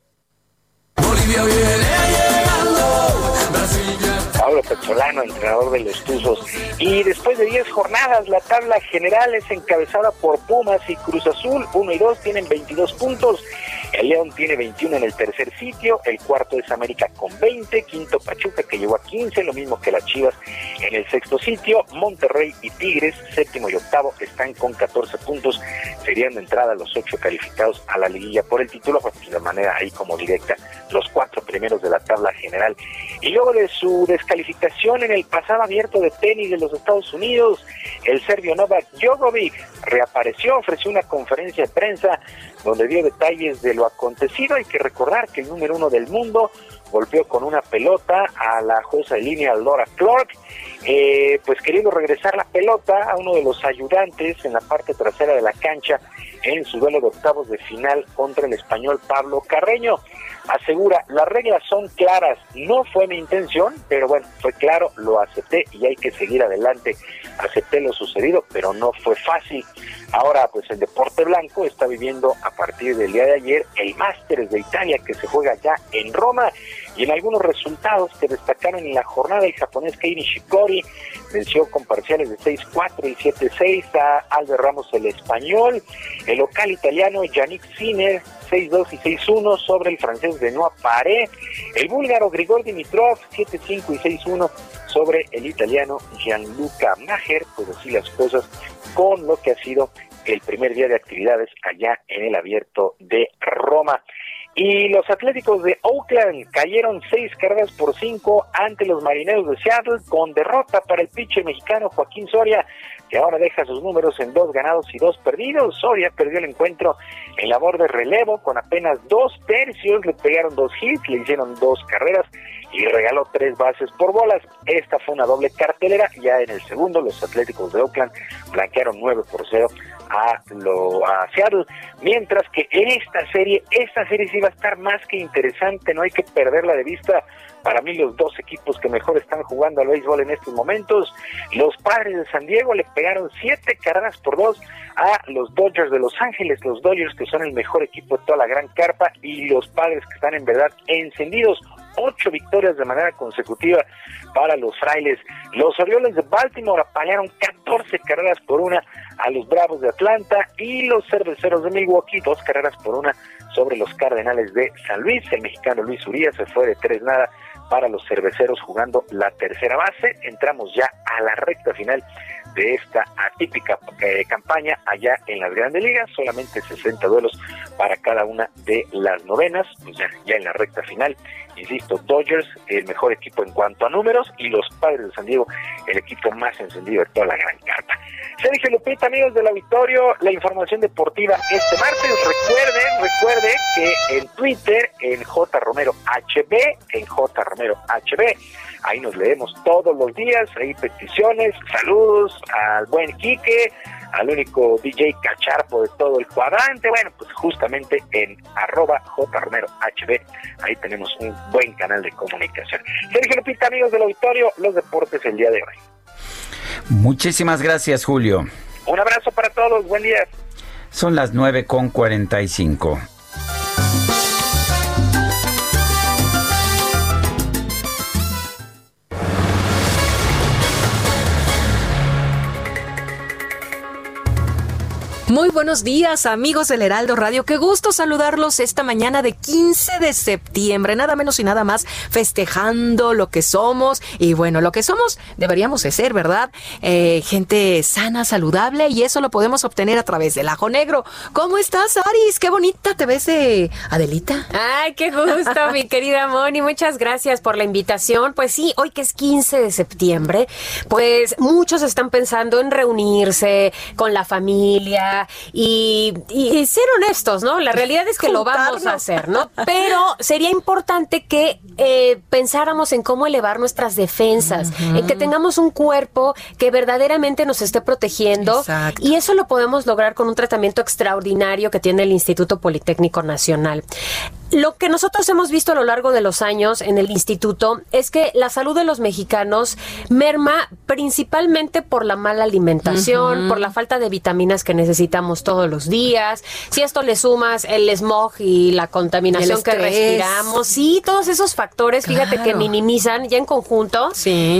Pablo Pezzolano, entrenador de los Tuzos. Y después de 10 jornadas, la tabla general es encabezada por Pumas y Cruz Azul. 1 y 2 tienen 22 puntos. El León tiene 21 en el tercer sitio. El cuarto es América con 20. Quinto Pachuca que llegó a 15, lo mismo que las Chivas en el sexto sitio. Monterrey y Tigres, séptimo y octavo, están con 14 puntos. Serían de entrada los ocho calificados a la liguilla por el título, pues de manera ahí como directa, los cuatro primeros de la tabla general. Y luego de su descalificación en el pasado abierto de tenis de los Estados Unidos, el serbio Novak Djokovic reapareció, ofreció una conferencia de prensa donde dio detalles de lo acontecido. Hay que recordar que el número uno del mundo golpeó con una pelota a la jueza de línea Laura Clark, eh, pues queriendo regresar la pelota a uno de los ayudantes en la parte trasera de la cancha en su duelo de octavos de final contra el español Pablo Carreño asegura, las reglas son claras, no fue mi intención, pero bueno, fue claro, lo acepté y hay que seguir adelante. Acepté lo sucedido, pero no fue fácil. Ahora, pues el deporte blanco está viviendo a partir del día de ayer el Masters de Italia que se juega ya en Roma y en algunos resultados que destacaron en la jornada el japonés Kei Nishikori venció con parciales de 6-4 y 7-6 a Albert Ramos el español, el local italiano Yannick Sinner 6-2 y 6-1 sobre el francés de Noa Paré, el búlgaro Grigor Dimitrov 7-5 y 6-1 sobre el italiano Gianluca Maher, pues así las cosas con lo que ha sido el primer día de actividades allá en el abierto de Roma. Y los Atléticos de Oakland cayeron seis carreras por cinco ante los Marineros de Seattle con derrota para el pitcher mexicano Joaquín Soria, que ahora deja sus números en dos ganados y dos perdidos. Soria perdió el encuentro en labor de relevo con apenas dos tercios, le pegaron dos hits, le hicieron dos carreras y regaló tres bases por bolas. Esta fue una doble cartelera. Ya en el segundo, los Atléticos de Oakland blanquearon 9 por 0 a, lo, Seattle. Mientras que esta serie, esta serie sí va a estar más que interesante, no hay que perderla de vista. Para mí los dos equipos que mejor están jugando al béisbol en estos momentos, los Padres de San Diego le pegaron siete carreras por dos a los Dodgers de Los Ángeles, los Dodgers que son el mejor equipo de toda la gran carpa y los Padres que están en verdad encendidos ocho victorias de manera consecutiva para los frailes. Los Orioles de Baltimore apalearon 14 carreras por una a los Bravos de Atlanta y los Cerveceros de Milwaukee, dos carreras por una sobre los Cardenales de San Luis. El mexicano Luis Urias se fue de tres nada para los cerveceros jugando la tercera base. Entramos ya a la recta final de esta atípica eh, campaña allá en las grandes ligas, solamente 60 duelos para cada una de las novenas, pues ya, ya en la recta final, insisto, Dodgers, el mejor equipo en cuanto a números, y los Padres de San Diego, el equipo más encendido de toda la gran carta. Sergio Lupita, amigos del auditorio, la información deportiva este martes. Recuerden, recuerden que en Twitter, en J Romero HB, en J Romero HB, ahí nos leemos todos los días, hay peticiones, saludos al buen Quique, al único DJ cacharpo de todo el cuadrante, bueno, pues justamente en arroba HB, ahí tenemos un buen canal de comunicación. Sergio Lupita, amigos del auditorio, los deportes el día de hoy. Muchísimas gracias, Julio. Un abrazo para todos, buen día. Son las 9 Muy buenos días, amigos del Heraldo Radio. Qué gusto saludarlos esta mañana de 15 de septiembre, nada menos y nada más festejando lo que somos. Y bueno, lo que somos deberíamos de ser, ¿verdad? Eh, gente sana, saludable, y eso lo podemos obtener a través del ajo negro. ¿Cómo estás, Aris? Qué bonita te ves de Adelita. Ay, qué gusto, mi querida Moni. Muchas gracias por la invitación. Pues sí, hoy que es 15 de septiembre, pues muchos están pensando en reunirse con la familia y, ser honestos, ¿no? La realidad es que lo vamos a hacer, ¿no? Pero sería importante que eh, pensáramos en cómo elevar nuestras defensas, en que tengamos un cuerpo que verdaderamente nos esté protegiendo y eso lo podemos lograr con un tratamiento extraordinario que tiene el Instituto Politécnico Nacional. Lo que nosotros hemos visto a lo largo de los años en el instituto es que la salud de los mexicanos merma principalmente por la mala alimentación, por la falta de vitaminas que necesitamos todos los días. Si esto le sumas el smog y la contaminación que respiramos, sí, todos esos factores, fíjate que minimizan ya en conjunto,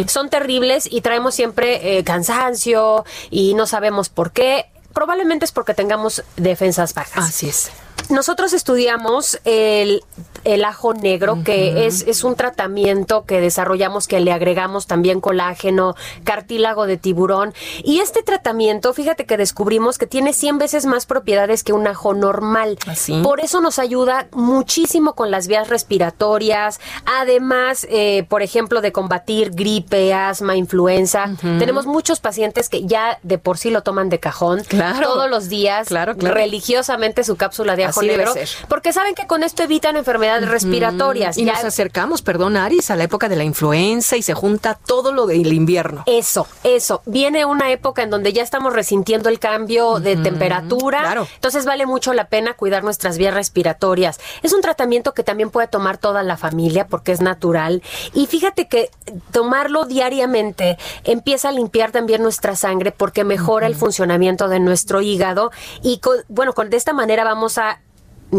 son terribles y traemos siempre eh, cansancio y no sabemos por qué. Probablemente es porque tengamos defensas bajas. Así es. Nosotros estudiamos el, el ajo negro, que es, es un tratamiento que desarrollamos, que le agregamos también colágeno, cartílago de tiburón. Y este tratamiento, fíjate que descubrimos que tiene 100 veces más propiedades que un ajo normal. Por eso nos ayuda muchísimo con las vías respiratorias. Además, eh, por ejemplo, de combatir gripe, asma, influenza. Tenemos muchos pacientes que ya de por sí lo toman de cajón. Claro. Todos los días. Claro, claro. Religiosamente su cápsula de ajo Así debe negro. ser. Porque saben que con esto evitan enfermedades respiratorias. Y Ya- nos acercamos, perdón, Aris, a la época de la influenza y se junta todo lo del invierno. Eso, eso. Viene una época en donde ya estamos resintiendo el cambio de temperatura. Entonces vale mucho la pena cuidar nuestras vías respiratorias. Es un tratamiento que también puede tomar toda la familia porque es natural. Y fíjate que tomarlo diariamente empieza a limpiar también nuestra sangre porque mejora el funcionamiento de nuestro hígado. Y con- bueno, con, de esta manera vamos a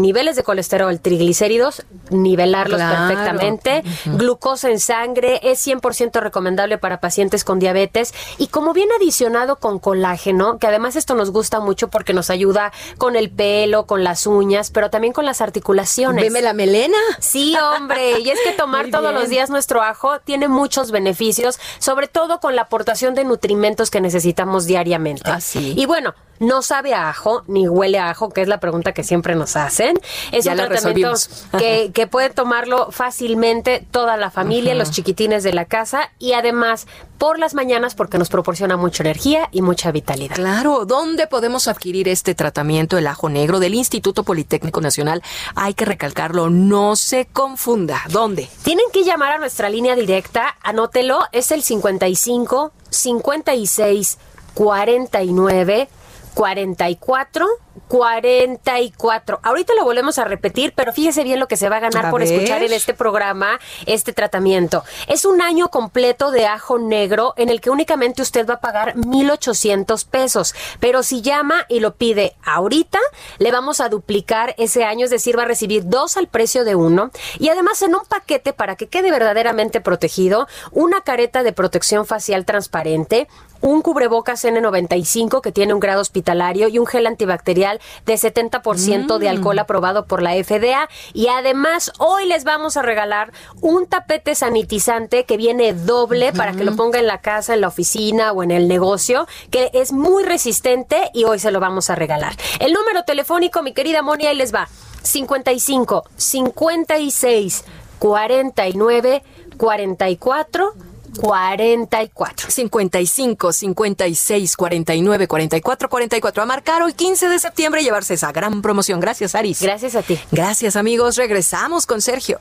niveles de colesterol, triglicéridos, nivelarlos Claro. perfectamente, glucosa en sangre, es 100% recomendable para pacientes con diabetes y como viene adicionado con colágeno, que además esto nos gusta mucho porque nos ayuda con el pelo, con las uñas, pero también con las articulaciones. Veme la melena. Sí, hombre, y es que tomar todos los días nuestro ajo tiene muchos beneficios, sobre todo con la aportación de nutrimentos que necesitamos diariamente. Así. Y bueno, no sabe a ajo ni huele a ajo, que es la pregunta que siempre nos hacen. Es Ya un tratamiento que, que puede tomarlo fácilmente toda la familia, los chiquitines de la casa y además por las mañanas porque nos proporciona mucha energía y mucha vitalidad. Claro, ¿dónde podemos adquirir este tratamiento, el ajo negro, del Instituto Politécnico Nacional? Hay que recalcarlo, no se confunda. ¿Dónde? Tienen que llamar a nuestra línea directa, anótelo, es el 55 56 49 44 44. Ahorita lo volvemos a repetir, pero fíjese bien lo que se va a ganar A por ver. escuchar en este programa este tratamiento. Es un año completo de ajo negro en el que únicamente usted va a pagar 1,800 pesos. Pero si llama y lo pide ahorita, le vamos a duplicar ese año, es decir, va a recibir dos al precio de uno. Y además en un paquete para que quede verdaderamente protegido, una careta de protección facial transparente, un cubrebocas N95 que tiene un grado hospitalario y un gel antibacterial de 70% de alcohol aprobado por la FDA. Y además, hoy les vamos a regalar un tapete sanitizante que viene doble para que lo ponga en la casa, en la oficina o en el negocio, que es muy resistente y hoy se lo vamos a regalar. El número telefónico, mi querida Moni, ahí les va. 55 56 49 44 44. 55 56 49 44 44. A marcar hoy 15 de septiembre y llevarse esa gran promoción. Gracias, Aris. Gracias a ti. Gracias, amigos. Regresamos con Sergio.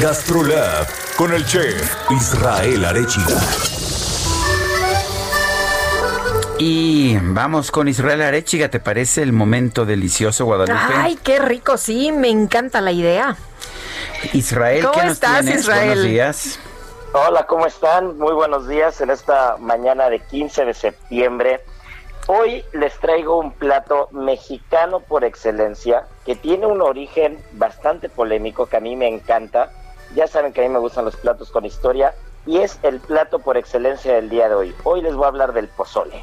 Gastrolab con el chef Israel Arechiga. Y vamos con Israel Arechiga, ¿te parece el momento delicioso, Guadalupe? Ay, qué rico, sí, me encanta la idea. Israel, ¿Cómo ¿qué nos estás, tienes? Israel? Buenos días. Hola, ¿cómo están? Muy buenos días en esta mañana de 15 de septiembre. Hoy les traigo un plato mexicano por excelencia que tiene un origen bastante polémico que a mí me encanta. Ya saben que a mí me gustan los platos con historia y es el plato por excelencia del día de hoy. Hoy les voy a hablar del pozole.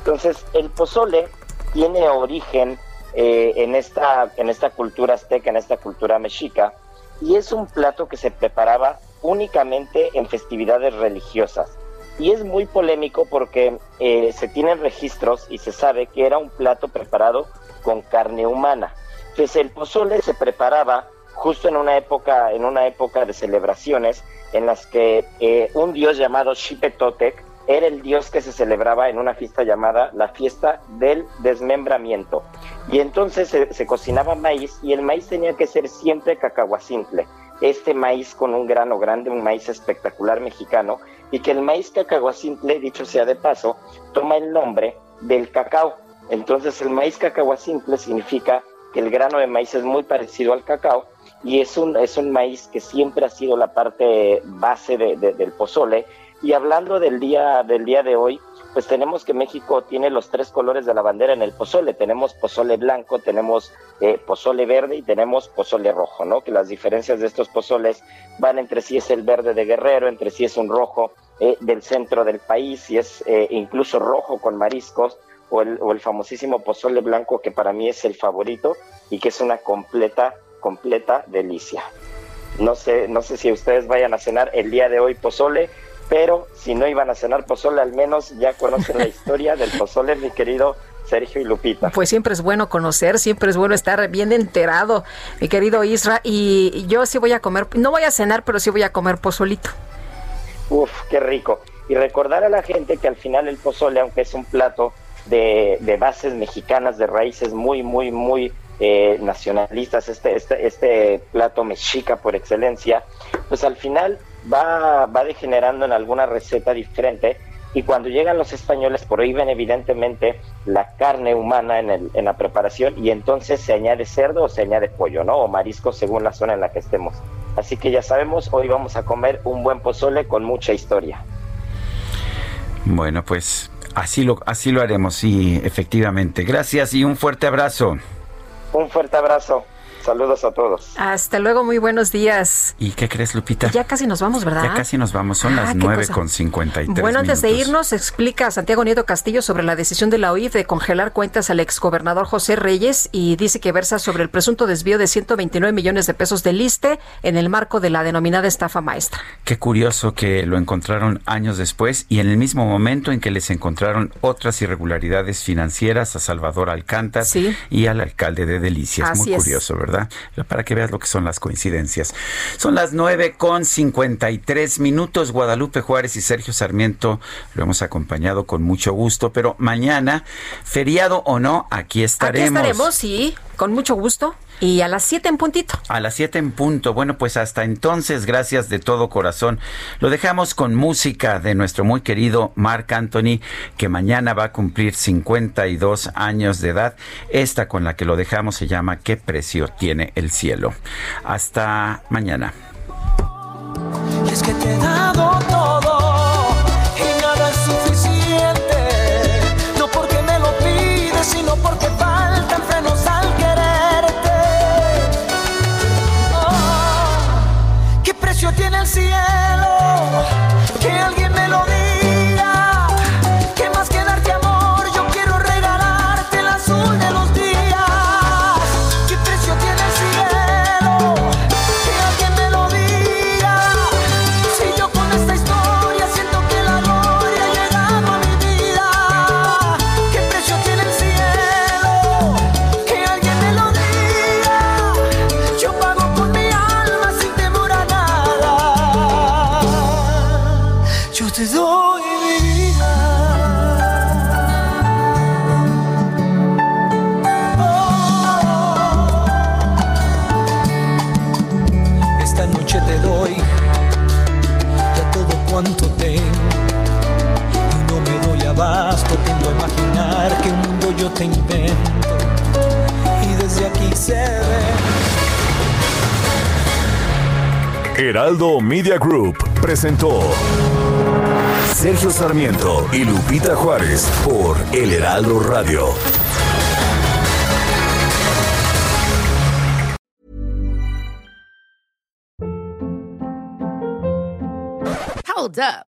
Entonces, el pozole tiene origen eh, en, esta, en esta cultura azteca, en esta cultura mexica, y es un plato que se preparaba únicamente en festividades religiosas. Y es muy polémico porque eh, se tienen registros y se sabe que era un plato preparado con carne humana. Entonces el pozole se preparaba justo en una época, en una época de celebraciones en las que eh, un dios llamado Xipetotec era el dios que se celebraba en una fiesta llamada la fiesta del desmembramiento. Y entonces se, cocinaba maíz y el maíz tenía que ser siempre cacahuacintle este maíz con un grano grande, un maíz espectacular mexicano, y que el maíz cacahuacintle, dicho sea de paso, toma el nombre del cacao. Entonces el maíz cacahuacintle significa que el grano de maíz es muy parecido al cacao y es un, es un maíz que siempre ha sido la parte base del pozole. Y hablando del día, del día de hoy, pues tenemos que México tiene los tres colores de la bandera en el pozole. Tenemos pozole blanco, tenemos eh, pozole verde y tenemos pozole rojo, ¿no? Que las diferencias de estos pozoles van entre sí es el verde de Guerrero, entre sí es un rojo eh, del centro del país y es eh, incluso rojo con mariscos o el, o el famosísimo pozole blanco que para mí es el favorito y que es una completa, completa delicia. No sé, no sé si ustedes vayan a cenar el día de hoy pozole, pero si no iban a cenar pozole, al menos ya conocen la historia del pozole, mi querido Sergio y Lupita. Pues siempre es bueno conocer, siempre es bueno estar bien enterado, mi querido Isra. Y yo sí voy a comer, no voy a cenar, pero sí voy a comer pozolito. Uf, qué rico. Y recordar a la gente que al final el pozole, aunque es un plato de, de bases mexicanas, de raíces muy, muy, muy eh, nacionalistas, este, este, este plato mexica por excelencia, pues al final va, va degenerando en alguna receta diferente y cuando llegan los españoles prohíben evidentemente la carne humana en, el, en la preparación y entonces se añade cerdo o se añade pollo, ¿no? O marisco según la zona en la que estemos. Así que ya sabemos, hoy vamos a comer un buen pozole con mucha historia. Bueno, pues así lo, así lo haremos, sí, efectivamente. Gracias y un fuerte abrazo. Un fuerte abrazo. Saludos a todos. Hasta luego, muy buenos días. ¿Y qué crees, Lupita? Ya casi nos vamos, ¿verdad? Ya casi nos vamos, son Ah, las qué nueve cosa. con 53 Bueno, antes de irnos, explica Santiago Nieto Castillo sobre la decisión de la OIF de congelar cuentas al exgobernador José Reyes y dice que versa sobre el presunto desvío de 129 millones de pesos del ISTE en el marco de la denominada estafa maestra. Qué curioso que lo encontraron años después y en el mismo momento en que les encontraron otras irregularidades financieras a Salvador Alcántar y al alcalde de Delicias. Así Muy es. curioso, Para que veas lo que son las coincidencias. Son las nueve con 53 minutos. Guadalupe Juárez y Sergio Sarmiento lo hemos acompañado con mucho gusto, pero mañana, feriado o no, aquí estaremos. Aquí estaremos, sí, con mucho gusto. Y a las 7 en puntito. A las 7 en punto. Bueno, pues hasta entonces, gracias de todo corazón. Lo dejamos con música de nuestro muy querido Marc Anthony, que mañana va a cumplir 52 años de edad. Esta con la que lo dejamos se llama ¿Qué precio tiene el cielo? Hasta mañana. Y es que te he dado todo Heraldo Media Group presentó Sergio Sarmiento y Lupita Juárez por El Heraldo Radio. Hold up.